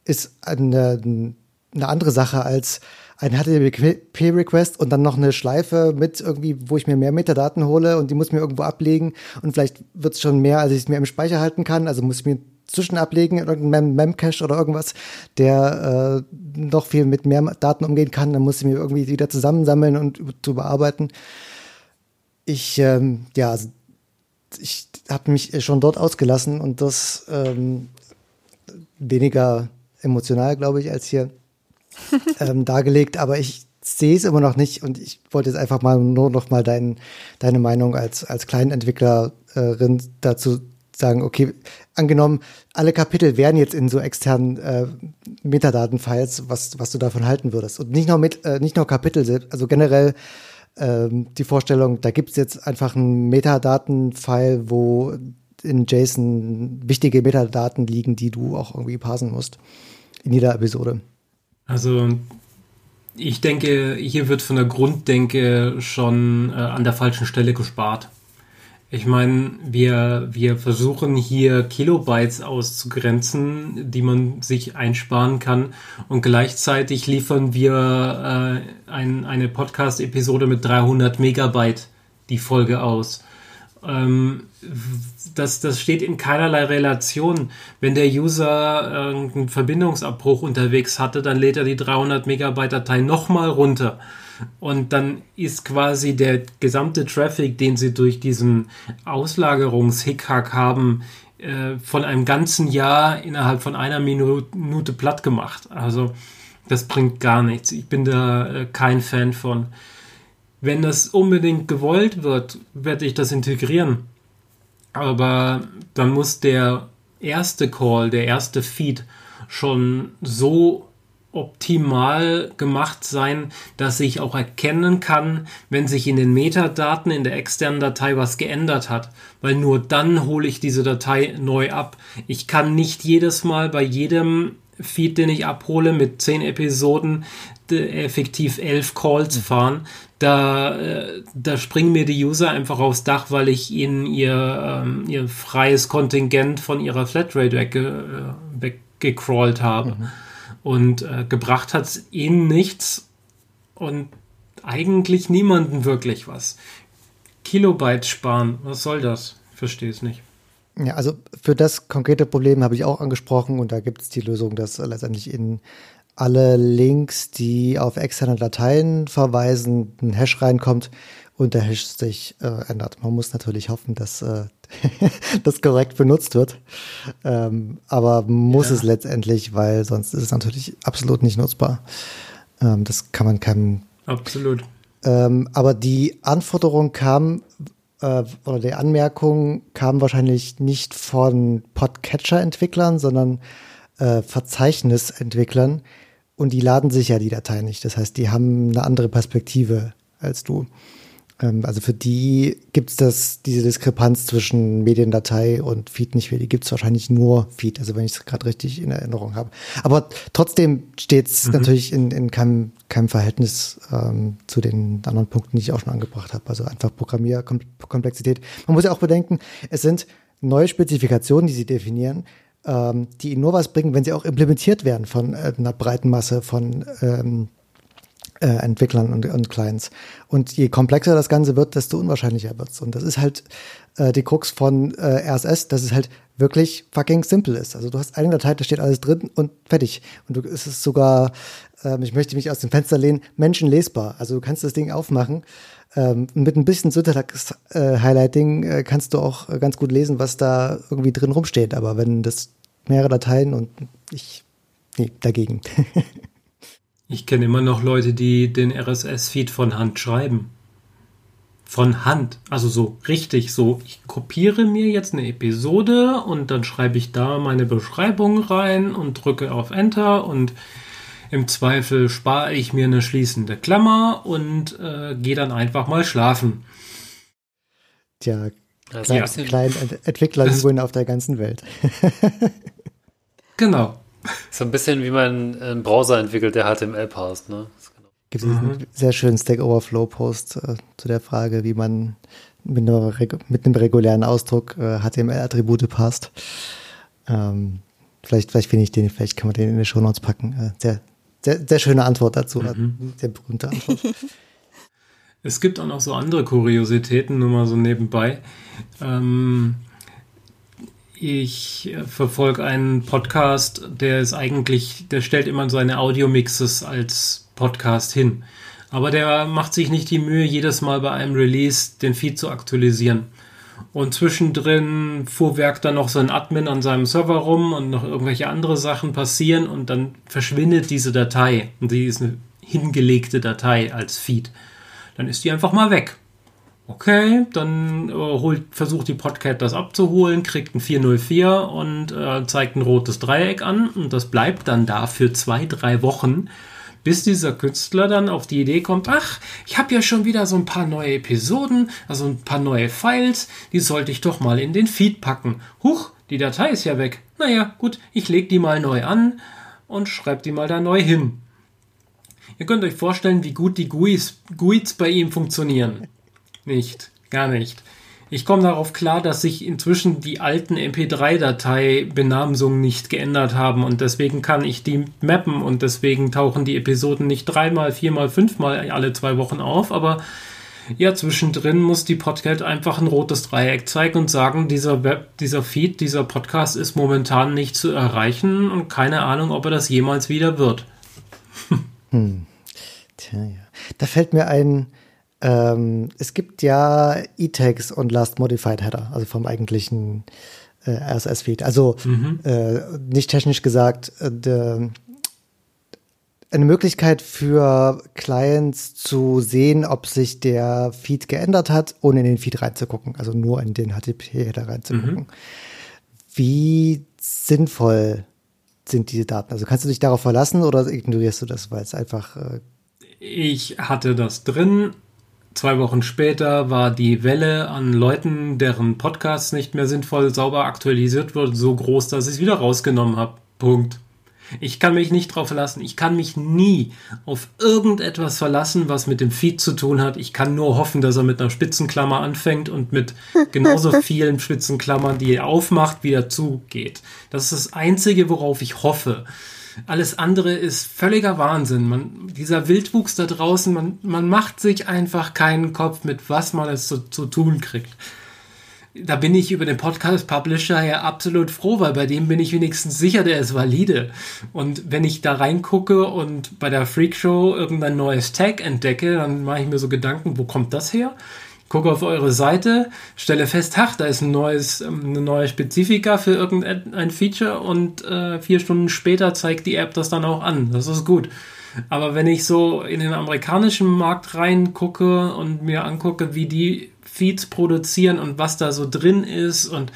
Speaker 2: ist eine, eine andere Sache als ein HTTP-Request und dann noch eine Schleife mit irgendwie, wo ich mir mehr Metadaten hole und die muss mir irgendwo ablegen und vielleicht wird es schon mehr, als ich es mir im Speicher halten kann. Also muss ich mir zwischenablegen in irgendeinem Memcache oder irgendwas, der äh, noch viel mit mehr Daten umgehen kann. Dann muss ich mir irgendwie wieder zusammensammeln und zu bearbeiten. Ich, ähm, ja, also ich habe mich schon dort ausgelassen und das ähm, weniger emotional, glaube ich, als hier ähm, dargelegt. Aber ich sehe es immer noch nicht und ich wollte jetzt einfach mal nur noch mal dein, deine Meinung als, als Kleinentwicklerin dazu sagen, okay, angenommen, alle Kapitel wären jetzt in so externen äh, Metadaten-Files, was, was du davon halten würdest. Und nicht nur, mit, äh, nicht nur Kapitel, also generell ähm, die Vorstellung, da gibt's jetzt einfach einen Metadaten-File, wo in JSON wichtige Metadaten liegen, die du auch irgendwie parsen musst. In jeder Episode.
Speaker 3: Also ich denke, hier wird von der Grunddenke schon äh, an der falschen Stelle gespart. Ich meine, wir, wir versuchen hier Kilobytes auszugrenzen, die man sich einsparen kann. Und gleichzeitig liefern wir äh, ein, eine Podcast-Episode mit 300 Megabyte die Folge aus. Ähm, das, das steht in keinerlei Relation. Wenn der User irgendeinen Verbindungsabbruch unterwegs hatte, dann lädt er die 300 Megabyte Datei nochmal runter. Und dann ist quasi der gesamte Traffic, den sie durch diesen Auslagerungshickhack haben, äh, von einem ganzen Jahr innerhalb von einer Minute platt gemacht. Also das bringt gar nichts. Ich bin da äh, kein Fan von. Wenn das unbedingt gewollt wird, werde ich das integrieren. Aber dann muss der erste Call, der erste Feed schon so optimal gemacht sein, dass ich auch erkennen kann, wenn sich in den Metadaten in der externen Datei was geändert hat, weil nur dann hole ich diese Datei neu ab. Ich kann nicht jedes Mal bei jedem Feed, den ich abhole, mit zehn Episoden effektiv elf Calls fahren. Da, äh, da springen mir die User einfach aufs Dach, weil ich ihnen ihr, ähm, ihr freies Kontingent von ihrer Flatrate wegge äh, weggecrawlt habe. Mhm. Und äh, gebracht hat es ihnen nichts und eigentlich niemanden wirklich was. Kilobyte sparen, was soll das? Verstehe es nicht.
Speaker 2: Ja, also für das konkrete Problem habe ich auch angesprochen und da gibt es die Lösung, dass letztendlich in alle Links, die auf externe Dateien verweisen, ein Hash reinkommt und der Hash sich äh, ändert. Man muss natürlich hoffen, dass äh, das korrekt benutzt wird. Ähm, aber muss ja. es letztendlich, weil sonst ist es natürlich absolut nicht nutzbar. Ähm, das kann man keinem.
Speaker 3: Absolut.
Speaker 2: Ähm, aber die Anforderung kam, äh, oder die Anmerkung kam wahrscheinlich nicht von Podcatcher-Entwicklern, sondern äh, Verzeichnisentwicklern, und die laden sich ja die Datei nicht. Das heißt, die haben eine andere Perspektive als du. Ähm, also für die gibt es das, diese Diskrepanz zwischen Mediendatei und Feed nicht mehr. Die gibt es wahrscheinlich nur Feed, also wenn ich es gerade richtig in Erinnerung habe. Aber trotzdem steht es mhm. natürlich in, in keinem, keinem Verhältnis ähm, zu den anderen Punkten, die ich auch schon angebracht habe. Also einfach Programmierkomplexität. Man muss ja auch bedenken, es sind neue Spezifikationen, die sie definieren, ähm, die nur was bringen, wenn sie auch implementiert werden von äh, einer breiten Masse von ähm, äh, Entwicklern und, und Clients. Und je komplexer das Ganze wird, desto unwahrscheinlicher wird's. Und das ist halt äh, die Krux von äh, RSS, dass es halt wirklich fucking simple ist. Also du hast eine Datei, da steht alles drin und fertig. Und du, es ist sogar, ähm, ich möchte mich aus dem Fenster lehnen, menschenlesbar. Also du kannst das Ding aufmachen. Ähm, mit ein bisschen Syntax-Highlighting äh, kannst du auch äh, ganz gut lesen, was da irgendwie drin rumsteht. Aber wenn das mehrere Dateien und ich, nee, dagegen.
Speaker 3: Ich kenne immer noch Leute, die den RSS-Feed von Hand schreiben. Von Hand. Also so richtig so. Ich kopiere mir jetzt eine Episode und dann schreibe ich da meine Beschreibung rein und drücke auf Enter und im Zweifel spare ich mir eine schließende Klammer und äh, gehe dann einfach mal schlafen.
Speaker 2: Tja, klein, ja. kleinen Entwickler auf der ganzen Welt.
Speaker 3: genau.
Speaker 4: So ein bisschen wie man einen Browser entwickelt, der HTML passt, ne?
Speaker 2: Genau. Gibt es einen mhm. sehr schönen Stack Overflow-Post äh, zu der Frage, wie man mit, einer, mit einem regulären Ausdruck äh, HTML-Attribute passt. Ähm, vielleicht, vielleicht finde ich den, vielleicht kann man den in die Show Notes packen. Äh, sehr, sehr, sehr schöne Antwort dazu. Mhm. Sehr berühmte Antwort.
Speaker 3: Es gibt auch noch so andere Kuriositäten, nur mal so nebenbei. Ähm, ich äh, verfolge einen Podcast, der ist eigentlich, der stellt immer seine Audiomixes als Podcast hin. Aber der macht sich nicht die Mühe, jedes Mal bei einem Release den Feed zu aktualisieren. Und zwischendrin fuhrwerkt dann noch so ein Admin an seinem Server rum und noch irgendwelche andere Sachen passieren und dann verschwindet diese Datei. Und die ist eine hingelegte Datei als Feed. Dann ist die einfach mal weg. Okay, dann äh, holt, versucht die Podcat das abzuholen, kriegt ein 404 und äh, zeigt ein rotes Dreieck an und das bleibt dann da für zwei, drei Wochen, bis dieser Künstler dann auf die Idee kommt, ach, ich habe ja schon wieder so ein paar neue Episoden, also ein paar neue Files, die sollte ich doch mal in den Feed packen. Huch, die Datei ist ja weg. Naja, gut, ich leg die mal neu an und schreib die mal da neu hin. Ihr könnt euch vorstellen, wie gut die GUIs, GUIs bei ihm funktionieren nicht. Gar nicht. Ich komme darauf klar, dass sich inzwischen die alten MP3-Datei-Benamsungen nicht geändert haben und deswegen kann ich die mappen und deswegen tauchen die Episoden nicht dreimal, viermal, fünfmal alle zwei Wochen auf, aber ja, zwischendrin muss die Podcast einfach ein rotes Dreieck zeigen und sagen, dieser Web, dieser Feed, dieser Podcast ist momentan nicht zu erreichen und keine Ahnung, ob er das jemals wieder wird.
Speaker 2: hm. Tja, ja. Da fällt mir ein, ähm, es gibt ja E-Tags und Last Modified Header, also vom eigentlichen äh, RSS-Feed. Also mhm. äh, nicht technisch gesagt, äh, de, eine Möglichkeit für Clients zu sehen, ob sich der Feed geändert hat, ohne in den Feed reinzugucken, also nur in den HTTP-Header reinzugucken. Mhm. Wie sinnvoll sind diese Daten? Also kannst du dich darauf verlassen oder ignorierst du das, weil es einfach äh
Speaker 3: ich hatte das drin, Zwei Wochen später war die Welle an Leuten, deren Podcasts nicht mehr sinnvoll sauber aktualisiert wurde, so groß, dass ich es wieder rausgenommen habe. Punkt. Ich kann mich nicht drauf verlassen. Ich kann mich nie auf irgendetwas verlassen, was mit dem Feed zu tun hat. Ich kann nur hoffen, dass er mit einer Spitzenklammer anfängt und mit genauso vielen Spitzenklammern, die er aufmacht, wieder zugeht. Das ist das Einzige, worauf ich hoffe. Alles andere ist völliger Wahnsinn. Man, dieser Wildwuchs da draußen, man, man macht sich einfach keinen Kopf mit, was man es zu, zu tun kriegt. Da bin ich über den Podcast Publisher ja absolut froh, weil bei dem bin ich wenigstens sicher, der ist valide. Und wenn ich da reingucke und bei der Freak Show irgendein neues Tag entdecke, dann mache ich mir so Gedanken, wo kommt das her? Gucke auf eure Seite, stelle fest, ach, da ist ein neues, ähm, eine neue Spezifika für irgendein Feature und äh, vier Stunden später zeigt die App das dann auch an. Das ist gut. Aber wenn ich so in den amerikanischen Markt reingucke und mir angucke, wie die Feeds produzieren und was da so drin ist und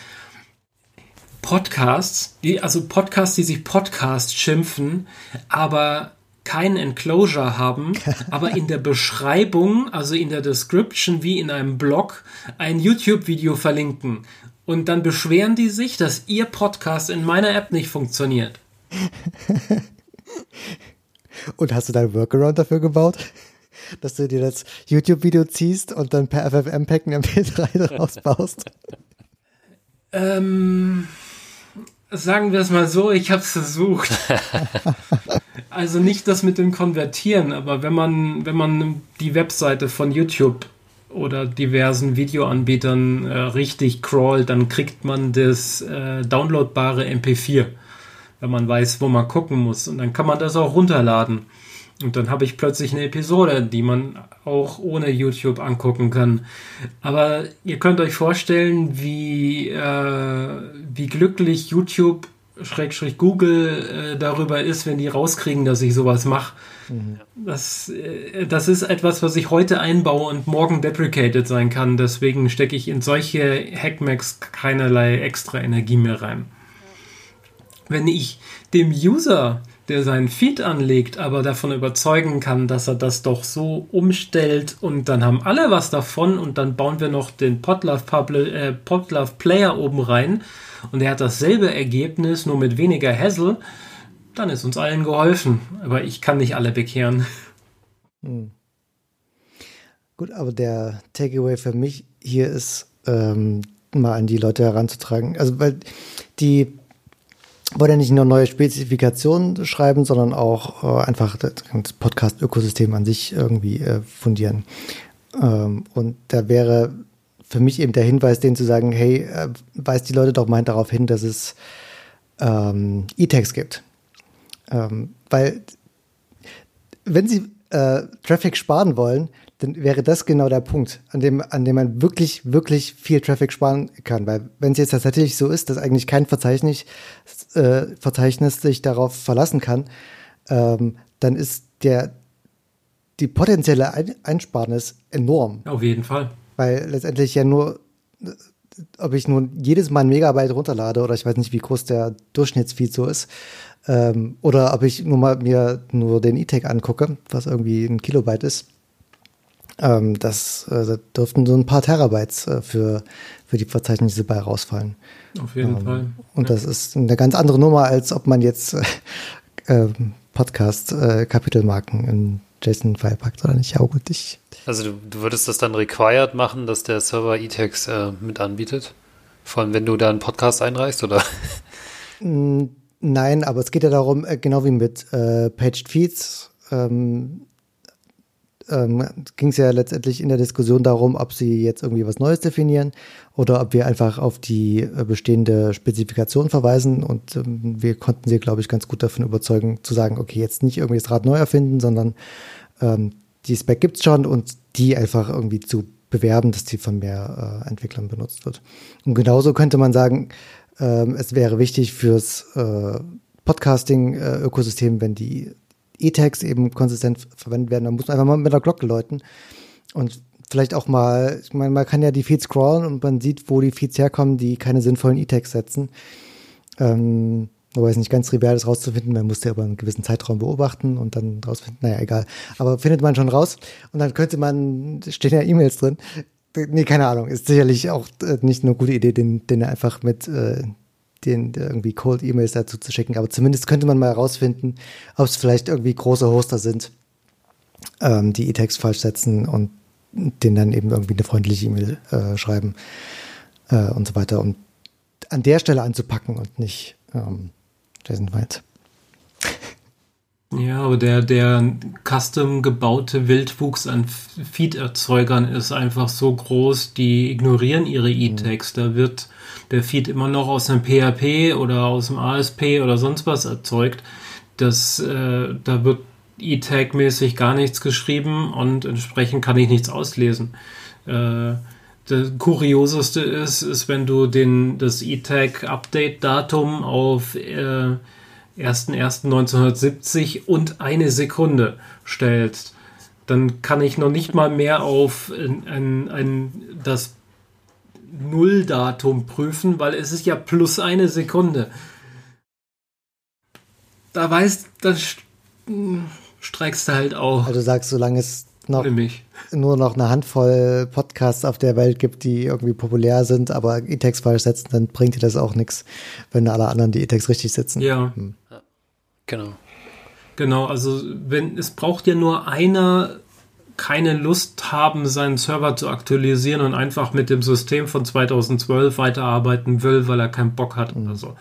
Speaker 3: Podcasts, die, also Podcasts, die sich Podcast schimpfen, aber kein Enclosure haben, aber in der Beschreibung, also in der Description wie in einem Blog, ein YouTube-Video verlinken. Und dann beschweren die sich, dass ihr Podcast in meiner App nicht funktioniert.
Speaker 2: Und hast du dein Workaround dafür gebaut? Dass du dir das YouTube-Video ziehst und dann per FFmpeg ein MP3 draus baust?
Speaker 3: Ähm, sagen wir es mal so, ich habe es versucht. also nicht das mit dem Konvertieren, aber wenn man, wenn man die Webseite von YouTube oder diversen Videoanbietern äh, richtig crawlt, dann kriegt man das äh, downloadbare MP4, wenn man weiß, wo man gucken muss. Und dann kann man das auch runterladen. Und dann habe ich plötzlich eine Episode, die man auch ohne YouTube angucken kann. Aber ihr könnt euch vorstellen, wie, äh, wie glücklich YouTube Schrägstrich Google äh, darüber ist, wenn die rauskriegen, dass ich sowas mache. Mhm. Das, äh, das ist etwas, was ich heute einbaue und morgen deprecated sein kann. Deswegen stecke ich in solche Hackmacks keinerlei extra Energie mehr rein. Wenn ich dem User der seinen Feed anlegt, aber davon überzeugen kann, dass er das doch so umstellt und dann haben alle was davon und dann bauen wir noch den Podlove, Publi äh, Podlove Player oben rein und er hat dasselbe Ergebnis, nur mit weniger Hassel, dann ist uns allen geholfen. Aber ich kann nicht alle bekehren. Hm.
Speaker 2: Gut, aber der Takeaway für mich hier ist, ähm, mal an die Leute heranzutragen. Also, weil die wollte nicht nur neue Spezifikationen schreiben, sondern auch äh, einfach das Podcast-Ökosystem an sich irgendwie äh, fundieren. Ähm, und da wäre für mich eben der Hinweis, denen zu sagen, hey, äh, weist die Leute doch mal darauf hin, dass es ähm, E-Text gibt. Ähm, weil wenn sie äh, Traffic sparen wollen, dann wäre das genau der Punkt, an dem, an dem man wirklich, wirklich viel Traffic sparen kann. Weil wenn es jetzt tatsächlich so ist, dass eigentlich kein Verzeichnis, äh, Verzeichnis sich darauf verlassen kann, ähm, dann ist der die potenzielle Einsparnis enorm.
Speaker 3: Auf jeden Fall.
Speaker 2: Weil letztendlich ja nur, ob ich nun jedes Mal ein Megabyte runterlade oder ich weiß nicht, wie groß der Durchschnittsfeed so ist, ähm, oder ob ich nur mal mir nur den E-Tag angucke, was irgendwie ein Kilobyte ist, ähm, das, äh, da dürften so ein paar Terabytes äh, für, für die Verzeichnisse bei rausfallen.
Speaker 3: Auf jeden ähm, Fall.
Speaker 2: Und ja. das ist eine ganz andere Nummer, als ob man jetzt äh, ähm, Podcast-Kapitelmarken äh, in JSON-File packt oder nicht. Ja, gut, ich.
Speaker 4: Also du, du würdest das dann required machen, dass der Server E-Tags äh, mit anbietet? Vor allem, wenn du da einen Podcast einreichst, oder?
Speaker 2: Nein, aber es geht ja darum, äh, genau wie mit äh, Paged Feeds, ähm, ähm, ging es ja letztendlich in der Diskussion darum, ob sie jetzt irgendwie was Neues definieren oder ob wir einfach auf die äh, bestehende Spezifikation verweisen. Und ähm, wir konnten sie, glaube ich, ganz gut davon überzeugen, zu sagen, okay, jetzt nicht irgendwie das Rad neu erfinden, sondern ähm, die Spec gibt's schon und die einfach irgendwie zu bewerben, dass die von mehr äh, Entwicklern benutzt wird. Und genauso könnte man sagen, ähm, es wäre wichtig fürs äh, Podcasting-Ökosystem, äh, wenn die E-Tags eben konsistent verwendet werden. Da muss man einfach mal mit der Glocke läuten. Und vielleicht auch mal, ich meine, man kann ja die Feeds scrollen und man sieht, wo die Feeds herkommen, die keine sinnvollen E-Tags setzen. Ähm, wobei es nicht ganz trivial ist, rauszufinden. Man muss ja über einen gewissen Zeitraum beobachten und dann rausfinden. Naja, egal. Aber findet man schon raus. Und dann könnte man, stehen ja E-Mails drin. Nee, keine Ahnung. Ist sicherlich auch äh, nicht eine gute Idee, den, den einfach mit äh, den irgendwie Cold E-Mails dazu zu schicken. Aber zumindest könnte man mal herausfinden, ob es vielleicht irgendwie große Hoster sind, ähm, die E-Text falsch setzen und denen dann eben irgendwie eine freundliche E-Mail äh, schreiben äh, und so weiter. Und an der Stelle anzupacken und nicht ähm, Jason White.
Speaker 3: Ja, aber der, der custom gebaute Wildwuchs an Feed-Erzeugern ist einfach so groß, die ignorieren ihre E-Tags. Da wird der Feed immer noch aus einem PHP oder aus dem ASP oder sonst was erzeugt. Das, äh, da wird E-Tag-mäßig gar nichts geschrieben und entsprechend kann ich nichts auslesen. Äh, das Kurioseste ist, ist, wenn du den, das E-Tag-Update-Datum auf äh, 1.1.1970 und eine Sekunde stellst, dann kann ich noch nicht mal mehr auf ein, ein, ein, das Nulldatum prüfen, weil es ist ja plus eine Sekunde. Da weiß, das, streikst du halt auch.
Speaker 2: Also du sagst, solange es noch
Speaker 3: mich.
Speaker 2: nur noch eine Handvoll Podcasts auf der Welt gibt, die irgendwie populär sind, aber E-Text falsch setzen, dann bringt dir das auch nichts, wenn alle anderen die E-Text richtig setzen.
Speaker 3: Ja.
Speaker 4: Genau.
Speaker 3: Genau, also wenn es braucht ja nur einer keine Lust haben, seinen Server zu aktualisieren und einfach mit dem System von 2012 weiterarbeiten will, weil er keinen Bock hat oder so.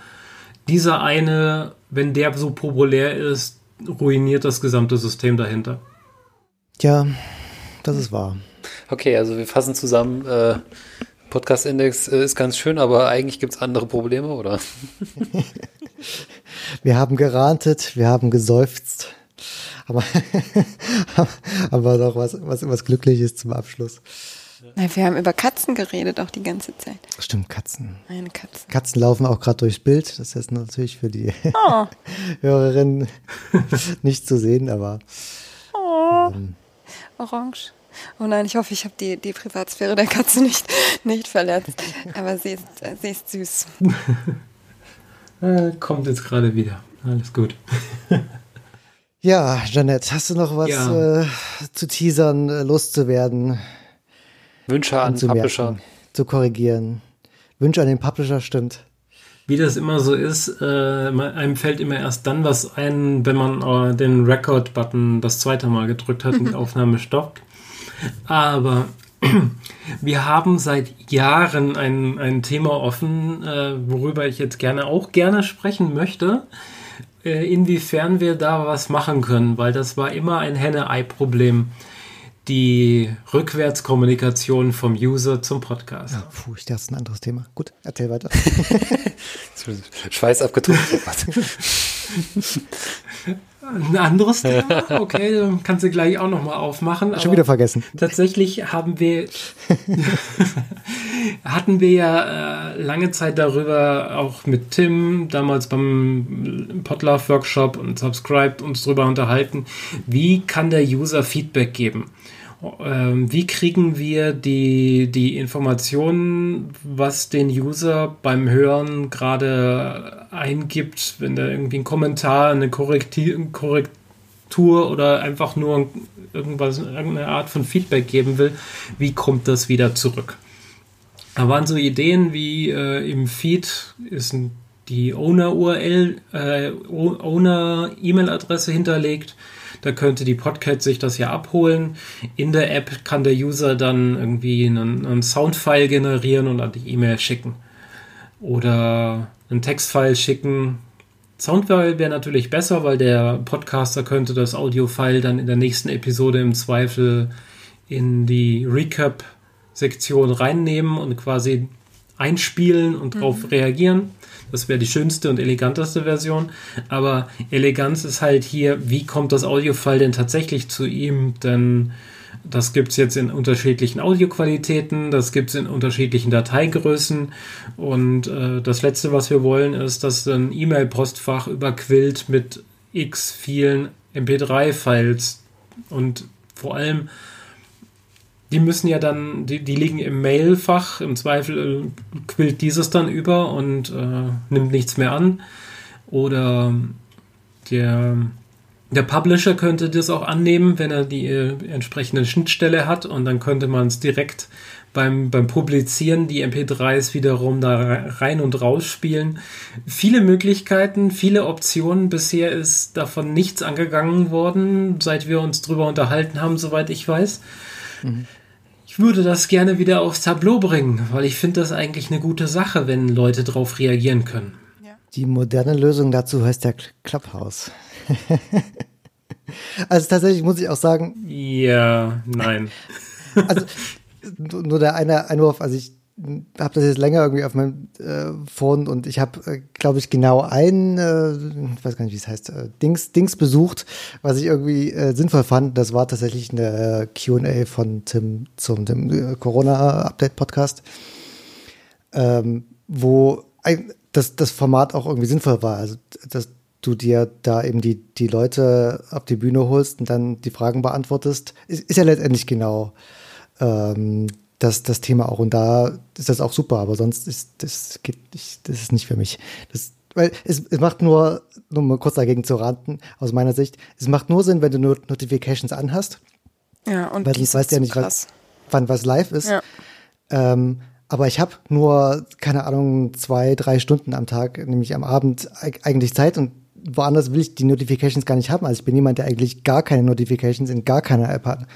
Speaker 3: Dieser eine, wenn der so populär ist, ruiniert das gesamte System dahinter.
Speaker 2: Ja, das ist wahr.
Speaker 4: Okay, also wir fassen zusammen, äh, Podcast-Index äh, ist ganz schön, aber eigentlich gibt es andere Probleme, oder?
Speaker 2: Wir haben gerantet, wir haben geseufzt, aber, aber doch was, was, was Glückliches zum Abschluss.
Speaker 1: Na, wir haben über Katzen geredet auch die ganze Zeit.
Speaker 2: Stimmt, Katzen.
Speaker 1: Meine Katzen.
Speaker 2: Katzen laufen auch gerade durchs Bild. Das ist natürlich für die
Speaker 1: Oh,
Speaker 2: Hörerinnen nicht zu sehen, aber
Speaker 1: oh. Orange. Oh nein, ich hoffe, ich habe die, die Privatsphäre der Katze nicht, nicht verletzt. Aber sie ist, sie ist süß.
Speaker 3: Äh, kommt jetzt gerade wieder. Alles gut.
Speaker 2: ja, Janette, hast du noch was
Speaker 3: Ja.
Speaker 2: äh, zu teasern, äh, loszuwerden,
Speaker 4: Wünsche an
Speaker 2: anzumerken,
Speaker 4: Publisher.
Speaker 2: zu korrigieren? Wünsche an den Publisher stimmt.
Speaker 3: Wie das immer so ist, äh, einem fällt immer erst dann was ein, wenn man äh, den Record-Button das zweite Mal gedrückt hat und die Aufnahme stoppt. Aber wir haben seit Jahren ein, ein Thema offen, äh, worüber ich jetzt gerne auch gerne sprechen möchte, äh, inwiefern wir da was machen können, weil das war immer ein Henne-Ei-Problem. Die Rückwärtskommunikation vom User zum Podcast.
Speaker 2: Ja, puh, ich dachte, das ist ein anderes Thema. Gut, erzähl weiter.
Speaker 4: Schweiß abgetrunken.
Speaker 3: Ein anderes Thema? Okay, dann kannst du gleich auch nochmal aufmachen.
Speaker 2: Schon
Speaker 3: aber
Speaker 2: wieder vergessen.
Speaker 3: Tatsächlich haben wir, hatten wir ja äh, lange Zeit darüber auch mit Tim, damals beim Podlove Workshop und Subscribe uns darüber unterhalten, wie kann der User Feedback geben? Ähm, wie kriegen wir die, die Informationen, was den User beim Hören gerade eingibt, wenn er irgendwie einen Kommentar, eine Korrektur oder einfach nur irgendwas, irgendeine Art von Feedback geben will, wie kommt das wieder zurück? Da waren so Ideen wie äh, im Feed ist ein, die Owner-URL, äh, Owner-E-Mail-Adresse hinterlegt. Da könnte die Podcat sich das ja abholen. In der App kann der User dann irgendwie einen, einen Soundfile generieren und an die E-Mail schicken. Oder einen Textfile schicken. Soundfile wäre natürlich besser, weil der Podcaster könnte das Audiofile dann in der nächsten Episode im Zweifel in die Recap-Sektion reinnehmen und quasi einspielen und darauf reagieren. Das wäre die schönste und eleganteste Version. Aber Eleganz ist halt hier, wie kommt das Audiofile denn tatsächlich zu ihm? Denn das gibt es jetzt in unterschiedlichen Audioqualitäten, das gibt es in unterschiedlichen Dateigrößen. Und äh, das Letzte, was wir wollen, ist, dass ein E-Mail-Postfach überquillt mit x vielen MP3-Files. Und vor allem, die müssen ja dann, die, die liegen im Mailfach, im Zweifel äh, quillt dieses dann über und äh, nimmt nichts mehr an. Oder der, der Publisher könnte das auch annehmen, wenn er die äh, entsprechende Schnittstelle hat und dann könnte man es direkt beim, beim Publizieren die MP3s wiederum da rein und raus spielen. Viele Möglichkeiten, viele Optionen. Bisher ist davon nichts angegangen worden, seit wir uns drüber unterhalten haben, soweit ich weiß. Ich würde das gerne wieder aufs Tableau bringen, weil ich finde das eigentlich eine gute Sache, wenn Leute darauf reagieren können.
Speaker 2: Die moderne Lösung dazu heißt ja Clubhouse. also tatsächlich muss ich auch sagen,
Speaker 3: Ja, nein.
Speaker 2: also nur nur der eine Einwurf, also ich habe das jetzt länger irgendwie auf meinem äh, Phone und ich habe, äh, glaube ich, genau ein, äh, ich weiß gar nicht, wie es heißt, äh, Dings, Dings besucht, was ich irgendwie äh, sinnvoll fand. Das war tatsächlich eine äh, Q&A von Tim zum dem äh, Corona-Update-Podcast, ähm, wo ein, das, das Format auch irgendwie sinnvoll war. Also, dass du dir da eben die, die Leute auf die Bühne holst und dann die Fragen beantwortest, ist, ist ja letztendlich genau ähm, das, das Thema auch. Und da ist das auch super, aber sonst ist das geht nicht, das ist nicht für mich. Das weil es, es macht nur, nur mal kurz dagegen zu raten, aus meiner Sicht, es macht nur Sinn, wenn du nur Notifications anhast.
Speaker 1: Ja, und
Speaker 2: Weil sonst weißt du ja nicht, was,
Speaker 1: krass.
Speaker 2: wann was live ist.
Speaker 1: Ja.
Speaker 2: Ähm, aber ich habe nur, keine Ahnung, zwei, drei Stunden am Tag, nämlich am Abend eig- eigentlich Zeit und woanders will ich die Notifications gar nicht haben. Also ich bin jemand, der eigentlich gar keine Notifications in gar keiner App hat,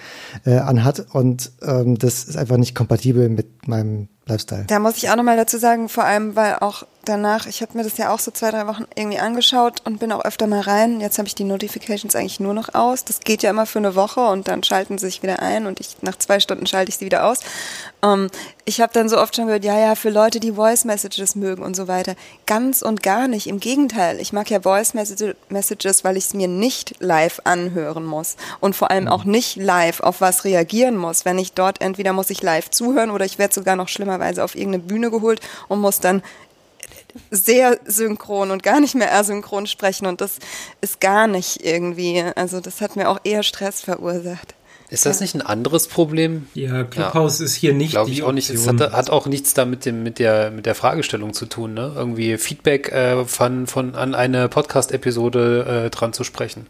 Speaker 2: äh, anhat und ähm, das ist einfach nicht kompatibel mit meinem Lifestyle.
Speaker 1: Da muss ich auch nochmal dazu sagen, vor allem, weil auch danach, ich habe mir das ja auch so zwei, drei Wochen irgendwie angeschaut und bin auch öfter mal rein. Jetzt habe ich die Notifications eigentlich nur noch aus. Das geht ja immer für eine Woche und dann schalten sie sich wieder ein und ich nach zwei Stunden schalte ich sie wieder aus. Ähm, ich habe dann so oft schon gehört, ja, ja, für Leute, die Voice Messages mögen und so weiter. Ganz und gar nicht. Im Gegenteil, ich mag ja Voice Message- Messages, weil ich es mir nicht live anhören muss und vor allem auch nicht live auf was reagieren muss. Wenn ich dort entweder muss ich live zuhören oder ich werde sogar noch schlimmerweise auf irgendeine Bühne geholt und muss dann sehr synchron und gar nicht mehr asynchron sprechen und das ist gar nicht irgendwie, also das hat mir auch eher Stress verursacht.
Speaker 4: Ist das nicht ein anderes Problem?
Speaker 3: Ja, Clubhouse ist hier nicht
Speaker 4: Glaube
Speaker 3: die
Speaker 4: ich auch nicht. Es hat, hat auch nichts damit dem, mit, der, mit der Fragestellung zu tun, ne? Irgendwie Feedback äh, von, von an eine Podcast-Episode äh, dran zu sprechen.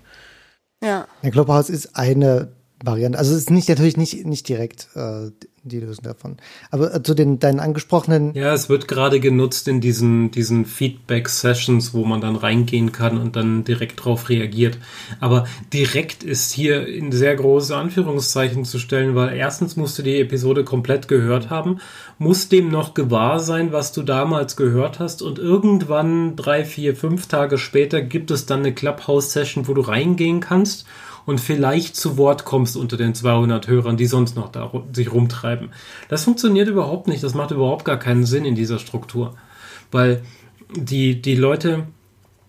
Speaker 1: Ja.
Speaker 2: Der Clubhouse ist eine Variante. Also es ist nicht natürlich nicht, nicht direkt äh, die Lösung davon. Aber äh, zu den deinen angesprochenen,
Speaker 3: Ja, es wird gerade genutzt in diesen, diesen Feedback-Sessions, wo man dann reingehen kann und dann direkt drauf reagiert. Aber direkt ist hier in sehr große Anführungszeichen zu stellen, weil erstens musst du die Episode komplett gehört haben, musst dem noch gewahr sein, was du damals gehört hast und irgendwann drei, vier, fünf Tage später gibt es dann eine Clubhouse-Session, wo du reingehen kannst und vielleicht zu Wort kommst unter den 200 Hörern, die sonst noch da sich rumtreiben. Das funktioniert überhaupt nicht. Das macht überhaupt gar keinen Sinn in dieser Struktur. Weil die, die Leute,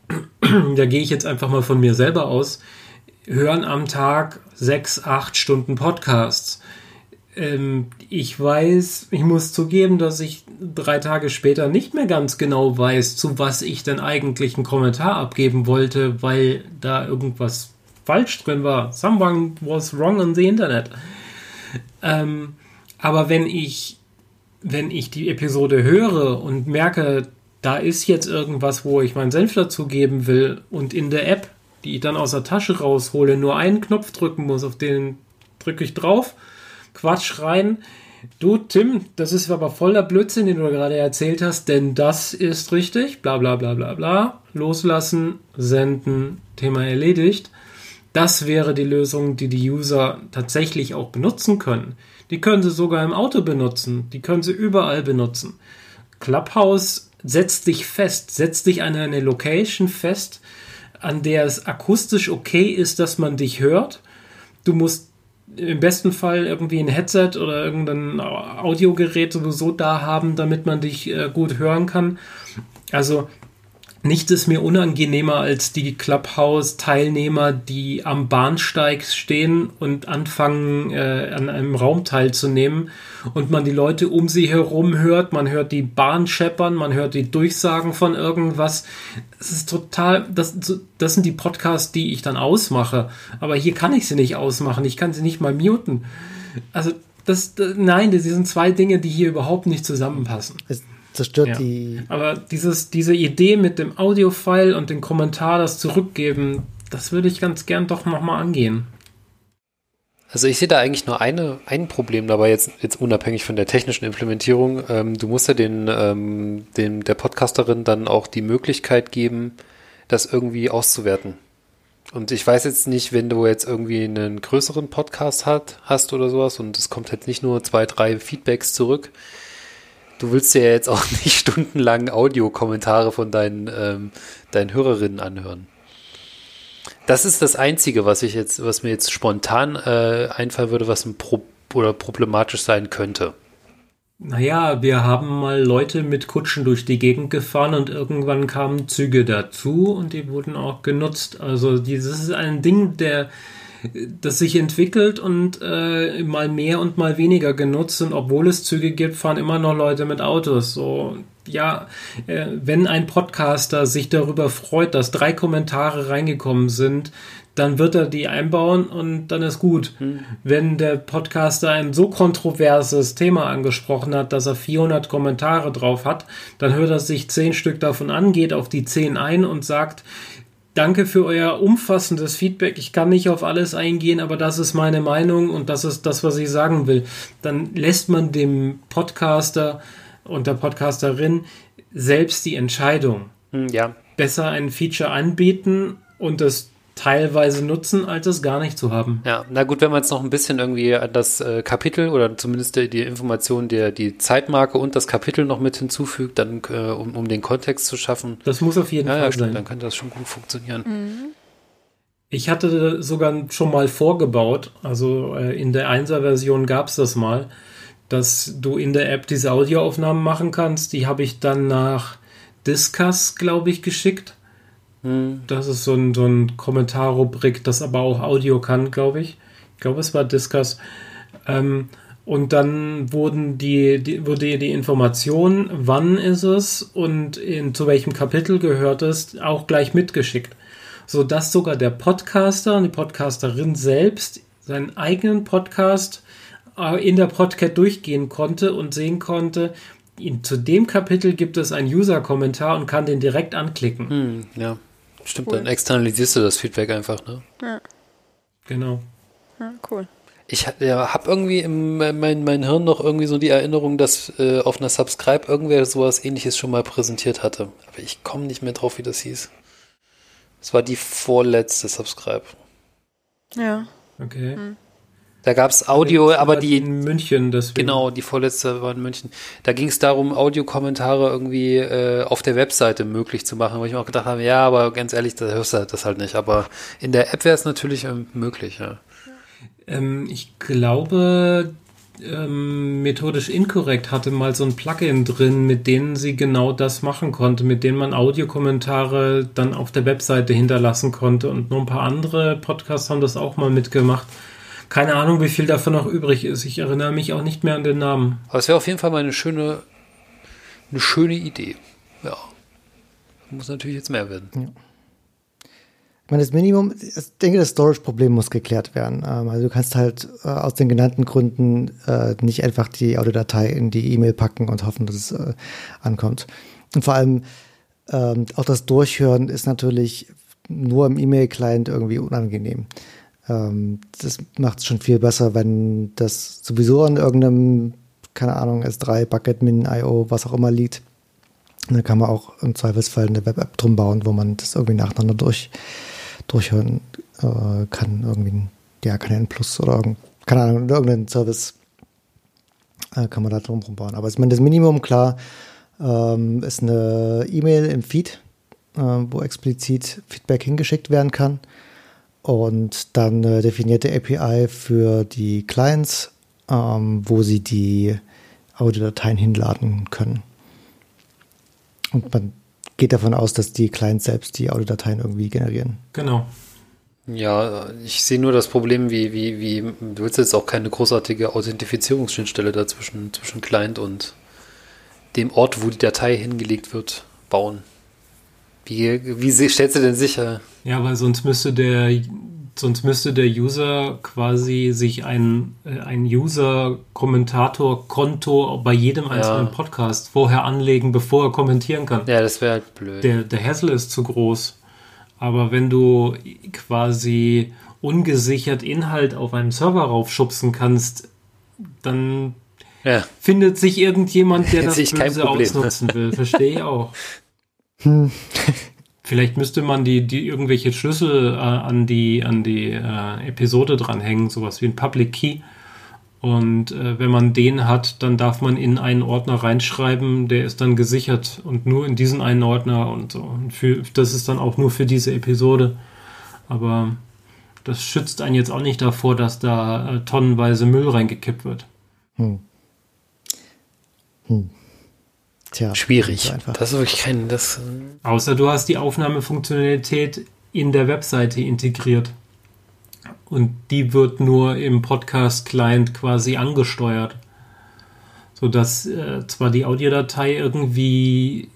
Speaker 3: da gehe ich jetzt einfach mal von mir selber aus, hören am Tag sechs, acht Stunden Podcasts. Ähm, ich weiß, ich muss zugeben, dass ich drei Tage später nicht mehr ganz genau weiß, zu was ich denn eigentlich einen Kommentar abgeben wollte, weil da irgendwas falsch drin war. Someone was wrong on the Internet. Ähm, aber wenn ich, wenn ich die Episode höre und merke, da ist jetzt irgendwas, wo ich meinen Senf dazu geben will und in der App, die ich dann aus der Tasche raushole, nur einen Knopf drücken muss, auf den drücke ich drauf, Quatsch rein. Du, Tim, das ist aber voller Blödsinn, den du gerade erzählt hast, denn das ist richtig, bla bla bla bla bla. Loslassen, senden, Thema erledigt. Das wäre die Lösung, die die User tatsächlich auch benutzen können. Die können sie sogar im Auto benutzen, die können sie überall benutzen. Clubhouse setzt dich fest, setzt dich an eine Location fest, an der es akustisch okay ist, dass man dich hört. Du musst im besten Fall irgendwie ein Headset oder irgendein Audiogerät sowieso da haben, damit man dich äh, gut hören kann. Also nichts ist mir unangenehmer als die Clubhouse-Teilnehmer, die am Bahnsteig stehen und anfangen, äh, an einem Raum teilzunehmen und man die Leute um sie herum hört, man hört die Bahn scheppern, man hört die Durchsagen von irgendwas. Es ist total, das, das sind die Podcasts, die ich dann ausmache. Aber hier kann ich sie nicht ausmachen, ich kann sie nicht mal muten. Also, das, das nein, das sind zwei Dinge, die hier überhaupt nicht zusammenpassen.
Speaker 2: es zerstört
Speaker 3: Ja.
Speaker 2: die.
Speaker 3: Aber dieses, diese Idee mit dem Audio-File und dem Kommentar, das zurückgeben, das würde ich ganz gern doch nochmal angehen.
Speaker 4: Also ich sehe da eigentlich nur eine, ein Problem dabei, jetzt, jetzt unabhängig von der technischen Implementierung. Ähm, du musst ja den, ähm, dem, der Podcasterin dann auch die Möglichkeit geben, das irgendwie auszuwerten. Und ich weiß jetzt nicht, wenn du jetzt irgendwie einen größeren Podcast hat, hast oder sowas und es kommt jetzt nicht nur zwei, drei Feedbacks zurück. Du willst dir ja jetzt auch nicht stundenlang Audiokommentare von deinen, ähm, deinen Hörerinnen anhören. Das ist das Einzige, was ich jetzt, was mir jetzt spontan äh, einfallen würde, was ein Pro oder problematisch sein könnte.
Speaker 3: Naja, wir haben mal Leute mit Kutschen durch die Gegend gefahren und irgendwann kamen Züge dazu und die wurden auch genutzt. Also dieses ist ein Ding, der das sich entwickelt und äh, mal mehr und mal weniger genutzt und obwohl es Züge gibt, fahren immer noch Leute mit Autos. So, ja, äh, wenn ein Podcaster sich darüber freut, dass drei Kommentare reingekommen sind, dann wird er die einbauen und dann ist gut. Hm. Wenn der Podcaster ein so kontroverses Thema angesprochen hat, dass er 400 Kommentare drauf hat, dann hört er sich 10 Stück davon an, geht auf die 10 ein und sagt, danke für euer umfassendes Feedback. Ich kann nicht auf alles eingehen, aber das ist meine Meinung und das ist das, was ich sagen will. Dann lässt man dem Podcaster und der Podcasterin selbst die Entscheidung.
Speaker 4: Hm, ja.
Speaker 3: Besser ein Feature anbieten und das teilweise nutzen, als es gar nicht zu haben.
Speaker 4: Ja, na gut, wenn man jetzt noch ein bisschen irgendwie das äh, Kapitel oder zumindest die, Information, der die Zeitmarke und das Kapitel noch mit hinzufügt, dann äh, um, um den Kontext zu schaffen.
Speaker 3: Das muss auf jeden
Speaker 4: ja,
Speaker 3: Fall
Speaker 4: ja,
Speaker 3: sein.
Speaker 4: Dann könnte das schon gut funktionieren. Mhm.
Speaker 3: Ich hatte sogar schon mal vorgebaut, also äh, in der 1er-Version gab es das mal, dass du in der App diese Audioaufnahmen machen kannst. Die habe ich dann nach Discuss, glaube ich, geschickt. Hm. Das ist so ein, so ein Kommentarrubrik, das aber auch Audio kann, glaube ich. Ich glaube, es war Discuss. Ähm, und dann wurden die, die, wurde die Information, wann ist es und in, zu welchem Kapitel gehört es, auch gleich mitgeschickt. Sodass sogar der Podcaster und die Podcasterin selbst seinen eigenen Podcast äh, in der Podcat durchgehen konnte und sehen konnte, in, zu dem Kapitel gibt es einen User-Kommentar und kann den direkt anklicken.
Speaker 4: Hm, ja. Stimmt, cool. dann externalisierst du das Feedback einfach, ne?
Speaker 1: Ja.
Speaker 3: Genau.
Speaker 1: Ja, cool.
Speaker 4: Ich ja, habe irgendwie in mein, mein Hirn noch irgendwie so die Erinnerung, dass äh, auf einer Subscribe irgendwer sowas ähnliches schon mal präsentiert hatte. Aber ich komme nicht mehr drauf, wie das hieß. Es war die vorletzte Subscribe.
Speaker 1: Ja.
Speaker 3: Okay. Hm.
Speaker 4: Da gab es Audio, aber die.
Speaker 3: In München, deswegen.
Speaker 4: Genau, die vorletzte war in München. Da ging es darum, Audiokommentare irgendwie äh, auf der Webseite möglich zu machen, wo ich mir auch gedacht habe, ja, aber ganz ehrlich, da hörst du das halt nicht. Aber in der App wäre es natürlich ähm, möglich, ja.
Speaker 3: Ähm, ich glaube, ähm, methodisch inkorrekt hatte mal so ein Plugin drin, mit denen sie genau das machen konnte, mit denen man Audiokommentare dann auf der Webseite hinterlassen konnte. Und nur ein paar andere Podcasts haben das auch mal mitgemacht. Keine Ahnung, wie viel davon noch übrig ist. Ich erinnere mich auch nicht mehr an den Namen.
Speaker 4: Aber es wäre auf jeden Fall mal eine schöne, eine schöne Idee. Ja. Muss natürlich jetzt mehr werden. Ja.
Speaker 2: Ich meine, das Minimum, ich denke, das Storage-Problem muss geklärt werden. Ähm, also du kannst halt äh, aus den genannten Gründen äh, nicht einfach die Audiodatei in die E-Mail packen und hoffen, dass es äh, ankommt. Und vor allem ähm, auch das Durchhören ist natürlich nur im E-Mail-Client irgendwie unangenehm. Ähm, das macht es schon viel besser, wenn das sowieso an irgendeinem, keine Ahnung, S3, Bucket, Min, IO, was auch immer liegt. Und dann kann man auch im Zweifelsfall eine Web-App drum bauen, wo man das irgendwie nacheinander durch, durchhören äh, kann. Irgendwie, ja, kann ein Plus oder irgend, keine Ahnung, irgendeinen Service äh, kann man da drum bauen. Aber ich meine, das Minimum, klar, ähm, ist eine E-Mail im Feed, äh, wo explizit Feedback hingeschickt werden kann und dann eine definierte API für die Clients, ähm, wo sie die Audiodateien hinladen können. Und man geht davon aus, dass die Clients selbst die Audiodateien irgendwie generieren.
Speaker 3: Genau.
Speaker 4: Ja, ich sehe nur das Problem, wie, wie, wie, du willst jetzt auch keine großartige Authentifizierungsschnittstelle dazwischen zwischen Client und dem Ort, wo die Datei hingelegt wird, bauen. Wie, wie stellst du denn sicher?
Speaker 3: Ja, weil sonst müsste der sonst müsste der User quasi sich ein, äh, ein User-Kommentator-Konto bei jedem einzelnen ja. Podcast vorher anlegen, bevor er kommentieren kann.
Speaker 4: Ja, das wäre halt blöd.
Speaker 3: Der, der Hassel ist zu groß. Aber wenn du quasi ungesichert Inhalt auf einen Server raufschubsen kannst, dann ja. findet sich irgendjemand, der das böse ausnutzen will. Verstehe ich auch. Hm. Vielleicht müsste man die, die irgendwelche Schlüssel äh, an die, an die äh, Episode dranhängen, sowas wie ein Public Key. Und äh, wenn man den hat, dann darf man in einen Ordner reinschreiben, der ist dann gesichert und nur in diesen einen Ordner und so. Und für, das ist dann auch nur für diese Episode. Aber das schützt einen jetzt auch nicht davor, dass da äh, tonnenweise Müll reingekippt wird. Hm.
Speaker 4: Hm. Tja, schwierig. Das ist wirklich kein. Das
Speaker 3: Außer du hast die Aufnahmefunktionalität in der Webseite integriert. Und die wird nur im Podcast-Client quasi angesteuert. Sodass äh, zwar die Audiodatei irgendwie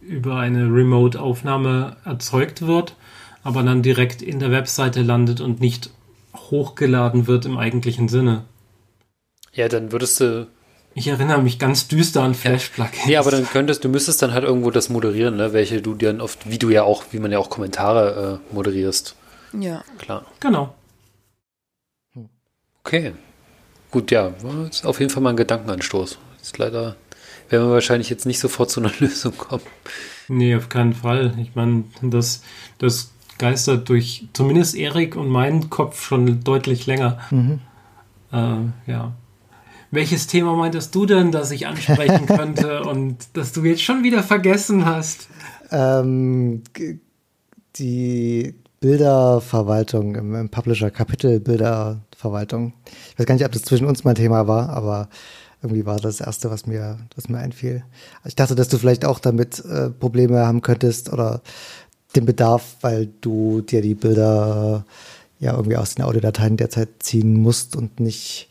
Speaker 3: über eine Remote-Aufnahme erzeugt wird, aber dann direkt in der Webseite landet und nicht hochgeladen wird im eigentlichen Sinne.
Speaker 4: Ja, dann würdest du.
Speaker 3: Ich erinnere mich ganz düster an Flash-Plugins.
Speaker 4: Ja, aber dann könntest du müsstest dann halt irgendwo das moderieren, ne? welche du dann oft, wie du ja auch, wie man ja auch Kommentare äh, moderierst.
Speaker 1: Ja.
Speaker 4: Klar.
Speaker 3: Genau.
Speaker 4: Okay. Gut, ja, war jetzt auf jeden Fall mal ein Gedankenanstoß. Ist leider werden wir wahrscheinlich jetzt nicht sofort zu einer Lösung kommen.
Speaker 3: Nee, auf keinen Fall. Ich meine, das, das geistert durch zumindest Erik und meinen Kopf schon deutlich länger.
Speaker 2: Mhm.
Speaker 3: Äh, ja. Welches Thema meintest du denn, das ich ansprechen könnte und das du jetzt schon wieder vergessen hast?
Speaker 2: Ähm, die Bilderverwaltung im, im Publisher, Kapitelbilderverwaltung. Ich weiß gar nicht, ob das zwischen uns mal Thema war, aber irgendwie war das erste, was mir, was mir einfiel. Ich dachte, dass du vielleicht auch damit äh, Probleme haben könntest oder den Bedarf, weil du dir die Bilder ja irgendwie aus den Audiodateien derzeit ziehen musst und nicht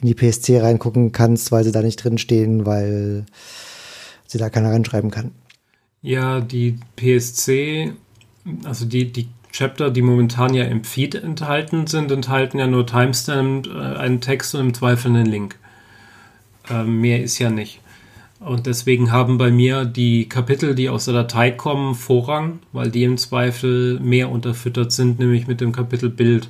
Speaker 2: in die PSC reingucken kannst, weil sie da nicht drinstehen, weil sie da keiner reinschreiben kann.
Speaker 3: Ja, die PSC, also die, die Chapter, die momentan ja im Feed enthalten sind, enthalten ja nur Timestamp, äh, einen Text und im Zweifel einen Link. Ähm, mehr ist ja nicht. Und deswegen haben bei mir die Kapitel, die aus der Datei kommen, Vorrang, weil die im Zweifel mehr unterfüttert sind, nämlich mit dem Kapitel Bild.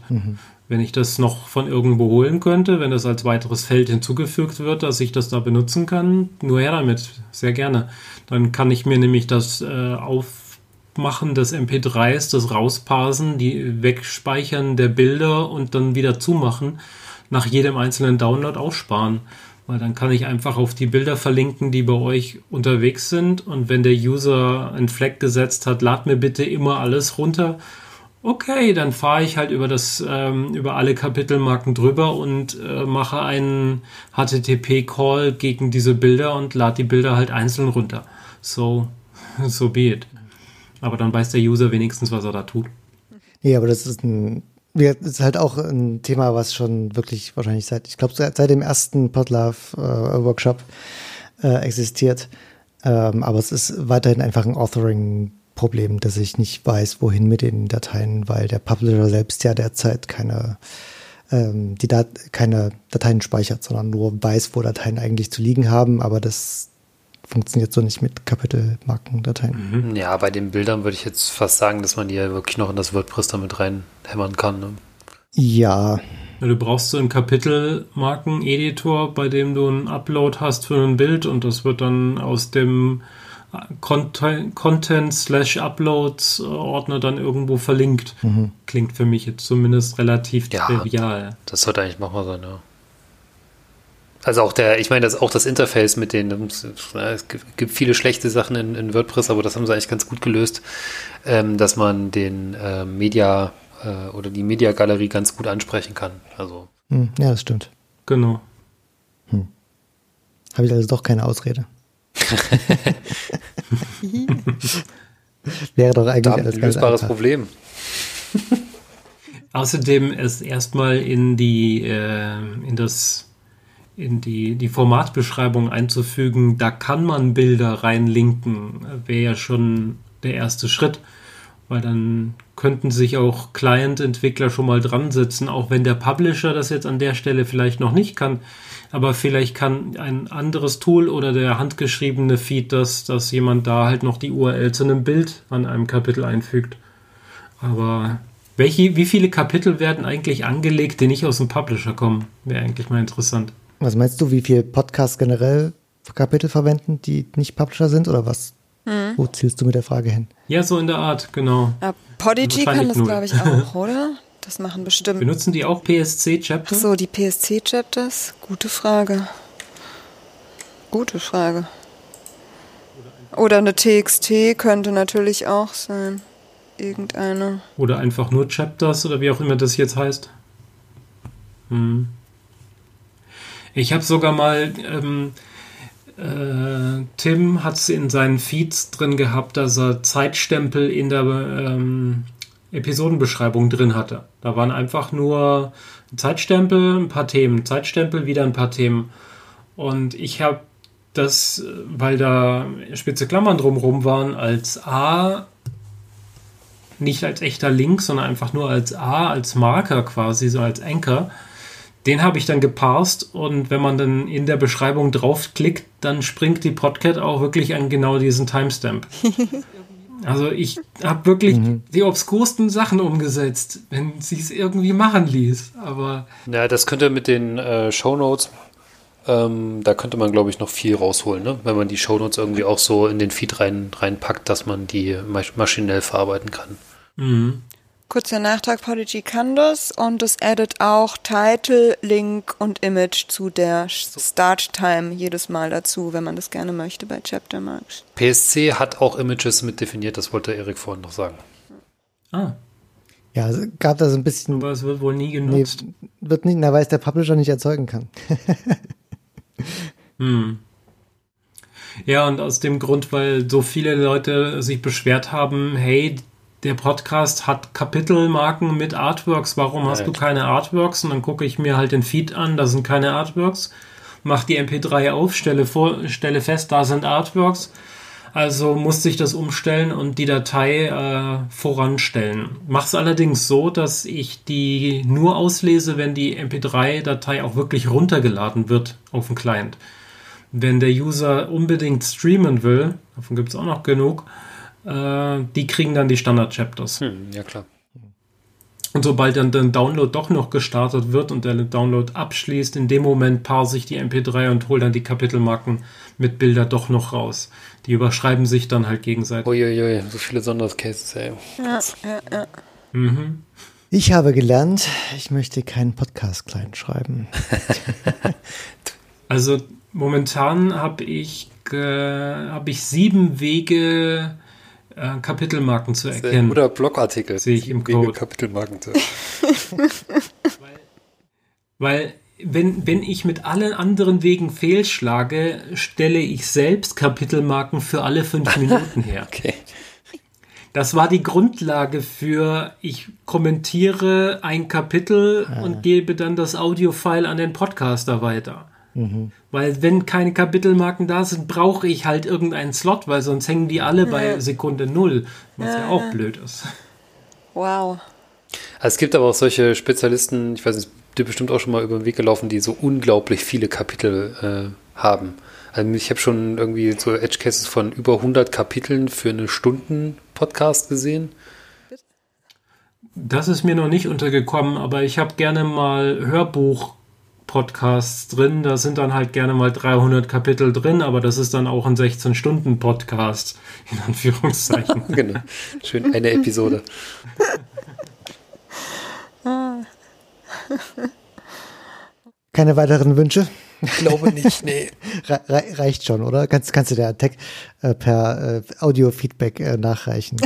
Speaker 3: Wenn ich das noch von irgendwo holen könnte, wenn das als weiteres Feld hinzugefügt wird, dass ich das da benutzen kann, nur her damit, sehr gerne. Dann kann ich mir nämlich das äh, Aufmachen des MP3s, das Rausparsen, die Wegspeichern der Bilder und dann wieder zumachen, nach jedem einzelnen Download aussparen. Weil dann kann ich einfach auf die Bilder verlinken, die bei euch unterwegs sind. Und wenn der User einen Flag gesetzt hat, lad mir bitte immer alles runter. Okay, dann fahre ich halt über das, ähm, über alle Kapitelmarken drüber und äh, mache einen HTTP-Call gegen diese Bilder und lade die Bilder halt einzeln runter. So, so be it. Aber dann weiß der User wenigstens, was er da tut.
Speaker 2: Nee, aber das ist ein, das ist halt auch ein Thema, was schon wirklich wahrscheinlich seit, ich glaube, seit, seit dem ersten Podlove-Workshop äh, existiert. Ähm, aber es ist weiterhin einfach ein Authoring-Problem, dass ich nicht weiß, wohin mit den Dateien, weil der Publisher selbst ja derzeit keine, ähm, die Dat keine Dateien speichert, sondern nur weiß, wo Dateien eigentlich zu liegen haben, aber das funktioniert so nicht mit Kapitelmarkendateien.
Speaker 4: Ja, bei den Bildern würde ich jetzt fast sagen, dass man die ja wirklich noch in das WordPress damit reinhämmern kann. Ne?
Speaker 2: Ja,
Speaker 3: Du brauchst so einen Kapitelmarken-Editor, bei dem du einen Upload hast für ein Bild und das wird dann aus dem Content-Slash-Uploads-Ordner dann irgendwo verlinkt. Klingt für mich jetzt zumindest relativ
Speaker 4: Ja.
Speaker 3: trivial.
Speaker 4: Das sollte eigentlich machbar sein, ja. Also auch der, ich meine, das auch das Interface mit den, es gibt- viele schlechte Sachen in, in WordPress, aber das haben sie eigentlich ganz gut gelöst, ähm, dass man den äh, Media äh, oder die Media-Galerie ganz gut ansprechen kann. Also
Speaker 2: hm, ja, das stimmt.
Speaker 3: Genau.
Speaker 2: Habe ich also doch keine Ausrede. Wäre doch eigentlich
Speaker 4: da
Speaker 2: alles
Speaker 4: ein
Speaker 2: ganz
Speaker 4: lösbares
Speaker 2: einfach.
Speaker 4: Problem.
Speaker 3: Außerdem es erstmal in die äh, in das in die, die Formatbeschreibung einzufügen, da kann man Bilder reinlinken, wäre ja schon der erste Schritt, weil dann könnten sich auch Client-Entwickler schon mal dran setzen, auch wenn der Publisher das jetzt an der Stelle vielleicht noch nicht kann, aber vielleicht kann ein anderes Tool oder der handgeschriebene Feed, dass, dass jemand da halt noch die URL zu einem Bild an einem Kapitel einfügt. Aber welche, wie viele Kapitel werden eigentlich angelegt, die nicht aus dem Publisher kommen? Wäre eigentlich mal interessant.
Speaker 2: Was meinst du, wie viel Podcasts generell Kapitel verwenden, die nicht Publisher sind oder was? Wo zielst du mit der Frage hin?
Speaker 3: Ja, so in der Art, genau.
Speaker 1: Ja, Podigy kann das, glaube ich, auch, oder? Das machen bestimmt.
Speaker 3: Benutzen die auch PSC-Chapter?
Speaker 1: So, die PSC-Chapters? Gute Frage. Gute Frage. Oder eine TXT könnte natürlich auch sein. Irgendeine.
Speaker 3: Oder einfach nur Chapters oder wie auch immer das jetzt heißt. Hm. Ich habe sogar mal, ähm, äh, Tim hat es in seinen Feeds drin gehabt, dass er Zeitstempel in der ähm, Episodenbeschreibung drin hatte. Da waren einfach nur Zeitstempel, ein paar Themen, Zeitstempel, wieder ein paar Themen. Und ich habe das, weil da spitze Klammern drumherum waren, als A nicht als echter Link, sondern einfach nur als A, als Marker quasi, so als Anchor. Den habe ich dann geparst und wenn man dann in der Beschreibung draufklickt, dann springt die Podcat auch wirklich an genau diesen Timestamp. Also ich habe wirklich mhm. die obskursten Sachen umgesetzt, wenn sie es irgendwie machen ließ. Aber
Speaker 4: ja, das könnte mit den äh, Show Notes, ähm, da könnte man glaube ich noch viel rausholen, ne? wenn man die Show Notes irgendwie auch so in den Feed rein reinpackt, dass man die maschinell verarbeiten kann.
Speaker 1: Mhm. Kurzer Nachtrag, Podigy kann das und es addet auch Title, Link und Image zu der Start-Time jedes Mal dazu, wenn man das gerne möchte bei Chaptermarks.
Speaker 4: PSC hat auch Images mit definiert, das wollte Erik vorhin noch sagen.
Speaker 2: Ah. Ja, also gab da so ein bisschen.
Speaker 3: Aber es wird wohl nie genutzt. Nee,
Speaker 2: wird nicht, na, weil es der Publisher nicht erzeugen kann.
Speaker 3: hm. Ja, und aus dem Grund, weil so viele Leute sich beschwert haben, hey, der Podcast hat Kapitelmarken mit Artworks. Warum hast du keine Artworks? Und dann gucke ich mir halt den Feed an, da sind keine Artworks. Mach die MP3 auf, stelle, vor, stelle fest, da sind Artworks. Also musste ich das umstellen und die Datei äh, voranstellen. Mach's allerdings so, dass ich die nur auslese, wenn die MP3-Datei auch wirklich runtergeladen wird auf dem Client. Wenn der User unbedingt streamen will, davon gibt es auch noch genug, äh, die kriegen dann die Standard-Chapters.
Speaker 4: Hm, ja, klar.
Speaker 3: Und sobald dann der Download doch noch gestartet wird und der Download abschließt, in dem Moment parse ich die MP3 und hole dann die Kapitelmarken mit Bilder doch noch raus. Die überschreiben sich dann halt gegenseitig.
Speaker 4: Uiuiui, so viele Sondercases, ey. Ja, ja,
Speaker 2: ja. Mhm. Ich habe gelernt, ich möchte keinen Podcast klein schreiben.
Speaker 3: also momentan habe ich, hab ich sieben Wege äh, Kapitelmarken zu erkennen.
Speaker 4: Oder Blogartikel.
Speaker 3: Sehe ich im Code.
Speaker 4: Kapitelmarken zu.
Speaker 3: weil, weil wenn, wenn ich mit allen anderen Wegen fehlschlage, stelle ich selbst Kapitelmarken für alle fünf Minuten her.
Speaker 4: okay.
Speaker 3: Das war die Grundlage für, ich kommentiere ein Kapitel ah. und gebe dann das Audiofile an den Podcaster weiter. Mhm. Weil wenn keine Kapitelmarken da sind, brauche ich halt irgendeinen Slot, weil sonst hängen die alle bei Sekunde null, was ja, auch blöd ist.
Speaker 1: Wow.
Speaker 4: Also es gibt aber auch solche Spezialisten, ich weiß nicht, dir bestimmt auch schon mal über den Weg gelaufen, die so unglaublich viele Kapitel äh, haben. Also ich habe schon irgendwie so Edge Cases von über 100 Kapiteln für eine Stunden Podcast gesehen.
Speaker 3: Das ist mir noch nicht untergekommen, aber ich habe gerne mal Hörbuch Podcasts drin. Da sind dann halt gerne mal 300 Kapitel drin, aber das ist dann auch ein 16-Stunden-Podcast, in Anführungszeichen.
Speaker 4: genau. Schön, eine Episode.
Speaker 2: Keine weiteren Wünsche?
Speaker 4: Ich glaube nicht, nee.
Speaker 2: Re reicht schon, oder? Kannst, kannst du der Tech äh, per äh, Audio-Feedback äh, nachreichen.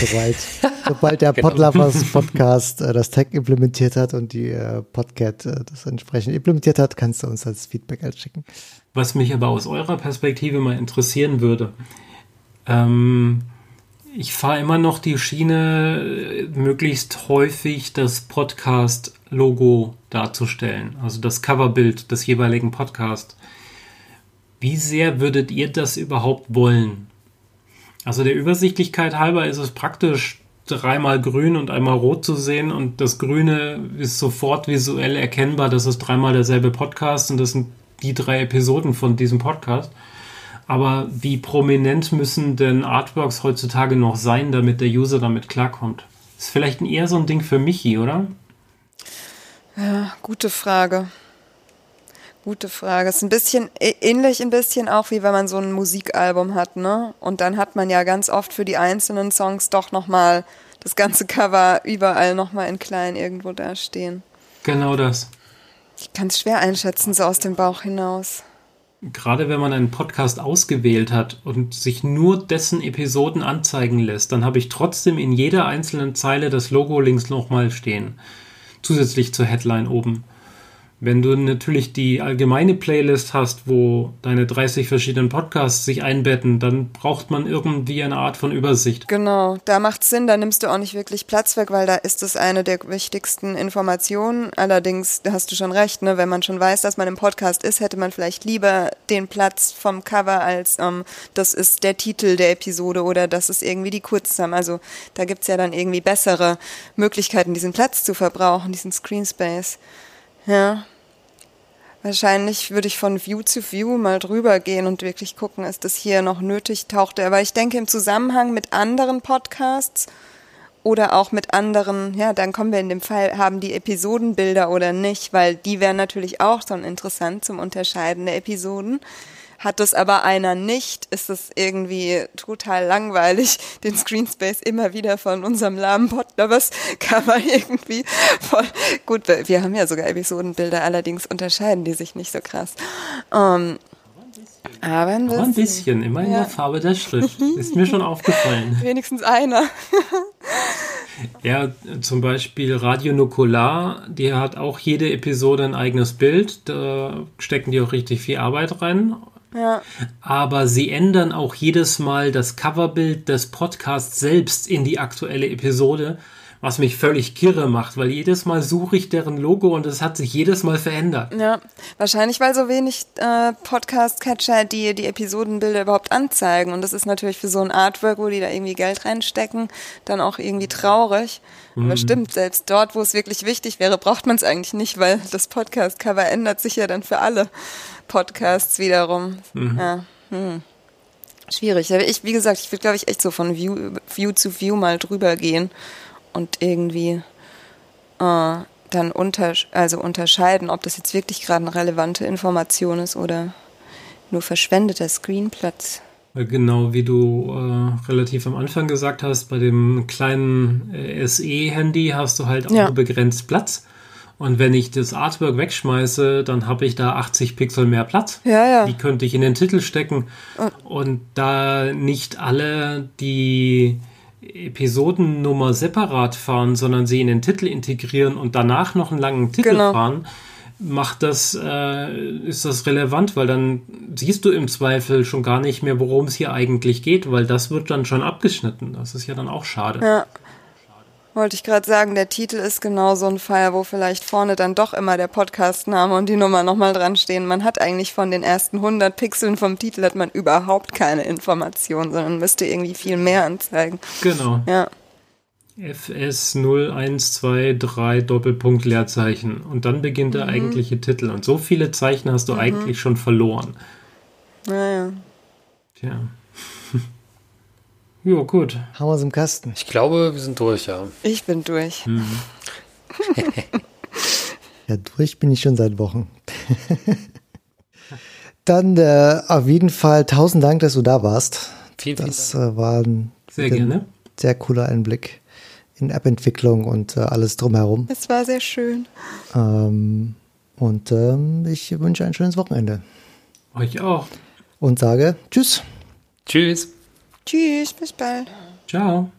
Speaker 2: sobald, sobald der genau. Podlovers Podcast äh, das Tech implementiert hat und die äh, Podcat äh, das entsprechend implementiert hat, kannst du uns als Feedback halt schicken.
Speaker 3: Was mich aber aus eurer Perspektive mal interessieren würde, ähm, ich fahre immer noch die Schiene, äh, möglichst häufig das Podcast-Logo darzustellen, also das Coverbild des jeweiligen Podcasts. Wie sehr würdet ihr das überhaupt wollen? Also der Übersichtlichkeit halber ist es praktisch, dreimal grün und einmal rot zu sehen und das Grüne ist sofort visuell erkennbar, das ist dreimal derselbe Podcast und das sind die drei Episoden von diesem Podcast. Aber wie prominent müssen denn Artworks heutzutage noch sein, damit der User damit klarkommt? Ist vielleicht eher so ein Ding für Michi, oder?
Speaker 1: Ja, gute Frage. Gute Frage. Ist ein bisschen ähnlich ein bisschen auch wie wenn man so ein Musikalbum hat, ne? Und dann hat man ja ganz oft für die einzelnen Songs doch noch mal das ganze Cover überall noch mal in klein irgendwo dastehen.
Speaker 3: Genau das.
Speaker 1: Ich kann es schwer einschätzen so aus dem Bauch hinaus
Speaker 3: gerade wenn man einen Podcast ausgewählt hat und sich nur dessen Episoden anzeigen lässt, dann habe ich trotzdem in jeder einzelnen Zeile das Logo links nochmal stehen. Zusätzlich zur Headline oben. Wenn du natürlich die allgemeine Playlist hast, wo deine 30 verschiedenen Podcasts sich einbetten, dann braucht man irgendwie eine Art von Übersicht.
Speaker 1: Genau, da macht Sinn, da nimmst du auch nicht wirklich Platz weg, weil da ist es eine der wichtigsten Informationen. Allerdings, hast du schon recht, ne? wenn man schon weiß, dass man im Podcast ist, hätte man vielleicht lieber den Platz vom Cover als ähm, das ist der Titel der Episode oder das ist irgendwie die Kurzzusammen. Also da gibt's ja dann irgendwie bessere Möglichkeiten, diesen Platz zu verbrauchen, diesen Screenspace. Ja. Wahrscheinlich würde ich von View zu View mal drüber gehen und wirklich gucken, ist das hier noch nötig, taucht er. Aber ich denke im Zusammenhang mit anderen Podcasts oder auch mit anderen, ja, dann kommen wir in dem Fall, haben die Episodenbilder oder nicht, weil die wären natürlich auch schon interessant zum Unterscheiden der Episoden. Hat das aber einer nicht, ist es irgendwie total langweilig, den Screenspace immer wieder von unserem lahmen Podlovers kann man irgendwie voll, gut, wir haben ja sogar Episodenbilder, allerdings unterscheiden die sich nicht so krass. Um, aber ein bisschen.
Speaker 3: Aber ein bisschen, immer in der Farbe der Schrift. Ist mir schon aufgefallen.
Speaker 1: Wenigstens einer.
Speaker 3: ja, zum Beispiel Radio Nukular, die hat auch jede Episode ein eigenes Bild. Da stecken die auch richtig viel Arbeit rein.
Speaker 1: Ja.
Speaker 3: Aber sie ändern auch jedes Mal das Coverbild des Podcasts selbst in die aktuelle Episode, was mich völlig kirre macht, weil jedes Mal suche ich deren Logo und es hat sich jedes Mal verändert.
Speaker 1: Ja, wahrscheinlich, weil so wenig äh, Podcast-Catcher die die Episodenbilder überhaupt anzeigen. Und das ist natürlich für so ein Artwork, wo die da irgendwie Geld reinstecken, dann auch irgendwie traurig. Mhm. Aber stimmt, selbst dort, wo es wirklich wichtig wäre, braucht man es eigentlich nicht, weil das Podcast-Cover ändert sich ja dann für alle. Podcasts wiederum. Mhm. Ja. Hm. Schwierig. Ich, wie gesagt, ich würde, glaube ich, echt so von View, View zu View mal drüber gehen und irgendwie äh, dann unter, also unterscheiden, ob das jetzt wirklich gerade eine relevante Information ist oder nur verschwendeter Screenplatz.
Speaker 3: Genau, wie du äh, relativ am Anfang gesagt hast, bei dem kleinen äh, SE-Handy hast du halt auch ja. begrenzt Platz. Und wenn ich das Artwork wegschmeiße, dann habe ich da 80 Pixel mehr Platz.
Speaker 1: Ja, ja.
Speaker 3: Die könnte ich in den Titel stecken. Und, und da nicht alle die Episodennummer separat fahren, sondern sie in den Titel integrieren und danach noch einen langen Titel genau. fahren, macht das, äh, ist das relevant, weil dann siehst du im Zweifel schon gar nicht mehr, worum es hier eigentlich geht, weil das wird dann schon abgeschnitten. Das ist ja dann auch schade.
Speaker 1: Ja. Wollte ich gerade sagen, der Titel ist genau so ein Fall, wo vielleicht vorne dann doch immer der Podcastname und die Nummer nochmal dran stehen. Man hat eigentlich von den ersten 100 Pixeln vom Titel hat man überhaupt keine Information, sondern müsste irgendwie viel mehr anzeigen.
Speaker 3: Genau.
Speaker 1: Ja.
Speaker 3: FS 0123 Doppelpunkt Leerzeichen und dann beginnt der mhm. eigentliche Titel und so viele Zeichen hast du mhm. eigentlich schon verloren.
Speaker 1: Naja.
Speaker 3: Tja. Ja, gut.
Speaker 2: Haben wir es im Kasten.
Speaker 4: Ich glaube, wir sind durch, ja.
Speaker 1: Ich bin durch. Mhm.
Speaker 2: ja, durch bin ich schon seit Wochen. Dann äh, auf jeden Fall tausend Dank, dass du da warst.
Speaker 4: Vielen, vielen
Speaker 2: das äh, war ein
Speaker 3: sehr, gerne.
Speaker 2: sehr cooler Einblick in App-Entwicklung und äh, alles drumherum.
Speaker 1: Es war sehr schön.
Speaker 2: Ähm, und ähm, ich wünsche ein schönes Wochenende.
Speaker 3: Euch auch.
Speaker 2: Und sage Tschüss.
Speaker 4: Tschüss.
Speaker 1: Tschüss, bis bald.
Speaker 3: Ciao.